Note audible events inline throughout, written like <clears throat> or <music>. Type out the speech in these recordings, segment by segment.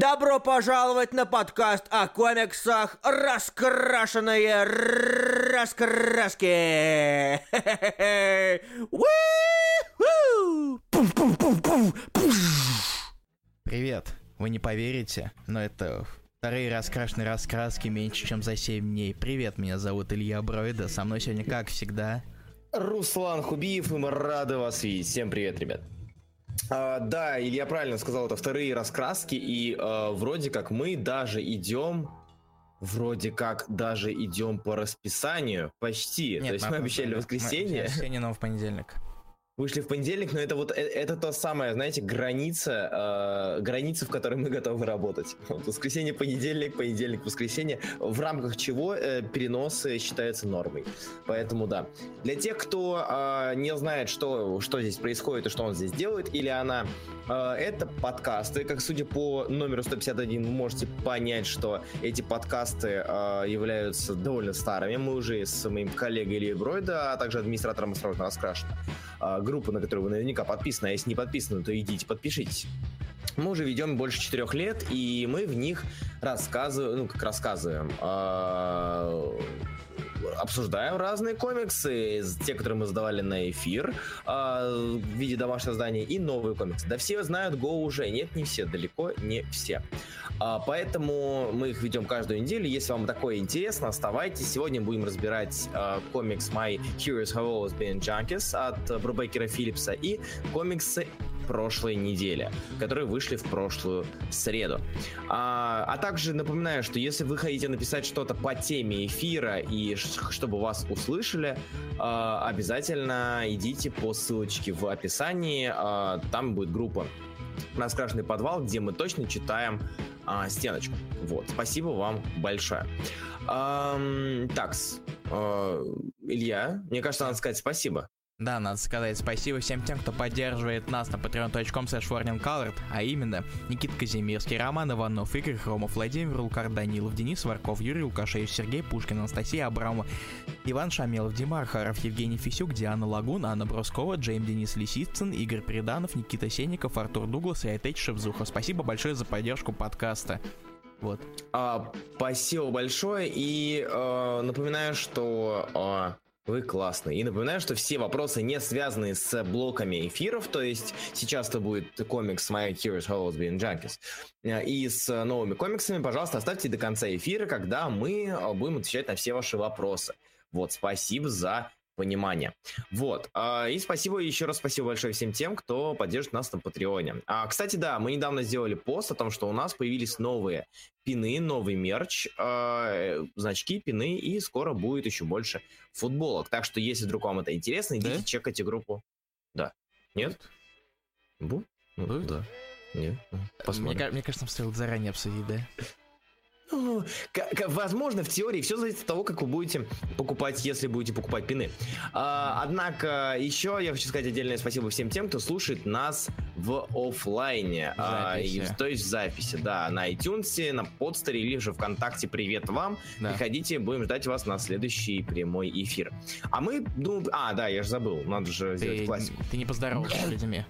Добро пожаловать на подкаст о комиксах «Раскрашенные раскраски». Привет! Вы не поверите, но это вторые раскрашенные раскраски меньше, чем за 7 дней. Привет, меня зовут Илья Бройда, со мной сегодня, как всегда... Руслан Хубиев, и мы рады вас видеть. Всем привет, ребят. А, да, Илья правильно сказал, это вторые раскраски, и а, вроде как мы даже идем, вроде как даже идем по расписанию, почти. Нет, То есть мы обещали воскресенье. Воскресенье, но в понедельник. Вышли в понедельник, но это вот э, это то самое, знаете, граница, э, граница, в которой мы готовы работать. Вот, воскресенье, понедельник, понедельник, воскресенье, в рамках чего э, переносы считаются нормой. Поэтому да. Для тех, кто э, не знает, что, что здесь происходит и что он здесь делает, или она, э, это подкасты. Как судя по номеру 151, вы можете понять, что эти подкасты э, являются довольно старыми. Мы уже с моим коллегой Ильей Бройда, а также администратором «Осторожно раскрашено» группа, на которую вы наверняка подписаны, а если не подписаны, то идите, подпишитесь. Мы уже ведем больше четырех лет, и мы в них рассказываем, ну, как рассказываем, обсуждаем разные комиксы, те, которые мы сдавали на эфир э, в виде домашнего здания, и новые комиксы. Да все знают Go уже, нет, не все, далеко не все. А, поэтому мы их ведем каждую неделю. Если вам такое интересно, оставайтесь. Сегодня будем разбирать а, комикс My Curious Have Always Been Junkies от Брубекера Филлипса и комиксы прошлой недели, которые вышли в прошлую среду. А, а также напоминаю, что если вы хотите написать что-то по теме эфира и чтобы вас услышали, а, обязательно идите по ссылочке в описании. А, там будет группа «Раскрашенный подвал», где мы точно читаем а, стеночку. Вот, спасибо вам большое. Эм, такс, э, Илья, мне кажется, надо сказать спасибо. Да, надо сказать спасибо всем тем, кто поддерживает нас на patreon.com slash а именно Никита Казимирский, Роман Иванов, Игорь Хромов, Владимир Лукар, Данилов, Денис Варков, Юрий Лукашевич, Сергей Пушкин, Анастасия Абрамова, Иван Шамелов, Дима Архаров, Евгений Фисюк, Диана Лагун, Анна Броскова, Джейм Денис Лисицын, Игорь Приданов, Никита Сенников, Артур Дуглас и Айтеч Шевзухов. Спасибо большое за поддержку подкаста. Вот. А, спасибо большое и э, напоминаю, что э, вы классные. И напоминаю, что все вопросы не связаны с блоками эфиров, то есть сейчас это будет комикс My Heroes Always Been Junkies. И с новыми комиксами, пожалуйста, оставьте до конца эфира, когда мы будем отвечать на все ваши вопросы. Вот, спасибо за понимания. Вот. А, и спасибо, еще раз спасибо большое всем тем, кто поддержит нас на Патреоне. А, кстати, да, мы недавно сделали пост о том, что у нас появились новые пины, новый мерч, э, значки, пины, и скоро будет еще больше футболок. Так что, если вдруг вам это интересно, идите да? чекайте группу. Да. Нет? Бу? Ну, да. Нет. Посмотрим. Мне, мне кажется, нам стоило заранее обсудить, да? Ну, возможно, в теории все зависит от того, как вы будете покупать, если будете покупать пины. А, однако, еще я хочу сказать отдельное спасибо всем тем, кто слушает нас в офлайне. А, и, то есть в записи, да, на iTunes, на подстере или же ВКонтакте. Привет вам. Да. Приходите, будем ждать вас на следующий прямой эфир. А мы думаем... А, да, я же забыл, надо же ты, сделать классику. Ты не поздоровался с <coughs> людьми.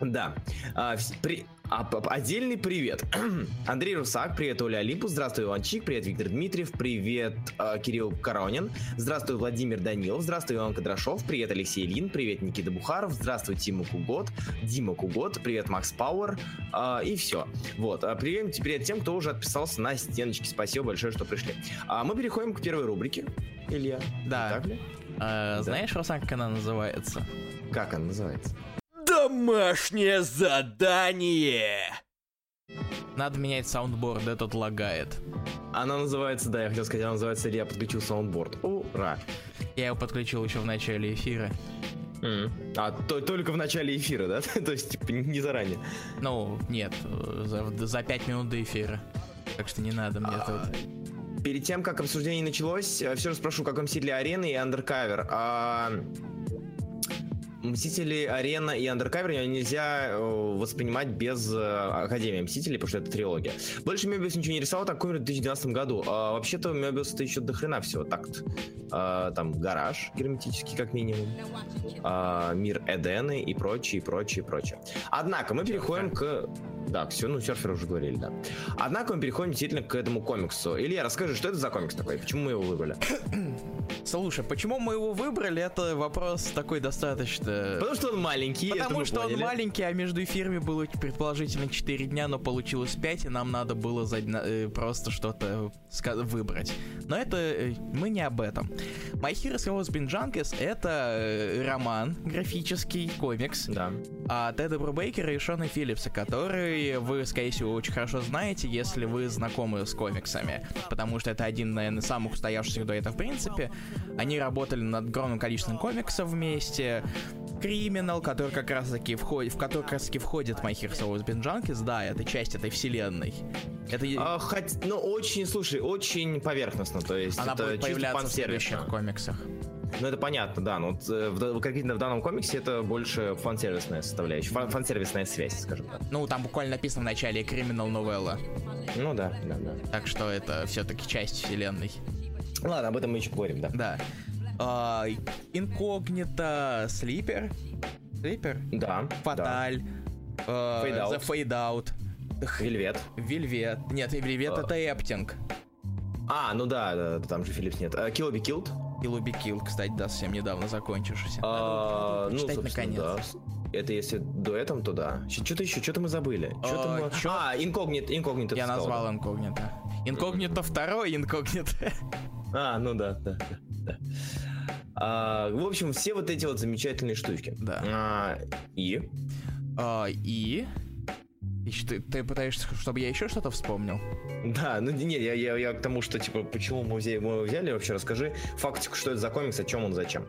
Да. А, при... а, отдельный привет. <clears throat> Андрей Русак, привет, Оля Олимпус, здравствуй, Иванчик, привет, Виктор Дмитриев, привет, а, Кирилл Коронин, здравствуй, Владимир Данилов, здравствуй, Иван Кадрашов, привет, Алексей Лин, привет, Никита Бухаров, здравствуй, Тима Кугот, Дима Кугот, привет, Макс Пауэр, а, и все. Вот, а, привет теперь тем, кто уже отписался на стеночке, спасибо большое, что пришли. А, мы переходим к первой рубрике, Илья. Да. Так ли? А, да. Знаешь, Руслан, как она называется? Как она называется? Домашнее задание! Надо менять soundboard, этот лагает. Она называется, да, я хотел сказать, она называется «Я подключил soundboard». Ура! Я его подключил еще в начале эфира. Mm. А, то, только в начале эфира, да? <laughs> то есть, типа, не заранее? Ну, нет, за, за 5 минут до эфира. Так что не надо мне а, тут... Перед тем, как обсуждение началось, все же спрошу, как вам сидли арены и Undercover. А, Мстители Арена и Андеркавер нельзя э, воспринимать без э, Академии Мстителей, потому что это трилогия. Больше Мебиус ничего не рисовал, так умер в 2012 году. А, вообще-то Мебиус это еще до хрена всего. Так а, там гараж герметический, как минимум. А, мир Эдены и прочее, и прочее, и прочее. Однако мы переходим к... Да, все, ну, серферы уже говорили, да. Однако мы переходим действительно к этому комиксу. Илья, расскажи, что это за комикс такой? Почему мы его выбрали? <coughs> Слушай, почему мы его выбрали, это вопрос такой достаточно... Потому что он маленький, Потому что он маленький, а между эфирами было предположительно 4 дня, но получилось 5, и нам надо было за... э, просто что-то выбрать. Но это э, мы не об этом. My Heroes Heroes Been Junkies — это э, роман, графический комикс да. от Эда Брубейкера и Шона Филлипса, который вы, скорее всего, очень хорошо знаете, если вы знакомы с комиксами. Потому что это один, наверное, из самых устоявшихся дуэтов в принципе. Они работали над огромным количеством комиксов вместе. Криминал, который как раз таки входит, в который как раз таки входит My Heroes Always Been Junkies, да, это часть этой вселенной. Это... А, хоть, ну, очень, слушай, очень поверхностно, то есть Она это будет появляться в следующих комиксах. Ну, это понятно, да, но вот, э, в, конкретно в данном комиксе это больше фан-сервисная составляющая, фан фан-сервисная связь, скажем так. Ну, там буквально написано в начале криминал новелла. Ну да, да, да. Так что это все-таки часть вселенной. Ладно, об этом мы еще поговорим, да. Да. А, инкогнито Слипер. Слипер? Да. Фаталь. Да. The Fade Out. Вельвет. Вельвет. Нет, Вельвет uh. это Эптинг. А, ну да, там же Филлипс нет. Killed. Kill Be Killed, кстати, да, совсем недавно закончившийся. Uh, ну, наконец. Да. Это если дуэтом, то да. Что-то еще, что-то мы забыли. Что-то uh, мы... А, инкогнит, инкогнито. Я назвал инкогнито. Инкогнито второй, инкогнито. А, ну да, да, да. А, в общем, все вот эти вот замечательные штучки. Да. А, и? А, и? И ты, ты пытаешься, чтобы я еще что-то вспомнил? Да, ну не, я, я, я к тому, что типа, почему мы взяли, мы взяли, вообще расскажи фактику, что это за комикс, о чем он, зачем.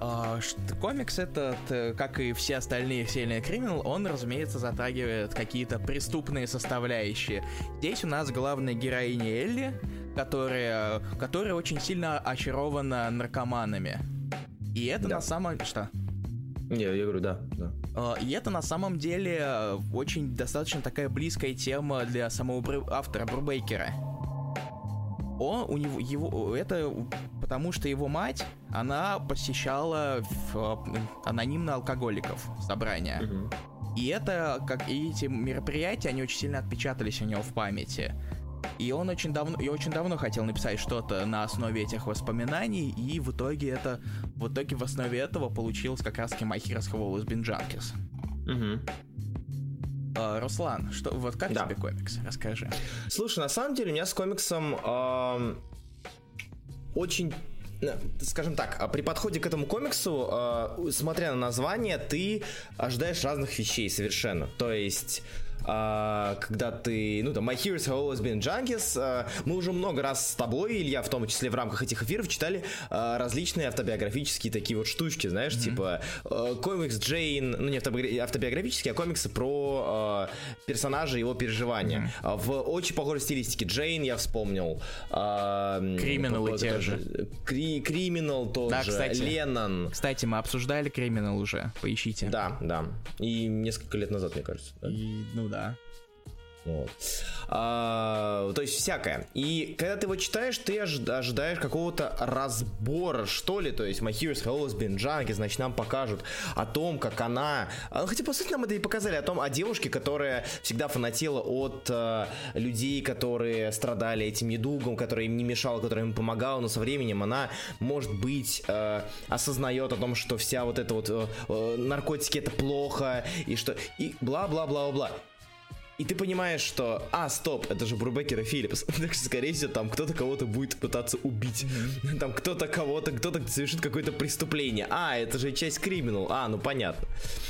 Uh, комикс этот, э, как и все остальные вселенные Криминал, он, разумеется, затрагивает какие-то преступные составляющие. Здесь у нас главная героиня Элли, которая, которая очень сильно очарована наркоманами. И это да. на самом... Что? Не, я говорю, да, да. Uh, и это на самом деле очень достаточно такая близкая тема для самого Бру... автора Брубейкера. Он, у него, его, это потому что его мать, она посещала в, анонимно алкоголиков собрания. Uh-huh. И это, как и эти мероприятия, они очень сильно отпечатались у него в памяти. И он очень давно, и очень давно хотел написать что-то на основе этих воспоминаний, и в итоге это, в итоге в основе этого получилось как раз Always Been Junkies. Угу. Uh, Руслан, что, вот как да. тебе комикс? Расскажи. Слушай, на самом деле у меня с комиксом э, очень скажем так, а при подходе к этому комиксу, э, смотря на название, ты ожидаешь разных вещей совершенно. То есть а, когда ты, ну там, My Heroes Have Always Been Junkies, а, мы уже много раз с тобой, Илья, в том числе в рамках этих эфиров, читали а, различные автобиографические такие вот штучки, знаешь, mm-hmm. типа а, комикс Джейн, ну не автобиографические, а комиксы про а, персонажа и его переживания. Mm-hmm. В очень похожей стилистике Джейн я вспомнил. Криминалы а, те же. Кри, Криминал тоже. Да, кстати. Леннон. Кстати, мы обсуждали Криминал уже, поищите. Да, да. И несколько лет назад, мне кажется. Да? И, ну да, да. Вот. А, то есть всякое. И когда ты его читаешь, ты ожидаешь какого-то разбора, что ли. То есть My Heroes Have Always Been Junkie, значит, нам покажут о том, как она... А, хотя, по сути, нам это и показали о том, о девушке, которая всегда фанатела от э, людей, которые страдали этим недугом, который им не мешал, который им помогал, но со временем она, может быть, э, осознает о том, что вся вот эта вот э, э наркотики это плохо, и что... И бла-бла-бла-бла. И ты понимаешь, что, а, стоп, это же Брубекер и Филлипс. <laughs> так что, скорее всего, там кто-то кого-то будет пытаться убить. Там кто-то кого-то, кто-то совершит какое-то преступление. А, это же часть криминал. А, ну понятно.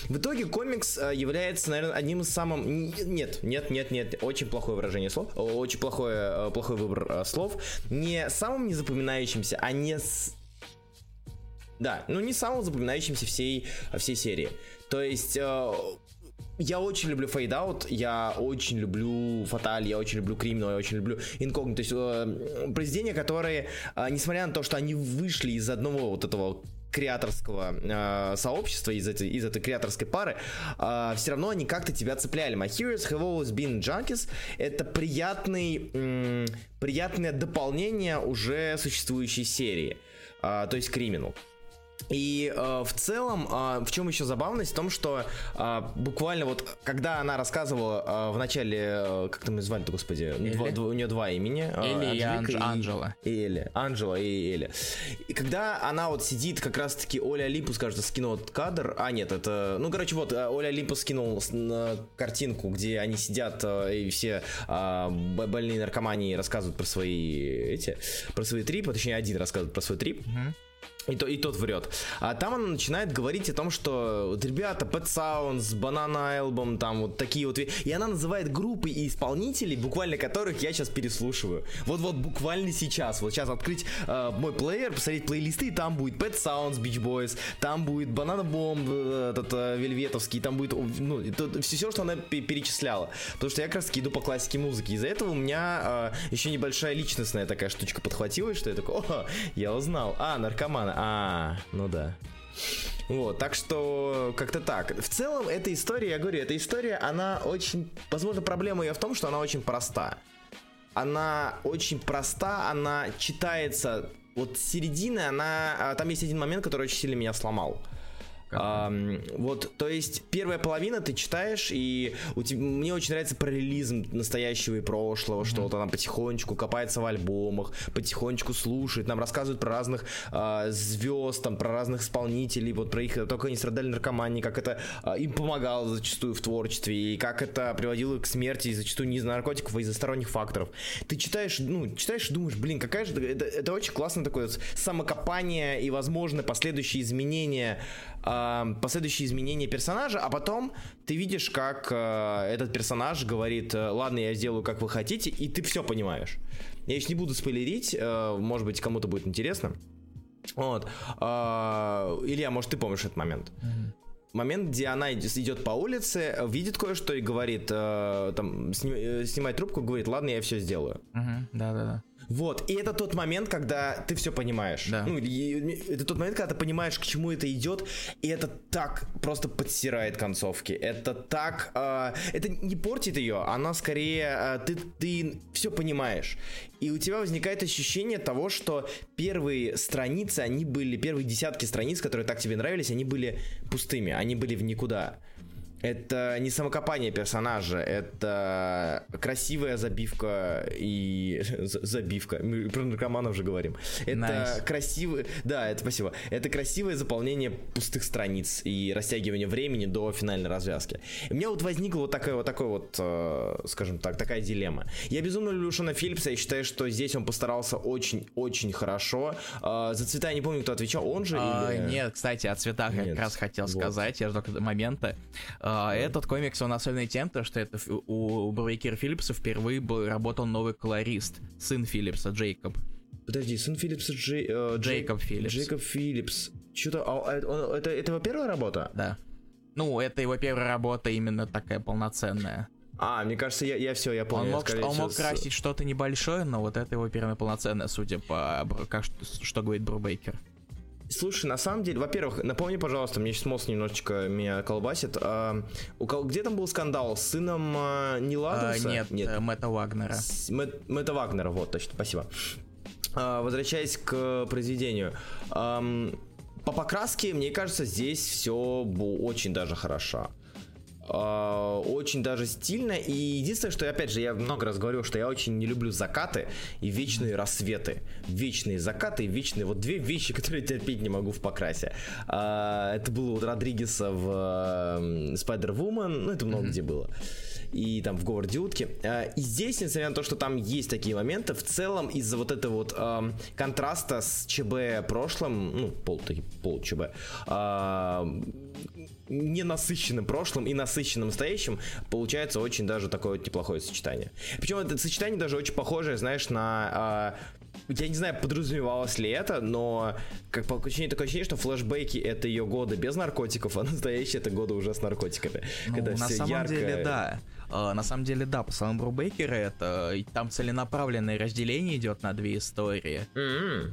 В итоге комикс э, является, наверное, одним из самых... Нет, нет, нет, нет. Очень плохое выражение слов. Очень плохое, э, плохой выбор э, слов. Не самым незапоминающимся, а не с... Да, ну не самым запоминающимся всей, всей серии. То есть я очень люблю Out, я очень люблю Фаталь, я очень люблю Криминал, я очень люблю Инкогнито. То есть э, произведения, которые, э, несмотря на то, что они вышли из одного вот этого креаторского э, сообщества, из этой, из этой креаторской пары, э, все равно они как-то тебя цепляли. My Heroes Have Always Been Junkies — это приятный, м- приятное дополнение уже существующей серии, э, то есть Criminal. И э, в целом, э, в чем еще забавность, в том, что э, буквально вот, когда она рассказывала э, в начале, э, как там ее звали-то, господи, два, два, у нее два имени. Э, Элли и Анж, и Анджела. И Элли. Анджела и Элли. И когда она вот сидит, как раз-таки Оля Олимпус, кажется, скинул этот кадр. А, нет, это... Ну, короче, вот, э, Оля Олимпус скинул картинку, где они сидят э, и все э, больные наркомании рассказывают про свои эти, про свои трипы, точнее, один рассказывает про свой трип. Mm-hmm. И, то, и тот врет. А там она начинает говорить о том, что вот ребята, Pet Sounds, Banana Album, там вот такие вот... И она называет группы и исполнителей, буквально которых я сейчас переслушиваю. Вот-вот буквально сейчас. Вот сейчас открыть э, мой плеер, посмотреть плейлисты, и там будет Pet Sounds, Beach Boys, там будет Banana Bomb, э, этот э, Вельветовский, там будет, ну, все, все, что она перечисляла. Потому что я как раз иду по классике музыки. Из-за этого у меня э, еще небольшая личностная такая штучка подхватилась, что я такой, о, я узнал. А, наркомана. А, ну да. Вот, так что как-то так. В целом, эта история, я говорю, эта история, она очень... Возможно, проблема ее в том, что она очень проста. Она очень проста, она читается... Вот с середины она... А, там есть один момент, который очень сильно меня сломал. А, вот, то есть первая половина ты читаешь, и у тебя, мне очень нравится параллелизм настоящего и прошлого, mm-hmm. что вот она потихонечку копается в альбомах, потихонечку слушает, нам рассказывают про разных а, звезд, там, про разных исполнителей, вот про их, только они страдали наркоманией, как это а, им помогало зачастую в творчестве, и как это приводило к смерти, зачастую не из наркотиков, а из-за сторонних факторов. Ты читаешь, ну, читаешь и думаешь, блин, какая же... Это, это очень классно такое самокопание и, возможно, последующие изменения э, последующие изменения персонажа, а потом ты видишь, как э, этот персонаж говорит, ладно, я сделаю, как вы хотите, и ты все понимаешь. Я еще не буду спойлерить, э, может быть, кому-то будет интересно. Вот. Э, Илья, может, ты помнишь этот момент? Mm-hmm момент, где она идет по улице, видит кое-что и говорит, э, там, сни, э, снимает трубку, говорит, ладно, я все сделаю. Да, да, да. Вот, и это тот момент, когда ты все понимаешь. Да. Ну, это тот момент, когда ты понимаешь, к чему это идет, и это так просто подстирает концовки. Это так... Э, это не портит ее, она скорее... Э, ты, ты все понимаешь. И у тебя возникает ощущение того, что первые страницы, они были... Первые десятки страниц, которые так тебе нравились, они были пустыми, они были в никуда. Это не самокопание персонажа, это красивая забивка и <laughs> забивка. Мы про наркоманов же говорим. Это nice. красивый, да, это спасибо. Это красивое заполнение пустых страниц и растягивание времени до финальной развязки. И у меня вот возникла вот такая вот такой вот, э, скажем так, такая дилемма. Я безумно люблю Шона Филлипса, я считаю, что здесь он постарался очень-очень хорошо. Э, за цвета я не помню, кто отвечал, он же а, или... Нет, кстати, о цветах нет. я как раз хотел вот. сказать, я жду момента. А, этот комикс, он особенный тем, то, что это у Брейкера Филлипса впервые был, работал новый колорист, сын Филлипса, Джейкоб. Подожди, сын Филлипса Джей, э, Джейкоб Филлипс. Джейкоб Филлипс. Что-то... А, а это, это его первая работа? Да. Ну, это его первая работа именно такая полноценная. А, мне кажется, я, я все, я понял. Он мог, он мог красить что-то небольшое, но вот это его первая полноценная, судя по как что, что говорит Брубейкер. Слушай, на самом деле, во-первых, напомни, пожалуйста, мне сейчас мозг немножечко меня колбасит. А, у кого, где там был скандал? С сыном а, Ниладуса? А, нет, нет. Э, Мэтта Вагнера. С, Мэт, Мэтта Вагнера, вот, точно, спасибо. А, возвращаясь к произведению. А, по покраске, мне кажется, здесь все очень даже хорошо. А, очень даже стильно. И единственное, что, опять же, я много раз говорил, что я очень не люблю закаты и вечные рассветы. Вечные закаты и вечные... Вот две вещи, <laughs> которые я терпеть не могу в покрасе. А, это было вот Родригеса в Spider-Woman, ну, это много mm-hmm. где было и там в городе утки. А, и здесь, несмотря на то, что там есть такие моменты, в целом из-за вот этого вот э, контраста с ЧБ прошлым, ну, пол, пол ЧБ, э, ненасыщенным прошлым и насыщенным настоящим, получается очень даже такое вот неплохое сочетание. Причем это сочетание даже очень похожее, знаешь, на э, я не знаю, подразумевалось ли это, но как по ощущению, такое ощущение, что флешбеки это ее годы без наркотиков, а настоящие это годы уже с наркотиками. Ну, когда на все самом ярко... деле, да. А, на самом деле, да, по словам Брубейкера, это там целенаправленное разделение идет на две истории.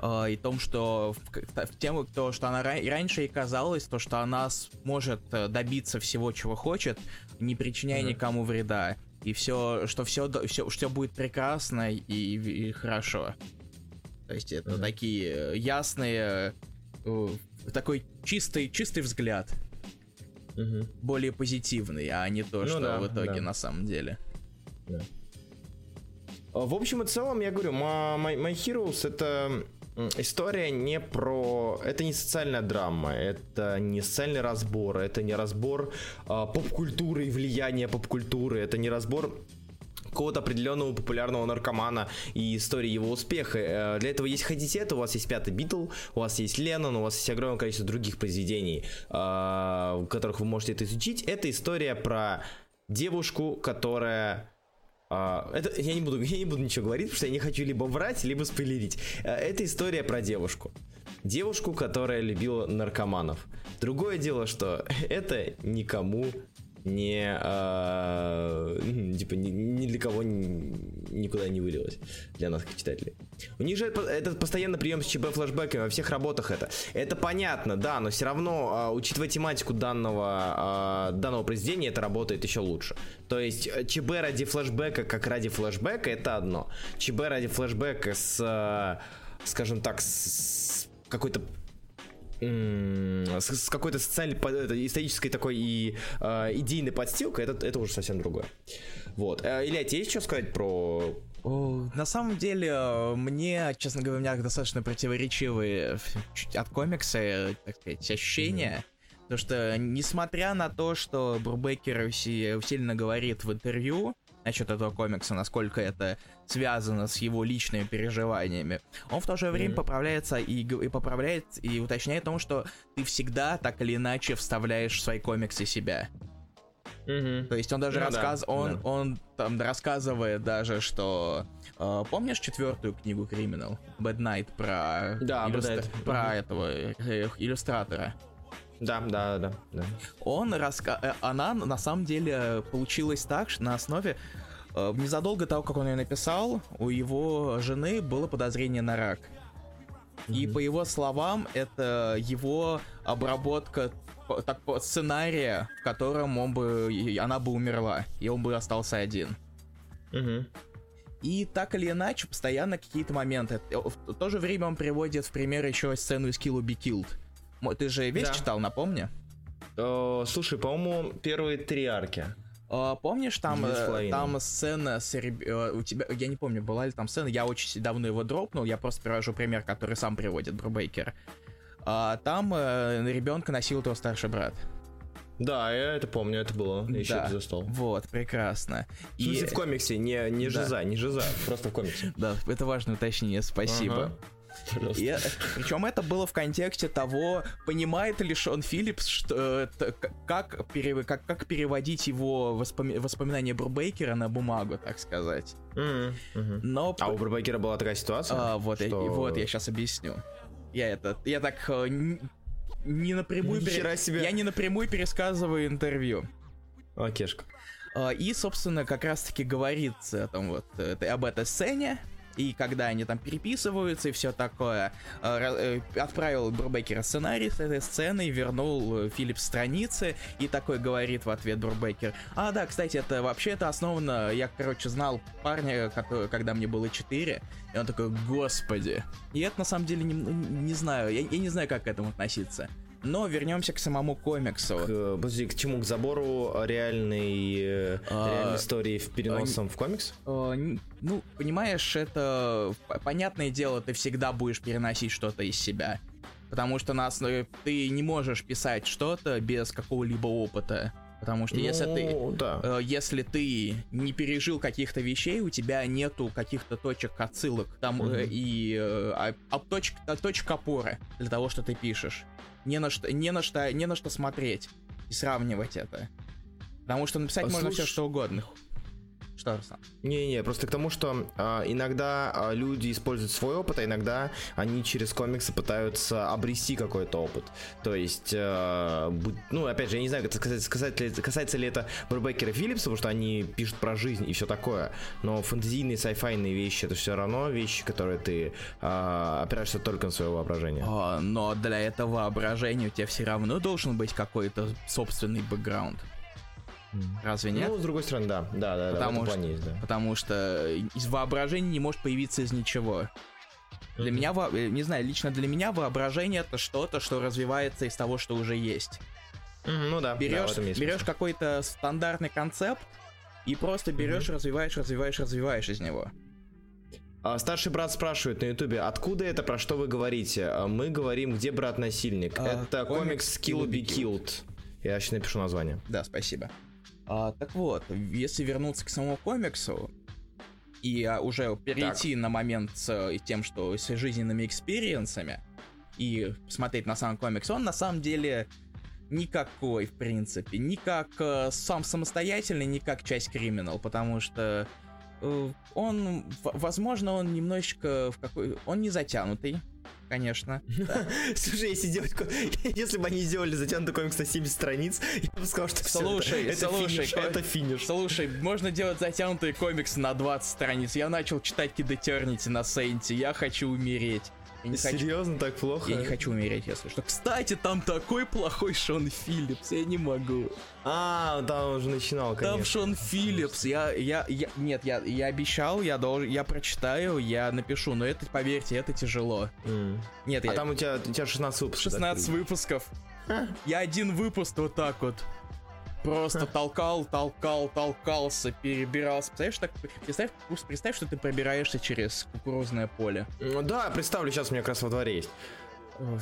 А, и том, что в, в тему, то, что она раньше и казалось, то, что она может добиться всего, чего хочет, не причиняя Мгм. никому вреда. И все, что все, все, все будет прекрасно и, и хорошо. То есть это Мгм. такие э, ясные, э, такой чистый, чистый взгляд, Мгм. более позитивный, а не то, Ну что да, в итоге да. на самом деле. А, В общем и целом, я говорю, My, My- My Heroes это история не про... Это не социальная драма, это не социальный разбор, это не разбор а, поп-культуры и влияния поп-культуры, это не разбор какого-то определенного популярного наркомана и истории его успеха. Э, Для этого, если хотите это, у вас есть пятый Битл, у вас есть Леннон, у вас есть огромное количество других произведений, а, в которых вы можете это изучить. Это история про девушку, которая а, это я не буду, <laughs> я не буду ничего говорить, потому что я не хочу либо врать, либо спойлерить. Это история про девушку. Девушку, которая любила наркоманов. Другое дело, что <laughs> это никому не а, типа ни, ни для кого ни- никуда не вылилось для нас, как читателей. У них же это, это постоянно прием с ЧБ флешбеками во всех работах это. Это понятно, да, но все равно, а, учитывая тематику данного, а, данного произведения, это работает еще лучше. То есть э, ЧБ ради флешбека, как ради флешбека, это одно. ЧБ ради флешбека с, а, скажем так, с какой-то с, с какой-то социальной, исторической такой и э, идейной подстилкой, это, это уже совсем другое. Вот. Э, Илья, тебе есть что сказать про... На самом деле, мне, честно говоря, у меня достаточно противоречивые от комикса, э, так сказать, ощущения. Потому что, несмотря на то, что Брубекер уси- усиленно говорит в интервью насчет этого комикса, насколько это связано с его личными переживаниями, он в то же время поправляется и, и поправляет и уточняет о том, что ты всегда так или иначе вставляешь в свои комиксы себя. То есть он даже Ну да, рассказ, он, да. он там рассказывает даже, что э, помнишь четвертую книгу Криминал, Bad Night про Да, Bad иллюстра- Night. про Мгм. этого э, иллюстратора. Да, да, да, да. Он раска... э, она на самом деле получилась так, что на основе э, незадолго того, как он ее написал, у его жены было подозрение на рак. И по его словам, это его обработка так, сценария, в котором он бы, она бы умерла, и он бы остался один. Мгм. И так или иначе, постоянно какие-то моменты. Э, В то же время он приводит в пример еще сцену из Kill or Be Killed. Ты же весь Да. читал, напомни? Э, слушай, по-моему, первые три арки. А, помнишь, там, э, там сцена с реб- э, у тебя, я не помню, была ли там сцена, я очень давно его дропнул, я просто привожу пример, который сам приводит Брубейкер. А, там э, ребенка насилует его старший брат. Да, я это помню, это было. Я еще Да. это застал. Вот, прекрасно. В смысле, в комиксе, не, не Да. жиза, не жиза, просто в комиксе. Да, это важное уточнение, спасибо. Ага. Пожалуйста. И, причем это было в контексте того, понимает ли Шон Филлипс, что, это, как, пере- как, как переводить его воспоми- воспоминания Брубейкера на бумагу, так сказать. Мгм. Но А у Брубайкера была такая ситуация? А, вот, я, что- и вот я сейчас объясню. Я это, я так э, не напрямую, пере- себе. я не напрямую пересказываю интервью. А, кешка. А, И, собственно, как раз-таки говорится там вот э, об этой сцене, и когда они там переписываются и все такое, э, э, отправил Брубекера сценарий с этой сценой, вернул э, Филипп страницы, и такой говорит в ответ Брубекер, а, да, кстати, это вообще это основано, я, короче, знал парня, который, когда мне было 4, и он такой, господи. И это, на самом деле, не, не знаю, я, я не знаю, как к этому относиться. Но вернемся к самому комиксу. К, э, подожди, к чему? К забору реальной, э, А, реальной истории в переносом в комикс? Н- ну, понимаешь, это понятное дело, ты всегда будешь переносить что-то из себя. Потому что на основе ты не можешь писать что-то без какого-либо опыта. Потому что если ты. Ну, да. э, Если ты не пережил каких-то вещей, у тебя нету каких-то точек отсылок там э, Мгм. и э, а- а точек, а точек опоры для того, что ты пишешь. Не на что, не на что, не на что смотреть и сравнивать это. Потому что написать А можно слушай- все что угодно. Что, Руслан? Не-не, просто к тому, что а, иногда а, люди используют свой опыт, а иногда они через комиксы пытаются обрести какой-то опыт. То есть, а, будь- ну, опять же, я не знаю, это касается, касается, ли, касается ли это Брубекера и Филлипса, потому что они пишут про жизнь и все такое, но фэнтезийные, сайфайные вещи, это все равно вещи, которые ты а, опираешься только на свое воображение. А, но для этого воображения у тебя все равно должен быть какой-то собственный бэкграунд. Разве нет? Ну, с другой стороны, да, да, да, да, Потому этом что- есть, да. Потому что из воображения не может появиться из ничего. Для меня, во- э, не знаю, лично для меня воображение это что-то, что развивается из того, что уже есть. Мгм, Ну да, да, Берешь, есть берешь какой-то стандартный концепт и просто берешь, развиваешь, развиваешь, развиваешь из него. А, Старший брат спрашивает на ютубе, откуда это, про что вы говорите? А, Мы говорим, где брат насильник. А, это комикс Kill Be Killed. Я сейчас напишу название. Да, спасибо. А, так вот, если вернуться к самому комиксу и а, уже перейти на момент с э, тем, что с жизненными experience ами и посмотреть на сам комикс, он на самом деле никакой, в принципе, ни как э, сам самостоятельный, ни как часть криминал, потому что э, он, возможно, он немножечко в какой... Он не затянутый, конечно. <laughs> Слушай, если делать, <laughs> если бы они сделали затянутый комикс на 70 страниц, <laughs> я бы сказал, что Слушай, это, это слушай, финиш, ко- это финиш. Слушай, можно делать затянутый комикс на 20 страниц. Я начал читать Kid Eternity на Сейнте. Я хочу умереть. Я не хочу, Серьезно, так плохо? я не хочу умереть, если что. Кстати, там такой плохой Шон Филлипс, я не могу. А, да, он уже начинал, конечно. Там Шон Филлипс, я, я, я, нет, я, я обещал, я должен, я прочитаю, я напишу, но это, поверьте, это тяжело. М. Нет, А я, там у тебя, у тебя 16 выпусков. да, 16 выпусков. Я один выпуск вот так вот. Просто толкал, толкал, толкался, перебирался. Представляешь, так, представь, представь, что ты пробираешься через кукурузное поле. Ну Да, представлю, сейчас у меня как раз во дворе есть.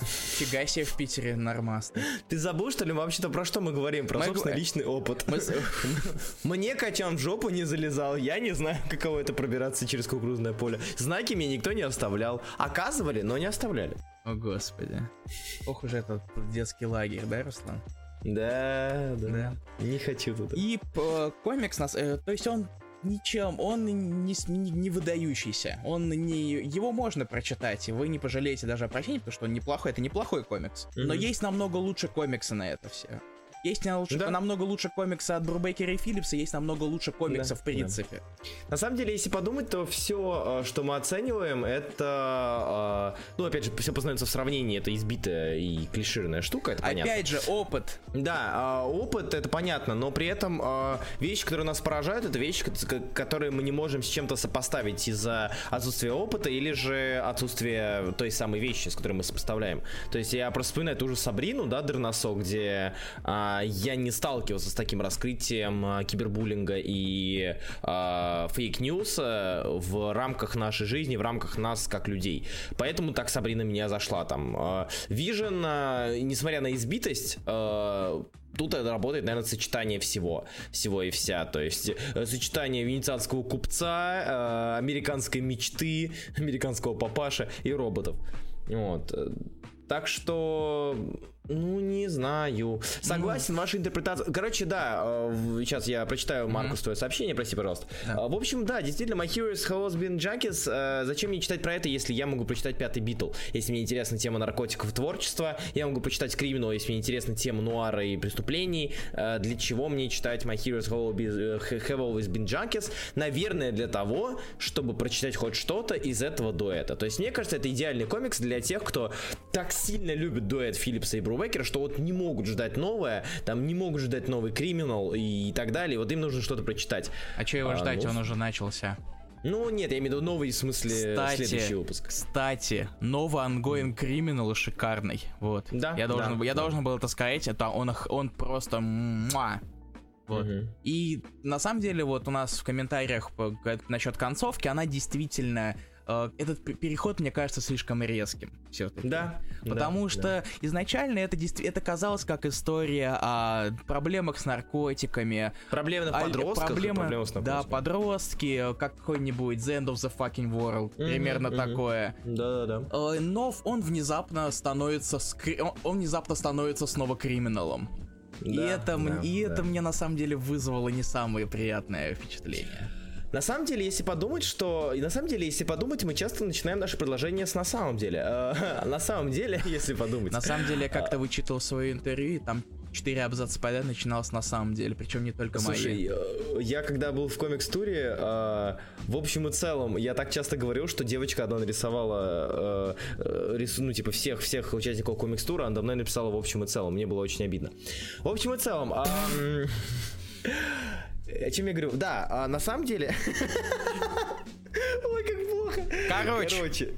Фига себе в Питере нормасный. Ты забыл, что ли, вообще-то про что мы говорим? Про Мы собственный гу- личный опыт. Мы <laughs> Мне качан в жопу не залезал, я не знаю, каково это пробираться через кукурузное поле. Знаки мне никто не оставлял. Оказывали, но не оставляли. О, господи. Ох уж этот детский лагерь, да, Руслан? Да, да. Да. Не хочу туда. И э, комикс нас, э, то есть он ничем, он не, не, не выдающийся. Он не, его можно прочитать, и вы не пожалеете даже о прочтении, потому что он неплохой, это неплохой комикс. Но Мгм. есть намного лучше комиксы на это все. Есть лучше- Да. намного лучше комиксы от Брубекера и Филлипса, есть намного лучше комиксов Да, в принципе. На самом деле, если подумать, то все, что мы оцениваем, это, э, ну, опять же, все познается в сравнении, это избитая и клишированная штука, это понятно. Опять же, опыт. Да, а, опыт это понятно, но при этом а, вещи, которые нас поражают, это вещи, ко- ко- которые мы не можем с чем-то сопоставить из-за отсутствия опыта или же отсутствия той самой вещи, с которой мы сопоставляем. То есть я просто вспоминаю ту же Сабрину, да, Дерносок, где а, я не сталкивался с таким раскрытием а, кибербуллинга и а, fake news а в рамках нашей жизни, в рамках нас как людей. Поэтому так Сабрина меня зашла там. А, а, несмотря на избитость, а, Тут это работает, наверное, сочетание всего, всего и вся. То есть э, сочетание венецианского купца, американской мечты, американского папаша и роботов. Вот. Так что, ну, не знаю. Согласен, ваша интерпретация... Короче, да, э, сейчас я прочитаю, Маркус, твое сообщение, прости, пожалуйста. Да. А, В общем, да, действительно, My Heroes Has Been Junkies. э, Зачем мне читать про это, если я могу прочитать Пятый Битл? Если мне интересна тема наркотиков и творчества, я могу почитать Криминал, если мне интересна тема нуара и преступлений. Э, Для чего мне читать My Heroes Have Always- Been Junkies? Наверное, для того, чтобы прочитать хоть что-то из этого дуэта. То есть, мне кажется, это идеальный комикс для тех, кто так сильно любит дуэт Филлипса и Брубекера, что вот не могут ждать новое, там не могут ждать новый Криминал и так далее. Вот им нужно что-то прочитать. А че его А, ждать, ну, он уже начался. Ну, нет, я имею в виду новый, в смысле, Кстати, следующий выпуск. Кстати, новый Ongoing Criminal шикарный. Вот. Да, Я должен, да, был- я да. должен был это сказать. Это он, он просто муа. Вот. Мгм. И на самом деле, вот у нас в комментариях насчет концовки, она действительно. Э, этот переход, мне кажется, слишком резким. Все-таки. Да. Потому да, что да. изначально это, это казалось как история о проблемах с наркотиками, Проблемы на подростках, и проблемы- проблемы с да, подростки, как какой-нибудь The End of the Fucking World, Мгм, примерно мгм. такое. Да-да-да. Э, Но он внезапно становится скри- он, внезапно становится снова криминалом. и Да, это, м- да, и да. это мне на самом деле вызвало не самое приятное впечатление. На самом деле, если подумать, что... На самом деле, если подумать, мы часто начинаем наше предложение с на самом деле. Э, <laughs> на самом деле, <laughs> если подумать. На самом деле, я как-то вычитал свое интервью, и там четыре абзаца подряд начиналось на самом деле, причем не только Слушай, мои. э, я когда был в комикс-туре, э, в общем и целом, я так часто говорил, что девочка одна нарисовала, э, рису- ну, типа, всех, всех участников комикс-тура, она давно написала в общем и целом, мне было очень обидно. В общем и целом, а, <laughs> о чем я говорю? Да, а на самом деле... <laughs> Ой, как плохо. Короче. Короче,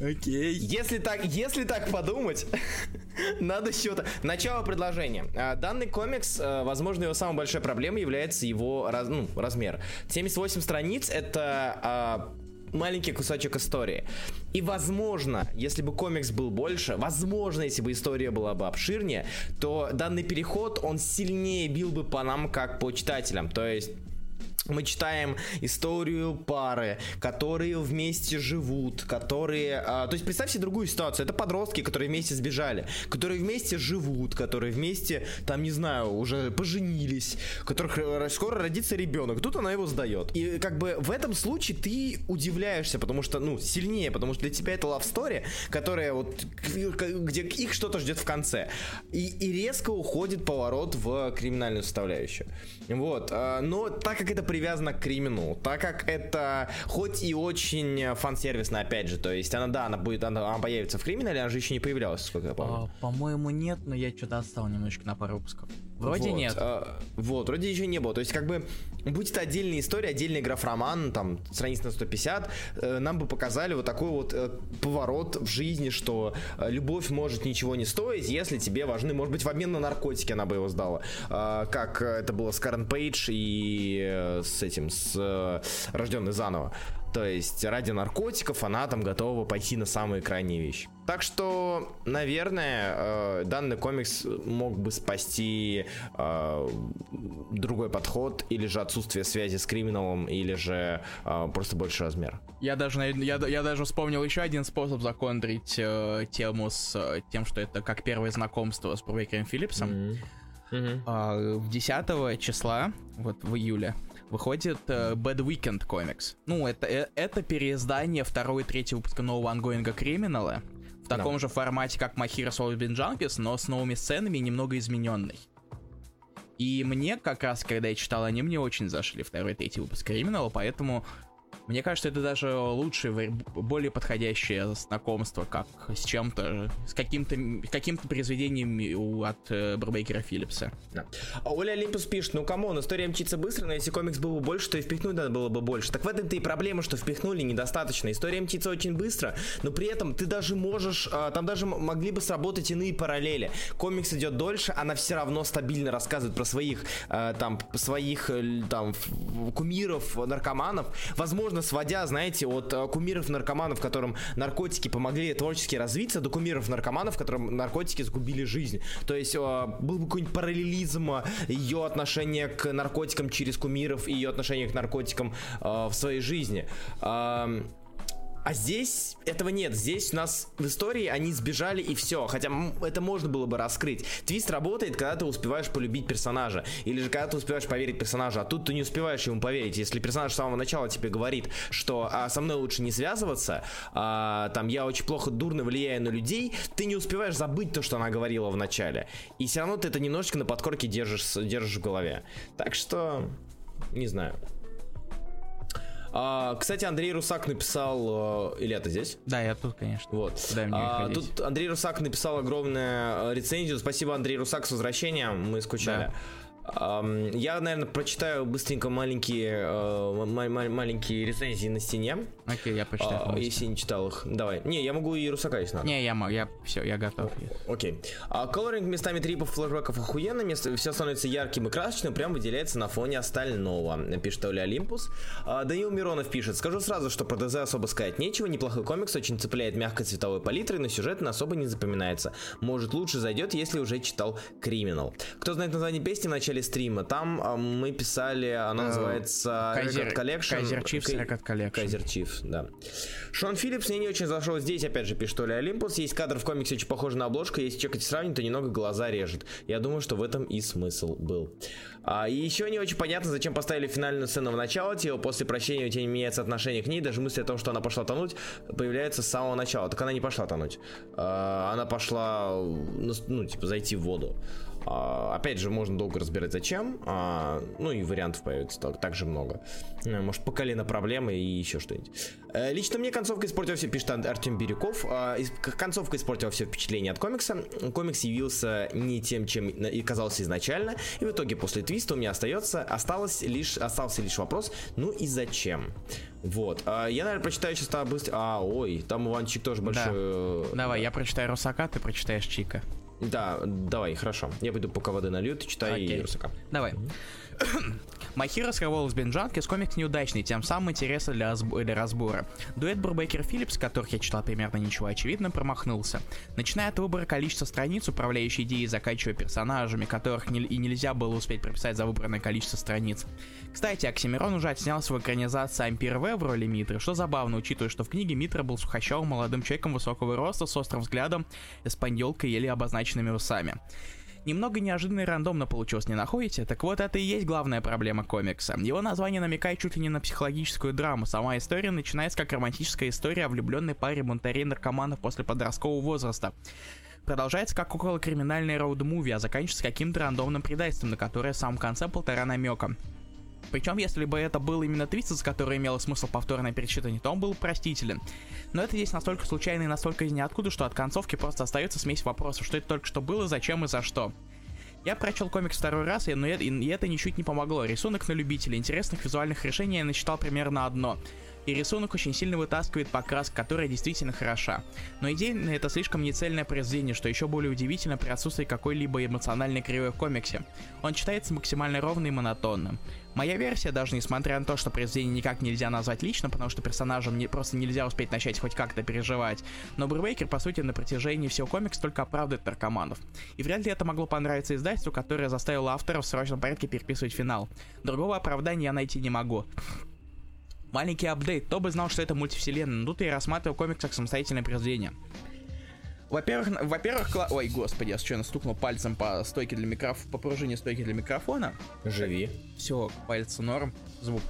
Окей. Если так, если так подумать, <laughs> надо счета. Начало предложения. А, Данный комикс, э, возможно, его самой большой проблемой является его раз- ну, размер. 78 страниц это а, маленький кусочек истории. И возможно, если бы комикс был больше, возможно, если бы история была бы обширнее, то данный переход, он сильнее бил бы по нам, как по читателям. То есть мы читаем историю пары, которые вместе живут, которые... а, то есть представь себе другую ситуацию. Это подростки, которые вместе сбежали, которые вместе живут, которые вместе, там, не знаю, уже поженились, которых скоро родится ребенок. Тут она его сдает. И как бы в этом случае ты удивляешься, потому что, ну, сильнее, потому что для тебя это love story, которая вот, где их что-то ждет в конце. И, и резко уходит поворот в криминальную составляющую. Вот. а, Но так как это привязано к кримину, так как это хоть и очень фан-сервисно, опять же, то есть она, да, она будет, она, она появится в криминале, она же еще не появлялась, сколько я помню. А, По-моему, нет, но я что-то отстал немножко на пару выпусков. Вроде Вот, нет. а, вот, вроде еще не было. То есть, как бы, будь это отдельная история, отдельный граф-роман, там, страниц на 150, э, нам бы показали вот такой вот э, поворот в жизни, что э, любовь может ничего не стоить, если тебе важны, может быть, в обмен на наркотики она бы его сдала. А, как э, это было с Карен Пейдж и э, с этим, с э, рожденный заново. То есть ради наркотиков она там готова пойти на самые крайние вещи. Так что, наверное, э, данный комикс мог бы спасти э, другой подход, или же отсутствие связи с криминалом, или же э, просто больше размер. Я даже, я, я даже вспомнил еще один способ законтрить э, тему с э, тем, что это как первое знакомство с Брейкером Филлипсом. А, в 10 числа, вот в июле, выходит э, Bad Weekend комикс. Ну, это, э, это переиздание второго и третьего выпуска нового ангоинга Криминала. В таком же формате, как Always Been Junkies, но с новыми сценами немного измененный. И мне как раз, когда я читал, они мне очень зашли, второй и третий выпуск Криминала, поэтому мне кажется, это даже лучшее, более подходящее знакомство, как с чем-то, с каким-то каким-то произведением от э, Брубейкера Филлипса. Да. А Оля Олимпус пишет, ну come on, история мчится быстро, но если комикс был бы больше, то и впихнуть надо было бы больше. Так в этом-то и проблема, что впихнули недостаточно. История мчится очень быстро, но при этом ты даже можешь, а, там даже могли бы сработать иные параллели. Комикс идет дольше, она все равно стабильно рассказывает про своих, а, там, своих, э, там, кумиров, наркоманов. Возможно, сводя, знаете, от а, кумиров наркоманов, которым наркотики помогли творчески развиться, до кумиров наркоманов, которым наркотики сгубили жизнь. То есть а, был бы какой-нибудь параллелизм а, ее отношения к наркотикам через кумиров и ее отношение к наркотикам в своей жизни. А, здесь этого нет. Здесь у нас в истории они сбежали и все. Хотя это можно было бы раскрыть. Твист работает, когда ты успеваешь полюбить персонажа. Или же когда ты успеваешь поверить персонажу. А тут ты не успеваешь ему поверить. Если персонаж с самого начала тебе говорит, что а, со мной лучше не связываться, а, там я очень плохо, дурно влияю на людей, ты не успеваешь забыть то, что она говорила в начале. И все равно ты это немножечко на подкорке держишь, держишь в голове. Так что, не знаю. А, кстати, Андрей Русак написал... э, Илья, ты здесь? Да, я тут, конечно. Вот. Куда мне А, тут Андрей Русак написал огромную э, рецензию. Спасибо, Андрей Русак, с возвращением. Мы скучали. Ам, Я, наверное, прочитаю быстренько маленькие, э, ма- ма- маленькие рецензии на стене, Окей, я почитаю. а, по-быстрому. если не читал их. Давай. Не, я могу и Русака, если надо. Не, я могу, я все, я готов. Окей. А колоринг местами трипов, флешбеков охуенно, место, все становится ярким и красочным, прям выделяется на фоне остального, пишет Оля Олимпус. А, Данил Миронов пишет, скажу сразу, что про ДЗ особо сказать нечего, неплохой комикс, очень цепляет мягкой цветовой палитрой, но сюжет особо не запоминается. Может лучше зайдет, если уже читал Криминал. Кто знает название песни в начале начале стрима. Там а, мы писали, она Э, называется Кайзер- Record Collection. Кайзер Кай- Record Collection. Кайзер Чифс, да. Шон Филлипс мне не очень зашел здесь, опять же, пишет Оля Олимпус. Есть кадр в комиксе очень похож на обложку, если чекать сравнить, то немного глаза режет. Я думаю, что в этом и смысл был. А, и еще не очень понятно, зачем поставили финальную сцену в начало, типа после прощения у тебя не меняется отношение к ней, даже мысли о том, что она пошла тонуть, появляется с самого начала. Так она не пошла тонуть. А, она пошла, ну, ну, типа, зайти в воду. А, опять же, можно долго разбирать, зачем. А, ну и вариантов появится так, также много. Э, Может, по колено проблемы и еще что-нибудь. Э, Лично мне концовка испортила все, пишет Ар- Артем Бирюков. А, Концовка испортила все впечатление от комикса. Комикс явился не тем, чем и казался изначально. И в итоге после твиста у меня остается, осталось лишь, остался лишь вопрос, ну и зачем? Вот. Я, наверное, прочитаю сейчас быстро. А, ой, там Иванчик тоже большой. э, Давай, я прочитаю Русака, ты прочитаешь Чика. Да, давай, хорошо. Я пойду пока воды налью, ты читай Окей. Русака. Давай. <clears throat> <clears throat> My Heroes Have Always Been Junkies комикс неудачный, тем самым интереса для, для разбора. Дуэт Брубейкер Филлипс, которых я читал примерно ничего, очевидно, промахнулся. Начиная от выбора количества страниц, управляющей идеей, заканчивая персонажами, которых не- и нельзя было успеть прописать за выбранное количество страниц. Кстати, Оксимирон уже отснялся в экранизации Ампир В в роли Митры, что забавно, учитывая, что в книге Митра был сухощавым молодым человеком высокого роста с острым взглядом, эспаньолкой еле обозначенными усами. Немного неожиданно и рандомно получилось, не находите? Так вот, это и есть главная проблема комикса. Его название намекает чуть ли не на психологическую драму. Сама история начинается как романтическая история о влюбленной паре бунтарей наркоманов после подросткового возраста. Продолжается как около криминальной роуд-муви, а заканчивается каким-то рандомным предательством, на которое в самом конце полтора намека. Причем, если бы это был именно твист, за который имело смысл повторное перечитывание, то он был простителен. Но это здесь настолько случайно и настолько из ниоткуда, что от концовки просто остается смесь вопросов, что это только что было, зачем и за что. Я прочел комикс второй раз, и, но это, и это ничуть не помогло. Рисунок на любителя, интересных визуальных решений я насчитал примерно одно. И рисунок очень сильно вытаскивает покраску, которая действительно хороша. Но идейно это слишком нецельное произведение, что еще более удивительно при отсутствии какой-либо эмоциональной кривой в комиксе. Он читается максимально ровно и монотонно. Моя версия, даже несмотря на то, что произведение никак нельзя назвать лично, потому что персонажам не, просто нельзя успеть начать хоть как-то переживать, но Брюбейкер, по сути, на протяжении всего комикса только оправдывает наркоманов. И вряд ли это могло понравиться издательству, которое заставило авторов в срочном порядке переписывать финал. Другого оправдания я найти не могу. Маленький апдейт. Кто бы знал, что это мультивселенная, но тут я рассматривал комикс как самостоятельное произведение. Во-первых, во-первых, кла- ой, господи, я случайно стукнул пальцем по стойке для микроф... по пружине стойки для микрофона. Живи. Все, пальцы норм, звук.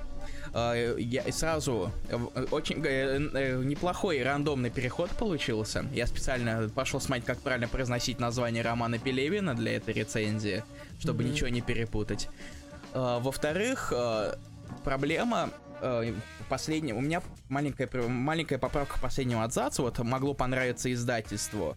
А, Я сразу э, очень э, э, неплохой рандомный переход получился. Я специально пошел смотреть, как правильно произносить название романа Пелевина для этой рецензии, чтобы Мгм. ничего не перепутать. А, Во-вторых, э, проблема э, последняя. У меня маленькая, маленькая поправка к последнему абзацу. Вот могло понравиться издательству.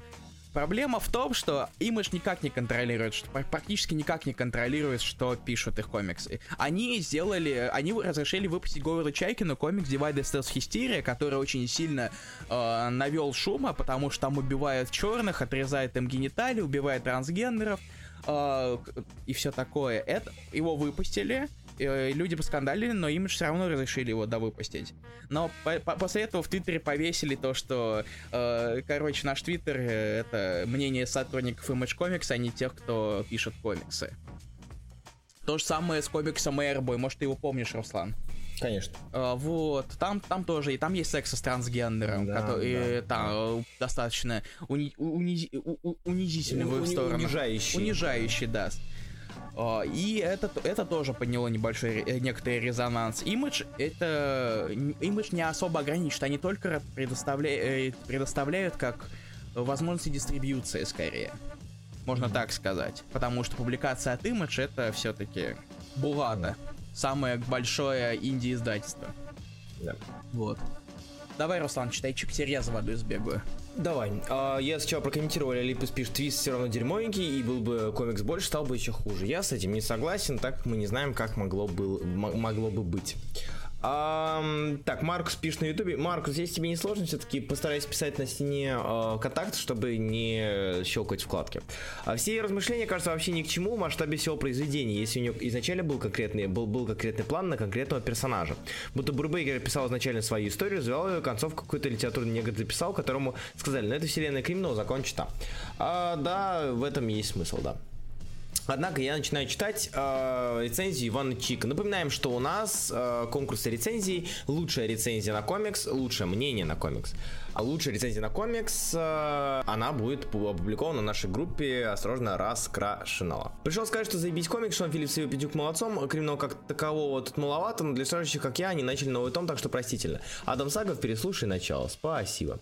Проблема в том, что Image никак не контролирует, что пр- практически никак не контролирует, что пишут их комиксы. Они сделали, они разрешили выпустить Говарду Чайкину комикс Divided Stealth Hysteria, который очень сильно э, навел шума, потому что там убивают черных, отрезают им гениталии, убивают трансгендеров э, и все такое. Это его выпустили, люди поскандалили, но им все равно разрешили его довыпустить. Но по- по- после этого в Твиттере повесили то, что, э, короче, наш Твиттер э, это мнение сотрудников Image Comics, а не тех, кто пишет комиксы. То же самое с комиксом Airboy, может, ты его помнишь, Руслан? Конечно. А, вот, там, там тоже, и там есть секс с трансгендером, Да, который да, там, э, достаточно уни- у- унизи- у- у- унизительный в их Уни- сторону. унижающий. Унижающий, да. И это, это тоже подняло небольшой э, некоторый резонанс. Image это... Image не особо ограничит, они только предоставля- э, предоставляют как возможности дистрибьюции скорее. Можно так сказать. Потому что публикация от Image это все-таки Булата. Самое большое инди-издательство. Да. Вот. Давай, Руслан, читай чик я за водой сбегаю. Давай. А, я сначала прокомментировал, Липус пишет, твист все равно дерьмовенький, и был бы комикс больше, стал бы еще хуже. Я с этим не согласен, так мы не знаем, как могло, был, могло бы быть. Ам, так, Маркус пишет на ютубе. Маркус, если тебе не сложно, все-таки постарайся писать на стене э, контакт, чтобы не щелкать вкладки. А все размышления, кажется, вообще ни к чему в масштабе всего произведения, если у нее изначально был конкретный, был, был конкретный план на конкретного персонажа. Будто Брубейкер писал изначально свою историю, развивал ее, концовку какой-то литературный негр записал, которому сказали, ну это вселенная криминал, закончи там. А, да, в этом есть смысл, да. Однако я начинаю читать э, рецензию Ивана Чика. Напоминаем, что у нас э, конкурсы рецензий, лучшая рецензия на комикс, лучшее мнение на комикс. А лучшая рецензия на комикс, э, она будет опубликована на нашей группе «Осторожно, раскрашенного». Пришел сказать, что заебись комикс, Шон Филлипс и Петюк молодцом, криминал как такового тут маловато, но для слушающих, как я, они начали новый том, так что простительно. Адам Сагов, переслушай начало. Спасибо.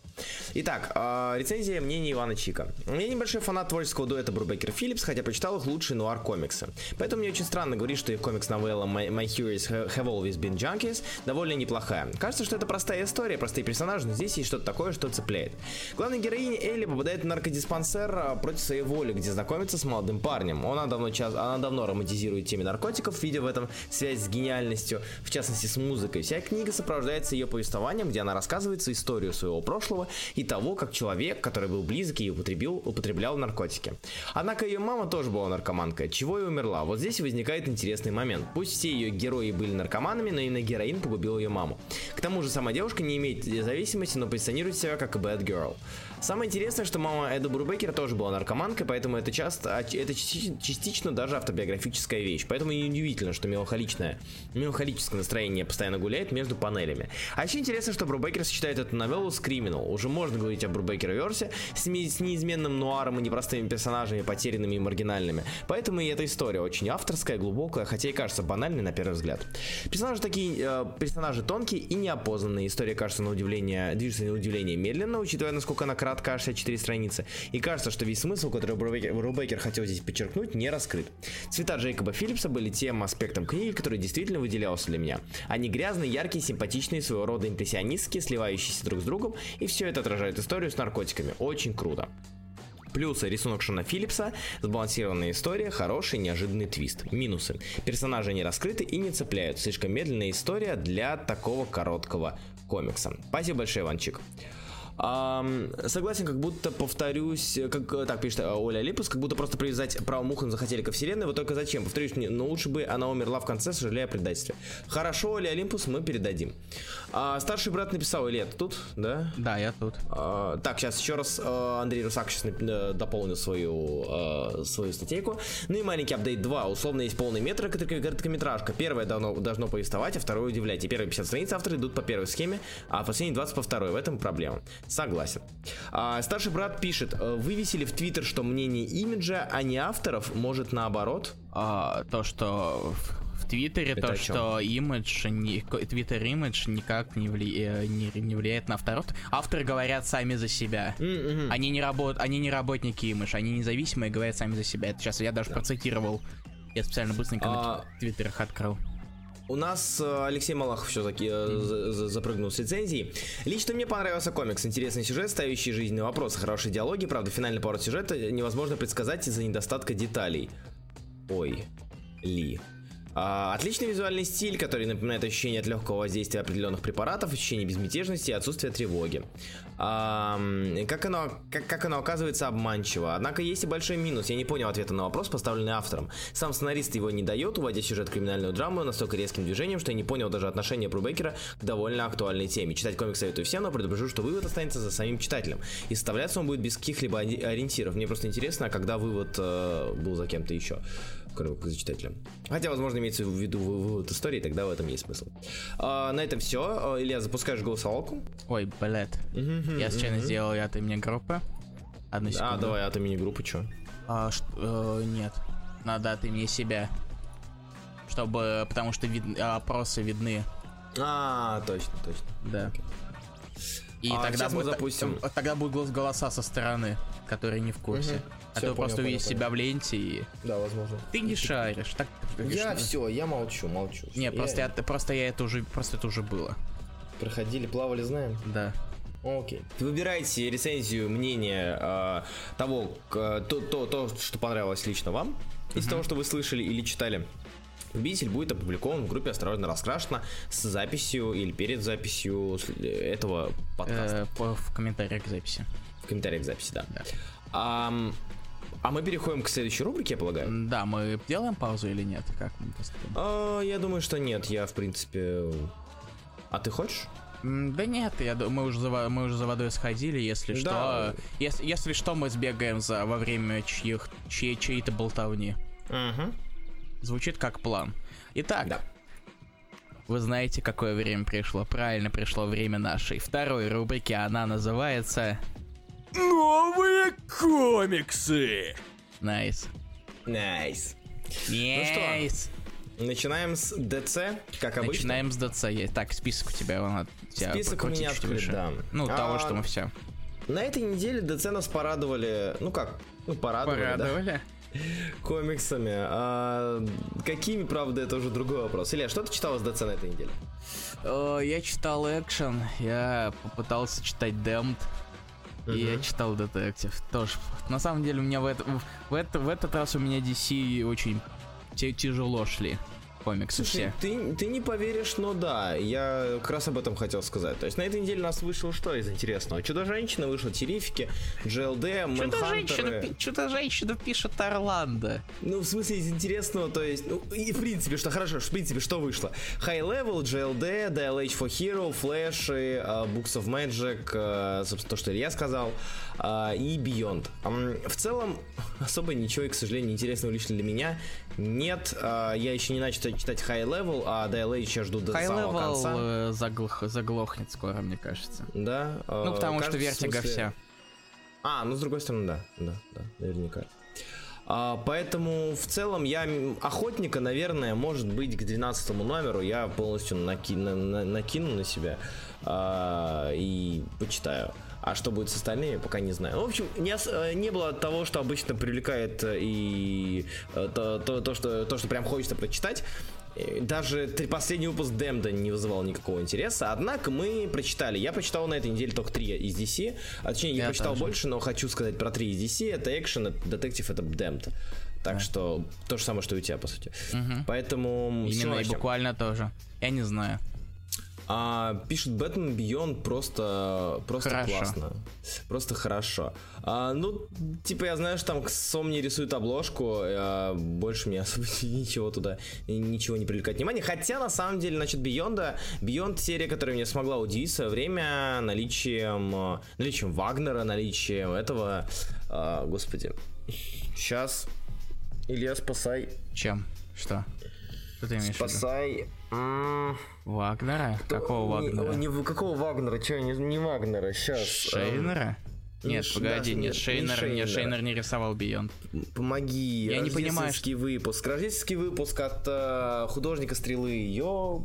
Итак, э, рецензия мнения Ивана Чика. Я небольшой фанат творческого дуэта Брубекер Филлипс, хотя почитал их лучшие нуар комиксы. Поэтому мне очень странно говорить, что их комикс-новелла My, My Heroes Have Always Been Junkies довольно неплохая. Кажется, что это простая история, простые персонажи, но здесь есть что-то такое, что цепляет. Главная героиня Элли попадает в наркодиспансер а, против своей воли, где знакомится с молодым парнем. Она давно, час, она давно романтизирует теме наркотиков, видя в этом связь с гениальностью, в частности с музыкой. Вся книга сопровождается ее повествованием, где она рассказывает историю своего прошлого и того, как человек, который был близок и употребил, употреблял наркотики. Однако ее мама тоже была наркоманкой, чего и умерла. Вот здесь возникает интересный момент. Пусть все ее герои были наркоманами, но именно героин погубил ее маму. К тому же сама девушка не имеет зависимости, но позиционирует позиционирует себя как Bad Girl. Самое интересное, что мама Эда Брубекера тоже была наркоманкой, поэтому это часто, а, это частично даже автобиографическая вещь. Поэтому не удивительно, что меланхоличное, меланхолическое настроение постоянно гуляет между панелями. А еще интересно, что Брубекер сочетает эту новеллу с Криминал. Уже можно говорить о Брубекера Версе с, с неизменным нуаром и непростыми персонажами, потерянными и маргинальными. Поэтому и эта история очень авторская, глубокая, хотя и кажется банальной на первый взгляд. Персонажи такие, э, персонажи тонкие и неопознанные. История кажется на удивление, движется на удивление медленно, учитывая, насколько она кратка, 64 страницы. И кажется, что весь смысл, который Брубекер хотел здесь подчеркнуть, не раскрыт. Цвета Джейкоба Филлипса были тем аспектом книги, который действительно выделялся для меня. Они грязные, яркие, симпатичные, своего рода импрессионистские, сливающиеся друг с другом, и все это отражает историю с наркотиками. Очень круто. Плюсы рисунок Шона Филлипса, сбалансированная история, хороший неожиданный твист. Минусы. Персонажи не раскрыты и не цепляют. Слишком медленная история для такого короткого комикса. Спасибо большое, Иванчик. Um, согласен, как будто повторюсь, как э, так пишет э, Оля Липус, как будто просто привязать право Мухан захотели ко вселенной, вот только зачем? Повторюсь, мне, но лучше бы она умерла в конце, сожалея о предательстве. Хорошо, Оля Олимпус, мы передадим. А, старший брат написал, или это тут, да? Да, я тут. А, так, сейчас еще раз а, Андрей Русак сейчас дополнил свою, а, свою статейку. Ну и маленький апдейт 2. Условно есть полный метр короткометражка. Первое должно, должно повествовать, а второе удивлять. И первые 50 страниц авторы идут по первой схеме, а последние 20 по второй. В этом проблема. Согласен. А, старший брат пишет, «Э, вывесили в Твиттер, что мнение имиджа, а не авторов, может наоборот? А, то, что в Твиттере, то, что имидж, Твиттер имидж никак не, вли, э, не, не влияет на авторов. Авторы говорят сами за себя. Mm-hmm. Они, не работ, они не работники имидж, они независимые, говорят сами за себя. Это сейчас я даже да. процитировал. Я специально быстренько а... на Твиттерах открыл. У нас э, Алексей Малахов все-таки э, запрыгнул с лицензией. Лично мне понравился комикс. Интересный сюжет, ставящий жизненные вопросы, хорошие диалоги. Правда, финальный поворот сюжета невозможно предсказать из-за недостатка деталей. Ой, Ли. А, отличный визуальный стиль, который напоминает ощущение от легкого воздействия определенных препаратов, ощущение безмятежности и отсутствие тревоги. А, как, оно, как, как оно оказывается обманчиво. Однако есть и большой минус. Я не понял ответа на вопрос, поставленный автором. Сам сценарист его не дает, уводя сюжет криминальную драму настолько резким движением, что я не понял даже отношения Брубекера к довольно актуальной теме. Читать комикс советую всем, но предупрежу, что вывод останется за самим читателем. И составляться он будет без каких-либо ориентиров. Мне просто интересно, а когда вывод э, был за кем-то еще кроме как за читателем. Хотя, возможно, имеется в виду вывод истории, тогда в этом есть смысл. А, на этом все. А, Илья, запускаешь голосовалку. Ой, блядь. Я случайно сделал от имени группы. Одну секунду. А, давай от имени группы, что? А, ш- э, нет. Надо от имени себя. Чтобы, потому что вид, опросы видны. А, точно, точно. Да. Okay. И а, тогда, будет, запустим. тогда будут голоса со стороны, которые не в курсе. Угу. А то просто увидишь себя в ленте и... Да, возможно. Ты не шаришь. Так, я все, я молчу, молчу. Не, я... просто, я, просто я это уже, просто это уже было. Проходили, плавали, знаем? Да. Окей. Выбирайте рецензию, мнение э, того, к, то, то, то, что понравилось лично вам, из mm-hmm. того, что вы слышали или читали. Победитель будет опубликован в группе «Осторожно раскрашено» с записью или перед записью этого подкаста. Э, в комментариях к записи. В комментариях к записи, да. да. А, а мы переходим к следующей рубрике, я полагаю. Да, мы делаем паузу или нет? Как мы А, я думаю, что нет. Я, в принципе... А ты хочешь? Да нет, я, мы, уже за, мы уже за водой сходили, если да. что. Если, если что, мы сбегаем за, во время чьих, чьей, чьей-то болтовни. Мгм. Звучит как план. Итак, Да. вы знаете, какое время пришло. Правильно пришло время нашей второй рубрики. Она называется Новые комиксы. Nice. Nice. Nice. Начинаем с ДЦ, как обычно. Начинаем с ДЦ. Есть. Так, список у тебя, вон, от тебя Список у меня открыт, да. Ну, А, того, что мы все На этой неделе ДЦ нас порадовали, ну как, ну порадовали, да, порадовали. Комиксами. А, какими, правда, это уже другой вопрос. Илья, что ты читал из ДЦ на этой неделе? Э, Я читал экшен, я попытался читать Damned, и я читал детектив. Тоже. На самом деле у меня в, это- в, это- в этот раз у меня DC очень тяжело шли комиксы Слушай, все. ты, ты не поверишь, но да, я как раз об этом хотел сказать. То есть на этой неделе у нас вышло что из интересного? Чудо-женщина вышла, Терифики, GLD, Мэнхантеры. Чудо-женщина пишет Орландо. Ну, в смысле, из интересного, то есть, ну, и в принципе, что хорошо, в принципе, что вышло? High Level, GLD, DLH for Hero, Flash, и, а, Books of Magic, а, собственно, то, что Илья сказал, а, и Beyond. В целом, <laughs> особо ничего, и, к сожалению, интересного лично для меня нет. А, Я еще не начал читать High Level, а DLH я жду до High самого Level конца. э, заглох- заглохнет скоро, мне кажется. Да? а, Ну, потому что кажется, в вертига смысле- вся. А, ну с другой стороны, да, да, да, наверняка. Поэтому в целом я охотника, наверное, может быть к 12 номеру я полностью наки- на- на- накину на себя а, и почитаю. А что будет с остальными, пока не знаю. Ну, В общем, не, э, не было того, что обычно привлекает э, и э, то, то, то, что, то, что прям хочется прочитать. Даже последний выпуск Демда не вызывал никакого интереса. Однако мы прочитали. Я прочитал на этой неделе только три из DC. А, точнее, я, Я прочитал тоже. больше, но хочу сказать про три из DC. Это экшен, это детектив, это Демд. Так что то же самое, что и у тебя, по сути. Поэтому всё Именно и буквально тоже. Я не знаю. А, пишет Бэтмен Beyond просто, просто Хорошо. классно. Просто хорошо. А, ну, типа, я знаю, что там Сом не рисует обложку, а больше мне <laughs> особо ничего туда, ничего не привлекает внимание. Хотя, на самом деле, значит, Beyond, Beyond серия, которая меня смогла удивить в свое время наличием, э, наличием Вагнера, наличием этого, а, господи, сейчас, Илья, спасай, Чем? Что? Что ты имеешь в виду? Вагнера? Какого не- Вагнера? Не, какого Вагнера? Че, не, не Вагнера, сейчас. Шейнера? Нет, Ш- погоди, да, нет, нет, не Шейнер, нет. Шейнер не рисовал Бейонд. Помоги. Я не понимаю, Рождественский выпуск. Рождественский выпуск от э, художника Стрелы. Ё...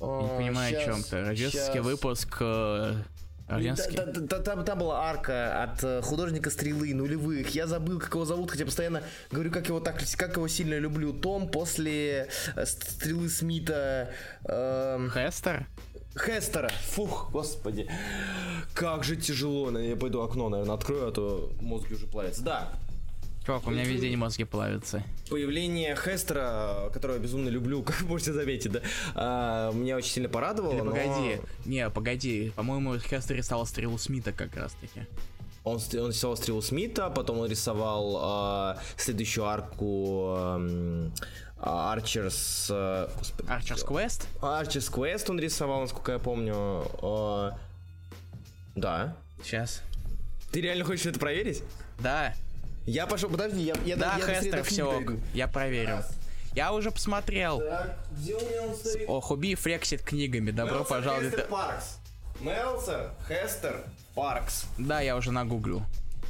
Я не понимаю, о чем ты. Рождественский выпуск... э, Да, там, там была арка от э, художника Стрелы нулевых. Я забыл, как его зовут, хотя постоянно говорю, как его так, как его сильно люблю. Том после э, Стрелы Смита. эм, Хестер? Хестера. Фух, господи. Как же тяжело. Я пойду окно, наверное, открою, а то мозги уже плавятся. Да, Чувак, у меня везде мозги плавятся. появление Хестера, которого я безумно люблю, <laughs> как можете заметить, да, а, меня очень сильно порадовало. Или но погоди, не, погоди, по-моему, Хестер рисовал Стрелу Смита как раз таки. Он, он рисовал Стрелу Смита, потом он рисовал а, следующую арку Арчерс... Арчерс Квест? Арчерс Квест он рисовал, насколько я помню. а, да. Сейчас. Ты реально хочешь это проверить? Да, Я пошел, подожди, я, я, да, я Хестер, все, я проверил. Я уже посмотрел. Так, где у меня он стоит? О, Хуби флексит книгами, добро Мелсер, пожаловать. Хестер, Паркс. Мелсер, Хестер, Паркс. Да, я уже нагуглил.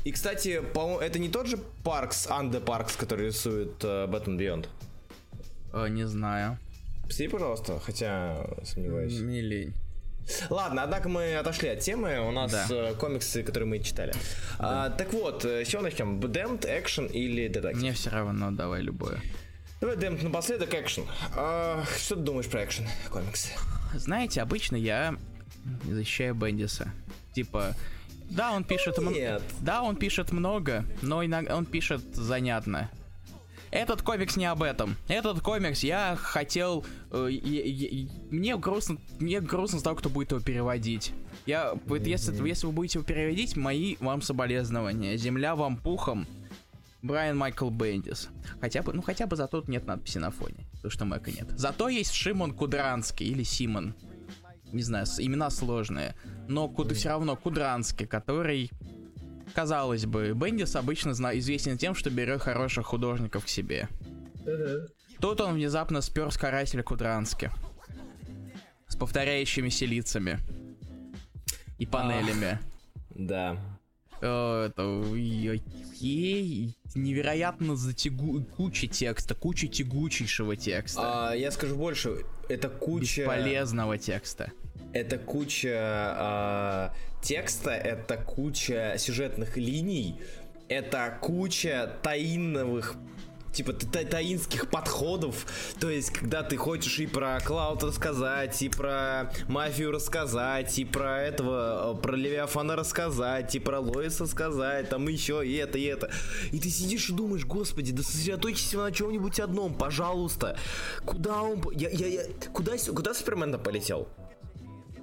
И, кстати, по это не тот же Паркс, Анде Паркс, который рисует э, Batman Beyond? Э, не знаю. Посмотри, пожалуйста, хотя сомневаюсь. Мне лень. Ладно, однако мы отошли от темы. У нас Да. э, комиксы, которые мы читали. А, так вот, э, с чего начнем? Damned, экшен или детектив? Мне все равно, давай любое. Давай Damned напоследок, экшен. А, что ты думаешь про экшен комиксы? Знаете, обычно я защищаю Бендиса. Типа, да, он пишет... м- Нет. Да, он пишет много, но иногда он пишет занятно. Этот комикс не об этом. Этот комикс я хотел... э, я- я- мне грустно, мне грустно с того, кто будет его переводить. Я, вот если, если вы будете его переводить, мои вам соболезнования. Земля вам пухом. Брайан Майкл Бендис. Хотя бы, ну хотя бы зато тут нет надписи на фоне. Потому что Мэка нет. Зато есть Шимон Кудранский или Симон. Не знаю, имена сложные. Но куд, все равно Кудранский, который казалось бы, Бендис обычно известен тем, что берет хороших художников к себе. Тут он внезапно спер с карателя Кудрански. С повторяющимися лицами. И панелями. Да. Э, Это окей. Невероятно затягу... куча текста, куча тягучейшего текста. А, я скажу больше. Это куча... Бесполезного текста. Это куча а, текста, это куча сюжетных линий, это куча таинных типа та- таинских подходов. То есть, когда ты хочешь и про Клауд рассказать, и про мафию рассказать, и про этого, э, про Левиафана рассказать, и про Лоиса сказать, там еще и это, и это. И ты сидишь и думаешь, господи, да сосредоточься на чем-нибудь одном, пожалуйста. Куда он... Я, я, я... Куда, куда Супермен полетел?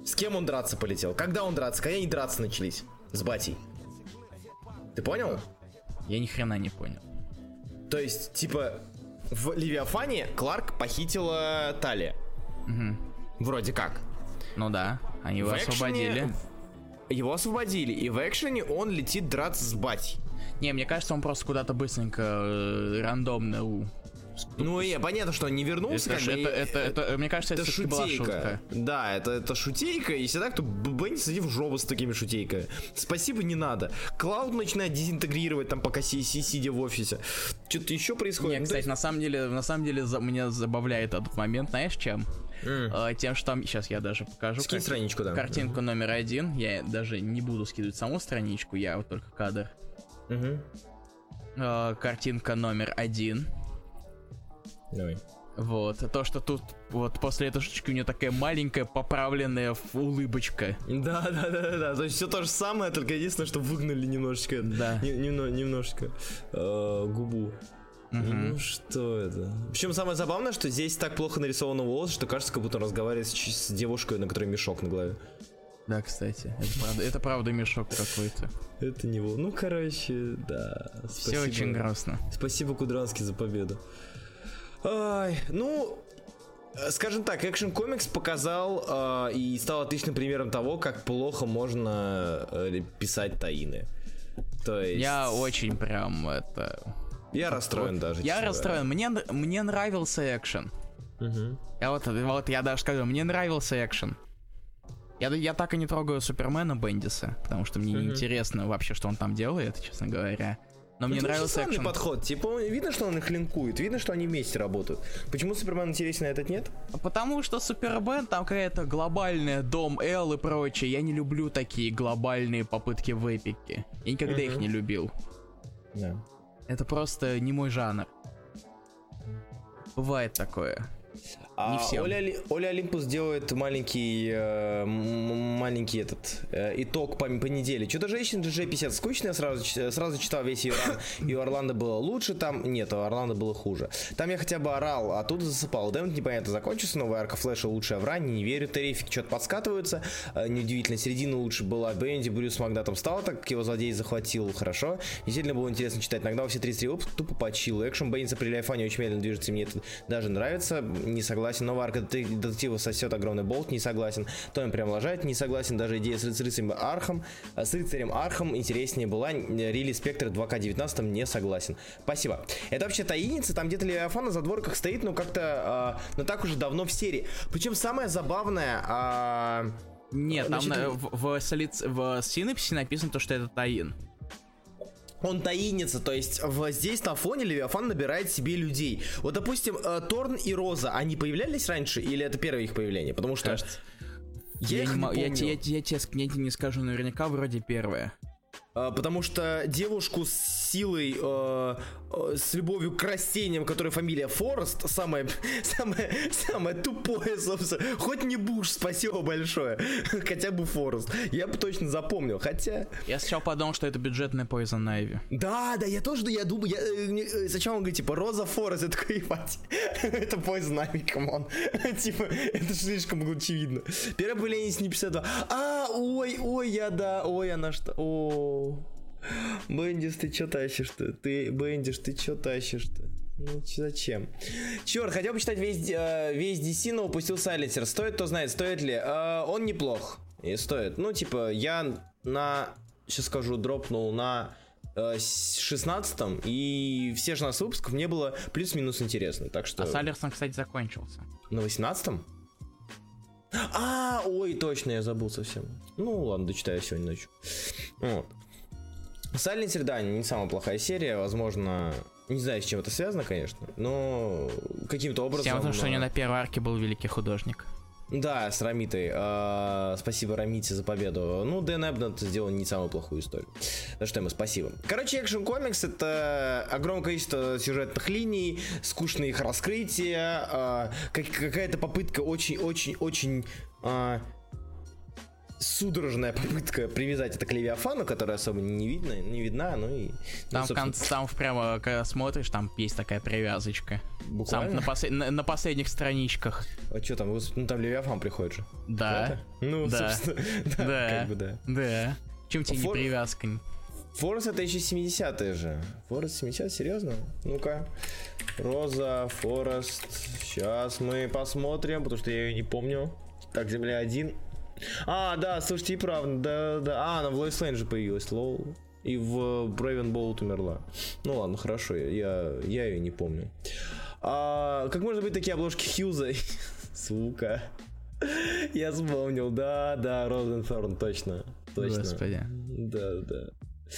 С кем он драться полетел? Когда он драться? Когда они драться начались? С батей. Ты понял? Я ни хрена не понял. То есть, типа, в Левиафане Кларк похитила Талия. Вроде как. Ну да, они его В экшене освободили. Его освободили, и в экшене он летит драться с батей. Не, мне кажется, он просто куда-то быстренько э, рандомно у- Ну и понятно, что он не вернулся, Это, как ж- бы, это, это, это, мне кажется, это, это шутейка. шутка. Да, это, это шутейка, и всегда кто Бенни сиди в жопу с такими шутейками. Спасибо, не надо. Клауд начинает дезинтегрировать там, пока си, си- сидя в офисе. Что-то еще происходит. Не, кстати, на самом деле, на самом деле, за- меня забавляет этот момент, знаешь, чем? Э, тем, что там, сейчас я даже покажу. Скинь карти- страничку, да. Картинку номер один. Я даже не буду скидывать саму страничку, я вот только кадр. Мгм. Э, картинка номер один. Давай. Вот, то, что тут вот после этой штучки у нее такая маленькая поправленная улыбочка. Да, <laughs> да, да, да, да. То есть все то же самое, только единственное, что выгнали немножечко. Да. не- немно- немножечко э, губу. Ну что это? Причем самое забавное, что здесь так плохо нарисовано волос, что кажется, как будто он разговаривает с, девушкой, на которой мешок на голове. Да, кстати, это правда, это правда мешок какой-то. Это не волос. Ну, короче, да. Все очень грустно. Спасибо, Кудранский, за победу. Ай, ну, э, скажем так, Action Comics показал э, и стал отличным примером того, как плохо можно э, писать таины. То есть... Я очень прям это. Я расстроен даже. Я честно расстроен. Мне, мне нравился экшен. Мгм. Я вот, вот я даже скажу, мне нравился экшен. Я, я так и не трогаю Супермена Бендиса, потому что мне Мгм. интересно вообще, что он там делает, честно говоря. Но мне нравился экшен. подход. Типа, видно, что он их линкует, видно, что они вместе работают. Почему Супермен интересен, а этот нет? Потому что Супермен там какая-то глобальная дом Эл и прочее. Я не люблю такие глобальные попытки в эпике. Я никогда их не любил. Да. Это просто не мой жанр. Бывает такое. А всем. Оля, Оля Олимпус делает маленький, э, маленький этот э, итог по, по неделе. Что-то женщина GG50 скучная, сразу, сразу читал весь ее ран, и у Орландо было лучше там, нет, у Орландо было хуже. Там я хотя бы орал, а тут засыпал. Дэмон непонятно закончился, новая арка Флэша лучшая в ране, не верю, тарифики что-то подскатываются, э, неудивительно, середина лучше была, Бенди Брюс Магдатом стал, так как его злодей захватил, хорошо. Действительно было интересно читать, иногда все 33 выпуска тупо по чилу. Экшен Бенниса при Лайфане очень медленно движется, мне это даже нравится, не согласен. Новая арка детек- детектива сосет огромный болт, не согласен. Тони прям лажает, не согласен. Даже идея с, рыц- рыцарем Архом, э, с рыцарем Архом интереснее была. Э, Рили Спектр 2К19 не согласен. Спасибо. Это вообще таинница, там где-то Левиафан на задворках стоит, но как-то, э, но так уже давно в серии. Причем самое забавное, а, Нет, там Значит, на- в, в, солиц- в синапсе написано то, что это Таин. Он таинится, то есть в, здесь на фоне Левиафан набирает себе людей. Вот, допустим, э, Торн и Роза, они появлялись раньше или это первое их появление? Потому что Кажется. я, Я, их не, не я, я, те- я тебе я не скажу наверняка, вроде первое. А, Потому что девушку с силой, э, э, с любовью к растениям, которая фамилия Форест, самое, <laughs> самое, самое тупое, собственно. Хоть не Буш, спасибо большое. <laughs> Хотя бы Форест. Я бы точно запомнил. Хотя... Я сначала подумал, что это бюджетная Poison Ivy. Да, да, я тоже, да, я думаю, я, э, э, сначала он говорит, типа, Роза Форест, я такой, ебать, <laughs> это Poison Ivy, come on. Типа, это слишком очевидно. Первое появление с 52. А, ой, ой, я, да, ой, она что, о Бендис, ты чё тащишь-то? Ты, Бендиш, ты чё тащишь-то? Ну, зачем? Черт, хотел бы читать весь, э, весь DC, но упустил Сайленсер. Стоит, кто знает, стоит ли. Э, он неплох. И стоит. Ну, типа, я на сейчас скажу, дропнул на э, 16 и все 16 выпусков мне было плюс-минус интересно, так что... А Салерсон, кстати, закончился. На 18 А, ой, точно, я забыл совсем. Ну ладно, дочитаю сегодня ночью. Вот. Silent да, не самая плохая серия, возможно, не знаю, с чем это связано, конечно, но каким-то образом... Тем, что у э, него на первой арке был великий художник. Да, с Рамитой. А, спасибо Рамите за победу. Ну, Дэн Эбнет сделал не самую плохую историю. За что ему спасибо. Короче, экшен комикс это огромное количество сюжетных линий, скучные их раскрытия, а, как, какая-то попытка очень-очень-очень а, судорожная попытка привязать это к Левиафану, которая особо не видно, не видна, ну и... ну, Там, в собственно, конце, там прямо, когда смотришь, там есть такая привязочка. Буквально? на, посle- на- на последних страничках. А что там? Ну там Левиафан приходит же. Да. Это? Ну, Да. собственно, <laughs> да, Да. как бы да. Да. Чем тебе не Фор- привязка? Форест это еще 70-е же. Форест 70 серьезно? Ну-ка. Роза, Форест. Сейчас мы посмотрим, потому что я ее не помню. Так, Земля 1. А, да, слушайте, и правда, да, да. А, она в Лоис Лейн же появилась, лол. И в Брейвен Болт умерла. Ну ладно, хорошо, я, я ее не помню. А, как можно быть такие обложки Хьюза? <laughs> Сука. Я вспомнил, да, да, Розенфорн, точно. Точно. Господи. Да, да.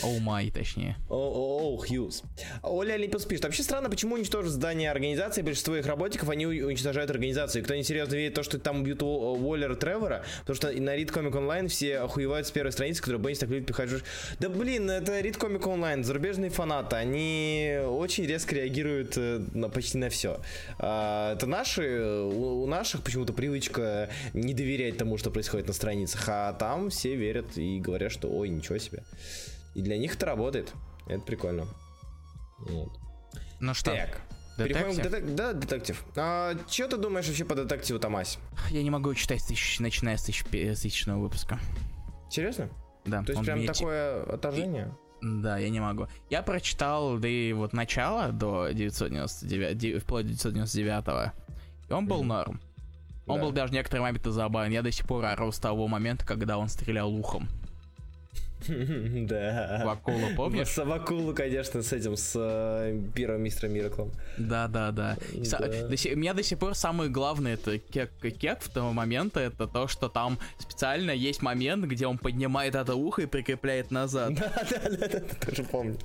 Оу май, точнее. О, о, о, Хьюз. Оля Олимпиус пишет. Вообще странно, почему уничтожат здание организации, большинство их работников, они уничтожают организацию. Кто не серьезно верит то, что там убьют Уол- Уоллера Тревора, потому что на Read Comic Online все охуевают с первой страницы, которую Бенни так любит пихать. Да блин, это Read Comic Online, зарубежные фанаты, они очень резко реагируют э, на почти на все. это наши, у наших почему-то привычка не доверять тому, что происходит на страницах, а там все верят и говорят, что ой, ничего себе. И для них это работает. Это прикольно. Вот. Ну что, Так. Переходим к детек- Да, детектив. А, что ты думаешь вообще по детективу Томаси? Я не могу читать, тысяч- начиная с тысяч- с тысячного выпуска. Серьезно? Да, То есть прям те- такое отторжение? Да, я не могу. Я прочитал, да и вот начало до 999, де- вплоть до 999 и он был норм. Он Да. был даже некоторые моменты забавен. Я до сих пор ору с того момента, когда он стрелял ухом. <laughs> Да. Вакула, помнишь? Вакулу, конечно, с этим, с э, первым мистером Мираклом. Да, да, да. У меня до сих пор самое главное это кек, кек в того момента, это то, что там специально есть момент, где он поднимает это ухо и прикрепляет назад. <laughs> Да, да, да, да, тоже помню.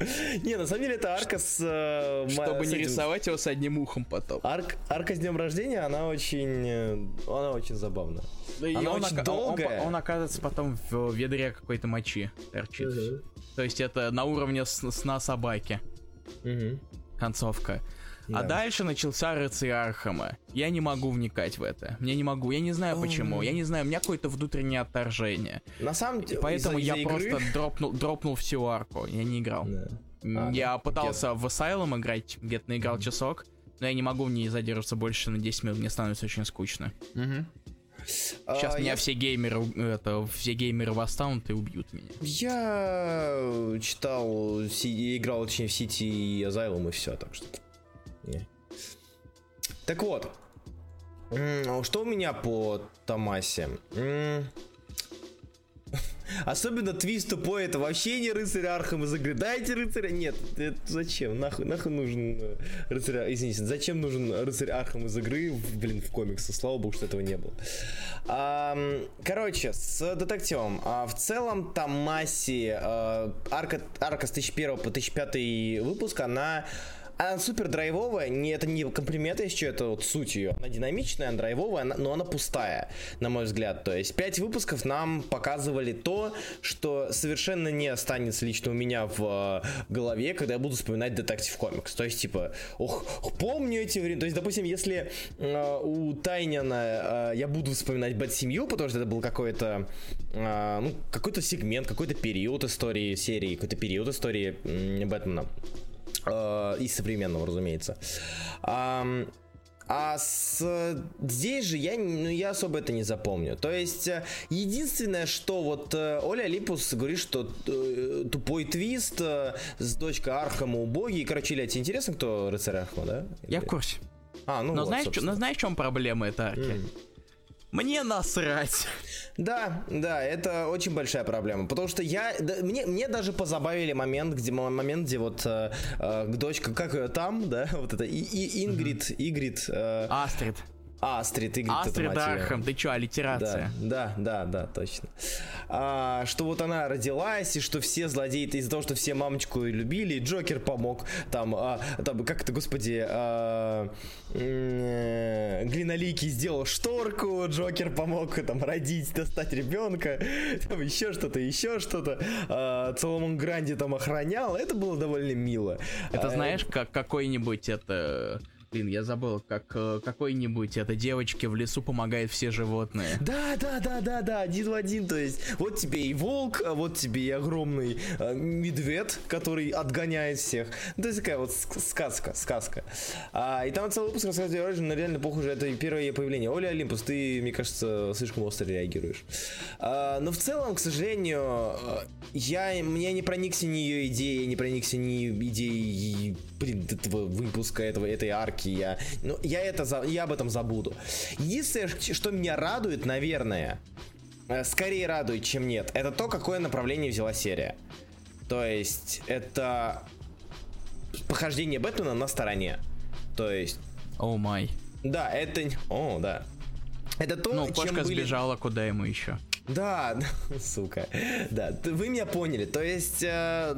Не, на самом деле это арка с... э, Чтобы не рисовать его с одним ухом потом. Арк, арка с днем рождения, она очень... э, Она очень забавна. И Она он, очень долгая. он оказывается потом в ведре какой-то мочи торчит. То есть это на уровне с- сна собаки. Мгм. Концовка. А Да. дальше начался рыцарь Архама. Я не могу вникать в это. Я не могу. Я не знаю почему. Я не знаю. У меня какое-то внутреннее отторжение. На самом деле, поэтому из-за- я из-за игры- просто дропнул, дропнул всю арку. Я не играл. Да. А, я да. пытался в Asylum играть, где-то наиграл часок. Но я не могу в ней задерживаться больше на 10 минут, мне становится очень скучно. Сейчас А, меня я- все геймеры, это, все геймеры восстанут и убьют меня. Я читал, си- играл, точнее, в Сити и Asylum и все, так что... не. Так вот, что у меня по Томаси? Особенно твист тупой, это вообще не рыцарь Архам из игры. Дайте рыцаря. Нет, это зачем? Нахуй, нахуй нужен э, рыцарь... Извините, зачем нужен рыцарь Архам из игры, блин, в комиксах? Слава богу, что этого не было. Ам, короче, с детективом. А, в целом, Томаси, э, арка, арка с 1001 по 1005 выпуск, она... Она супер драйвовая, не, это не комплимент, что, это вот суть ее. Она динамичная, она драйвовая, но она пустая, на мой взгляд. То есть пять выпусков нам показывали то, что совершенно не останется лично у меня в э, голове, когда я буду вспоминать Detective Comics. То есть, типа, ох, помню эти времена. То есть, допустим, если э, у Тайниона э, я буду вспоминать Бэт-семью, потому что это был какой-то э, ну, какой-то сегмент, какой-то период истории серии, какой-то период истории Бэтмена. Э, из современного, разумеется. Ам, а с, здесь же я, ну, я особо это не запомню. То есть, э, единственное, что вот э, Оля Олимпус говорит, что тупой твист с дочкой Архама убогий. Короче, Илья, тебе интересно, кто рыцарь Архама, да? Я Или- в курсе. А, ну но, вот, знаешь, но знаешь, в чем проблема этой арки? М. Мне насрать. Да, да, это очень большая проблема, потому что я, да, мне, мне даже позабавили момент, где момент, где вот э, э, дочка, как ее там, да, <laughs> вот это и, и Ингрид, Игрид, э, Астрид. Астрид, это Астрид. Архам, ты чё, аллитерация? Да, да, да, да, точно. А, что вот она родилась, и что все злодеи из-за того, что все мамочку любили, и Джокер помог там, а, там как это, господи, а, э, Глиноликий сделал шторку, Джокер помог там родить, достать ребенка, там еще что-то, еще что-то. А, Соломон Гранди там охранял, это было довольно мило. Это А, знаешь, как какой-нибудь это... Блин, я забыл, как э, какой-нибудь это девочке в лесу помогает все животные. Да, да, да, да, да, один в один. То есть, вот тебе и волк, а вот тебе и огромный э, медведь, который отгоняет всех. Ну, То есть такая вот ск- сказка, сказка. А, и там целый выпуск рассказывает Origin, но реально похоже, это первое появление. Оля Олимпус, ты, мне кажется, слишком остро реагируешь. А, но в целом, к сожалению, э, я, мне не проникся ни ее идеей, не проникся ни идеей, блин, этого выпуска, этого, этой арки. Я, ну, я, это, за- я об этом забуду. Единственное, что меня радует, наверное, э, скорее радует, чем нет, это то, какое направление взяла серия. То есть, это похождение Бэтмена на стороне. То есть, О май. да, это... О, да. Это то, Ну, чем кошка были... сбежала, куда ему еще? Да, <laughs> сука. Да, вы меня поняли. То есть э,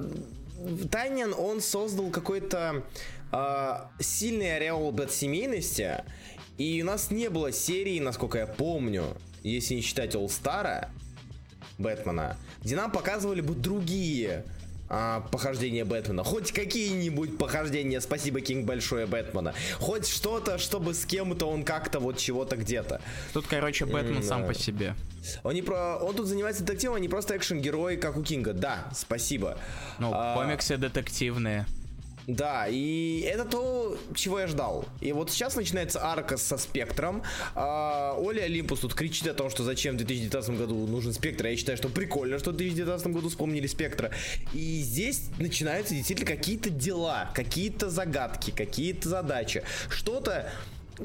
Тайнин, он создал какой-то э, сильный ореол бэт-семейности, и у нас не было серии, насколько я помню, если не считать Star Бэтмена, где нам показывали бы другие а, похождения Бэтмена. Хоть какие-нибудь похождения, спасибо, Кинг, большое Бэтмена. Хоть что-то, чтобы с кем-то он как-то вот чего-то где-то. Тут, короче, Бэтмен сам да. по себе. Он, не про... он тут занимается детективом, а не просто экшен-герой, как у Кинга. Да, спасибо. Ну, А, комиксы детективные. Да, и это то, чего я ждал. И вот сейчас начинается арка со Спектром. А, Оля Олимпус тут кричит о том, что зачем в 2019 году нужен Спектр. Я считаю, что прикольно, что в 2019 году вспомнили Спектра. И здесь начинаются действительно какие-то дела, какие-то загадки, какие-то задачи. Что-то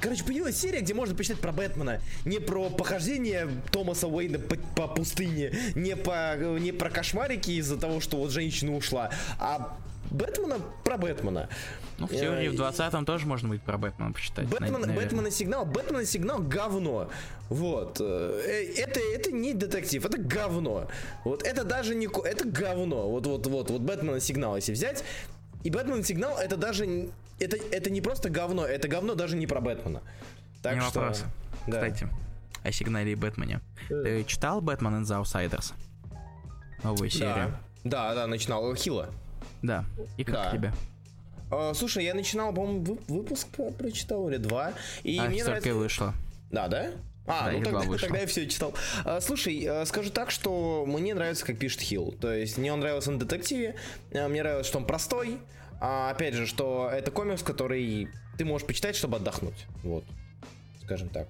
Короче, появилась серия, где можно почитать про Бэтмена. Не про похождение Томаса Уэйна по, по пустыне, не, по, не про кошмарики из-за того, что вот женщина ушла, а Бэтмена про Бэтмена. Ну, в теории Э, в 20-м тоже можно будет про Бэтмена почитать. Бэтмен, наверное. Бэтмена сигнал, Бэтмена сигнал говно. Вот. Э, Это, это не детектив, это говно. Вот это даже не... Это говно. Вот, вот, вот, вот Бэтмена сигнал, если взять. И Бэтмен сигнал, это даже... Это, это не просто говно, это говно даже не про Бэтмена. Так Не что... вопрос. да. Кстати, о сигнале и Бэтмене. Ты читал Бэтмен and the Outsiders? Новую серию? Да, да, да, начинал. Хила. Да. И как Да. тебе? А, слушай, я начинал, по-моему, вы- выпуск про- прочитал или два. И а, мне и нравится... вышло. Да, да? А, Да, ну тогда, <laughs> тогда я все читал. А, слушай, а, скажу так, что мне нравится, как пишет Хилл. То есть мне он нравился на детективе, а, мне нравилось, что он простой. А, опять же, что это комикс, который ты можешь почитать, чтобы отдохнуть. Вот, скажем так.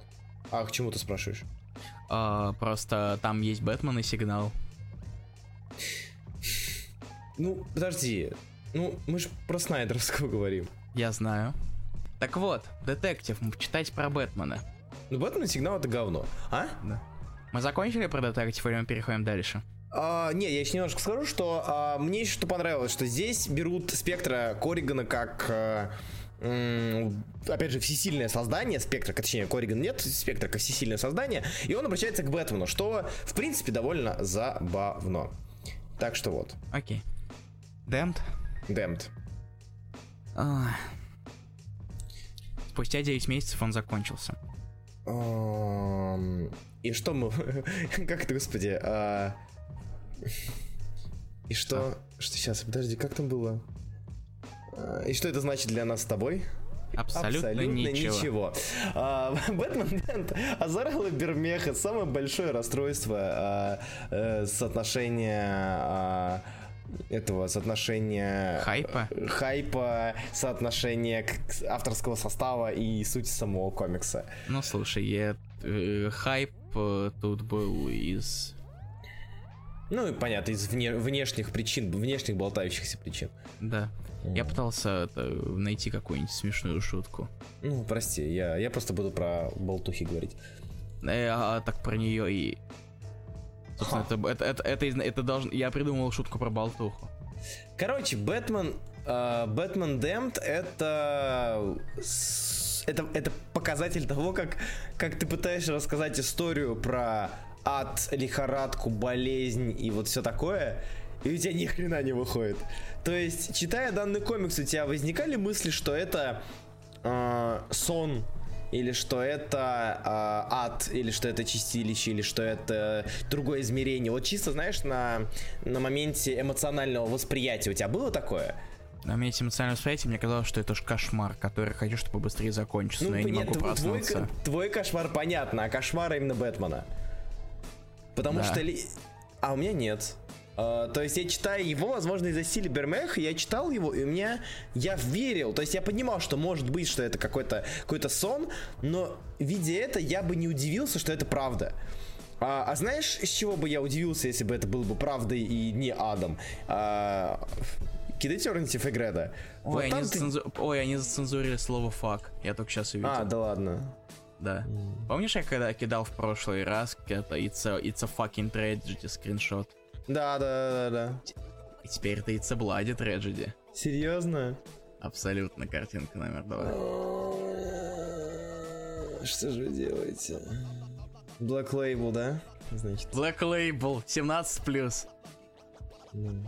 А к чему ты спрашиваешь? А, просто там есть Бэтмен и сигнал. Ну, подожди. Ну, мы же про Снайдеровского говорим. Я знаю. Так вот, детектив, читать про Бэтмена. Ну, Бэтмен сигнал это говно. А? Мы закончили про детектив или мы переходим дальше? А, не, я еще немножко скажу, что а, мне еще что понравилось, что здесь берут спектра Корригана как а, опять же, всесильное создание спектра, точнее, Корриган нет, спектра как всесильное создание, и он обращается к Бэтмену, что, в принципе, довольно забавно. Так что вот, Окей. Дэмт? Damned. Ах. Спустя 9 месяцев он закончился. И что мы... <laughs> Как это, господи? а, И что... Что сейчас, подожди, как там было? А, И что это значит для нас с тобой? Абсолютно, ничего. ничего. А, <laughs> Бэтмен Дент Азарелла Бермеха самое большое расстройство а, э, соотношения а, этого соотношения Хайпа? хайпа, соотношения авторского состава и сути самого комикса. Ну слушай, я, э, хайп э, тут был из... Ну и понятно, из вне- внешних причин, внешних болтающихся причин. Да. Я пытался это, найти какую-нибудь смешную шутку. Ну, прости, я, я просто буду про болтухи говорить. Э, а, так про нее и... Собственно, это, это, это, это, из- это должен... Я придумал шутку про болтуху. Короче, Бэтмен, э, Бэтмен Демпт это, это это показатель того, как как ты пытаешься рассказать историю про ад, лихорадку, болезнь и вот все такое, и у тебя ни хрена не выходит. То есть, читая данный комикс, у тебя возникали мысли, что это э, сон или что это э, ад, или что это чистилище, или что это другое измерение. Вот чисто, знаешь, на, на моменте эмоционального восприятия у тебя было такое? На моменте эмоционального восприятия мне казалось, что это ж кошмар, который хочу, чтобы побыстрее закончился, но я не нет, могу тв- твой, проснуться. ко- твой кошмар понятно, а кошмар именно Бэтмена. Потому Да. что... ли- А у меня нет. А, то есть я читаю его, возможно, из-за стиля Бермеха, я читал его, и у меня... Я верил, то есть я понимал, что может быть, что это какой-то какой сон, но видя это, я бы не удивился, что это правда. А, а знаешь, с чего бы я удивился, если бы это было бы правдой и не адом? А, Кидайте Орнитив Эгреда. Ой, Вот они ты- зацензу- Ой, они зацензурили слово фак. Я только сейчас увидел. А, да ладно. Да. Помнишь, я когда кидал в прошлый раз это it's a, it's a fucking tragedy скриншот? Да, да, да, да. И теперь a bloody tragedy. Серьезно? Абсолютно картинка номер два. Что же вы делаете? Black Label, да? Значит. Black Label 17+.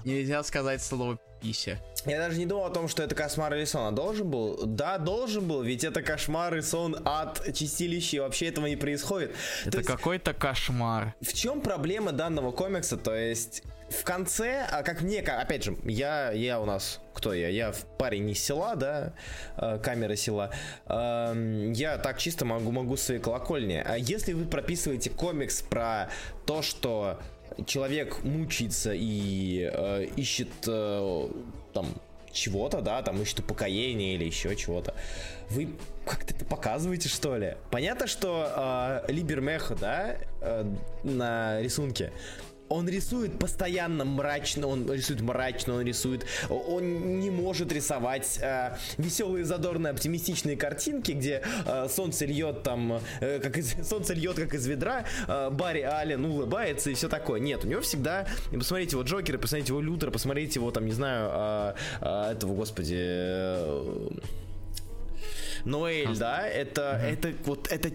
Нельзя сказать слово пися. Я даже не думал о том, что это кошмар или сон. А должен был? Да, должен был, ведь это кошмар и сон от чистилища, и вообще этого не происходит. То Это есть, какой-то кошмар. в чем проблема данного комикса? То есть, в конце, а как мне, опять же, я, я у нас, кто я? Я в- парень из села, да, э, камера села. Эм, Я так чисто могу, могу свои колокольни. А если вы прописываете комикс про то, что человек мучается и э, ищет э, там чего-то, да, там ищет упокоение или еще чего-то. Вы как-то это показываете, что ли? Понятно, что э, Либермеха, да, э, на рисунке, он рисует постоянно мрачно, он рисует мрачно, он рисует, он не может рисовать э, веселые, задорные, оптимистичные картинки, где э, солнце льет там, э, как из, <laughs> солнце льет как из ведра, э, Барри Аллен улыбается и все такое. Нет, у него всегда, посмотрите его Джокера, посмотрите его Лютера, посмотрите его там, не знаю, э, э, этого, господи, э, Ноэль, да, это, это вот это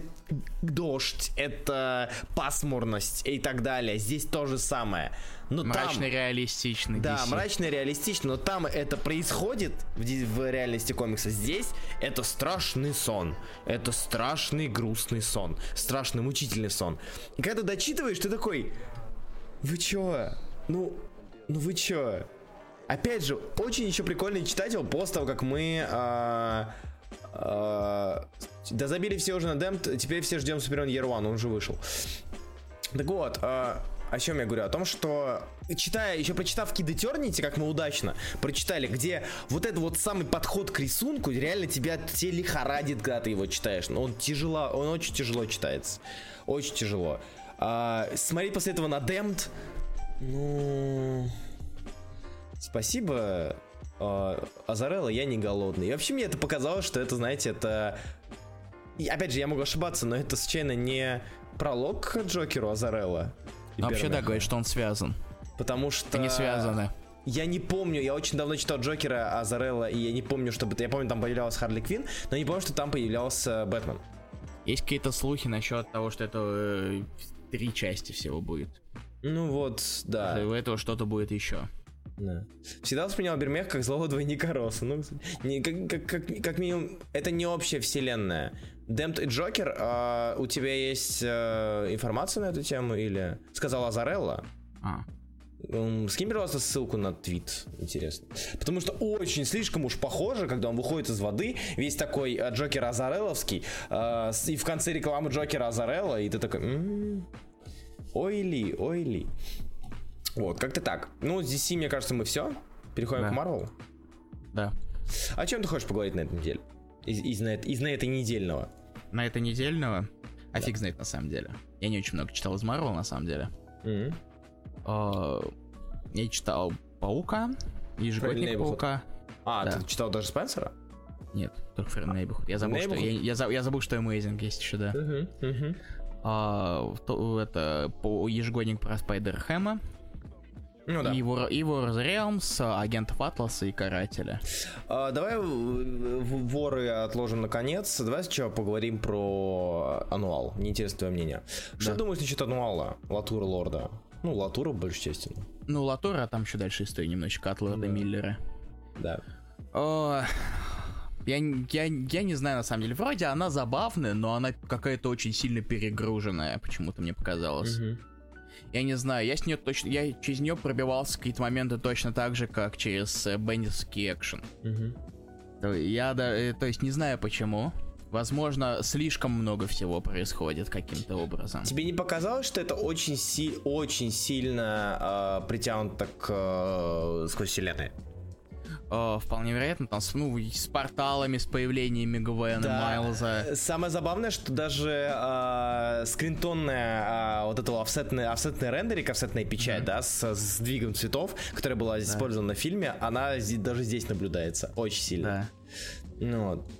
дождь, это пасмурность и так далее. Здесь то же самое. Но Мрачно там, реалистичный да, DC. мрачно реалистично, но там это происходит в, в реальности комикса. Здесь это страшный сон, это страшный грустный сон, страшный мучительный сон. И когда ты дочитываешь, ты такой, вы чё? Ну, ну вы чё? Опять же, очень еще прикольно читать его после того, как мы... а, а, да забили все уже на демп, теперь все ждем Супермен Year One, он уже вышел. Так вот, а, о чем я говорю? О том, что читая, еще прочитав Kid Eternity, как мы удачно прочитали, где вот этот вот самый подход к рисунку реально тебя тебе лихорадит, когда ты его читаешь. Но он тяжело, он очень тяжело читается. Очень тяжело. А, смотреть после этого на Демпт, ну... Спасибо, э, Азарелла, я не голодный. И вообще мне это показалось, что это, знаете, это... И опять же, я могу ошибаться, но это случайно не пролог к Джокеру Азарелла. и вообще, да, говорит, что он связан. Потому что... Это не связано. Я не помню, я очень давно читал Джокера Азарелла, и я не помню, чтобы... Я помню, там появлялась Харли Квин, но не помню, что там появлялся Бэтмен. Есть какие-то слухи насчет того, что это э, три части всего будет. Ну вот, да. Что У этого что-то будет еще. Да. Всегда воспринял Бермех как злого двойника Росса. Ну, не, как, как, как, как минимум, это не общая вселенная. Демпт и Джокер, а, у тебя есть а, информация на эту тему или сказал Азарелла? А, Скинь, пожалуйста, ссылку на твит, интересно. Потому что очень слишком уж похоже, когда он выходит из воды, весь такой а, Джокер Азарелловский, с- и в конце рекламы Джокера Азарелла, и ты такой... «М, Ой ли, ой ли. Вот, как-то так. Ну, с DC, мне кажется, мы все. Переходим Да. к Марвел. да. О чем ты хочешь поговорить на этой неделе? Из, из, на, из на этой недельного. На это недельного, а фиг знает на самом деле. Я не очень много читал из Марвел на самом деле. А, Я читал Паука, Ежегодник. Паука. А, Да. ты читал даже Спенсера? Нет, только Friend Neighborhood. Я забыл, что, я, я за- я забыл, что Amazing есть еще, да. Угу, угу. а, то- это по ежегодник про Спайдер Хэма, Ну да. и Wars Realms, а, агентов Атласа и Карателя. А, давай э, воры отложим на конец. Давай сначала поговорим про ануал. Мне интересно твое мнение. Что Да. ты думаешь насчет ануала Латура Лорда? Ну, Латура больше честно. Ну, Латура, а там еще дальше история немножечко от Лорда Да. Миллера. Да. О, я, я, я не знаю, на самом деле. Вроде она забавная, но она какая-то очень сильно перегруженная, почему-то мне показалось. Я не знаю, я с нее точно. Я через нее пробивался какие-то моменты точно так же, как через э, бендерский экшен. То Я да, э, то есть не знаю почему. Возможно, слишком много всего происходит каким-то образом. Тебе не показалось, что это очень, си- очень сильно э, притянуто к э, сквозь вселенной? О, вполне вероятно, там с, ну, и с порталами, с появлениями Гвена, Майлза. Самое забавное, что даже э, скринтонная э, вот этого офсетная, офсетная рендерик, офсетная печать, да, с сдвигом цветов, которая была использована в фильме, она зи- даже здесь наблюдается очень сильно. Да. Ну, вот.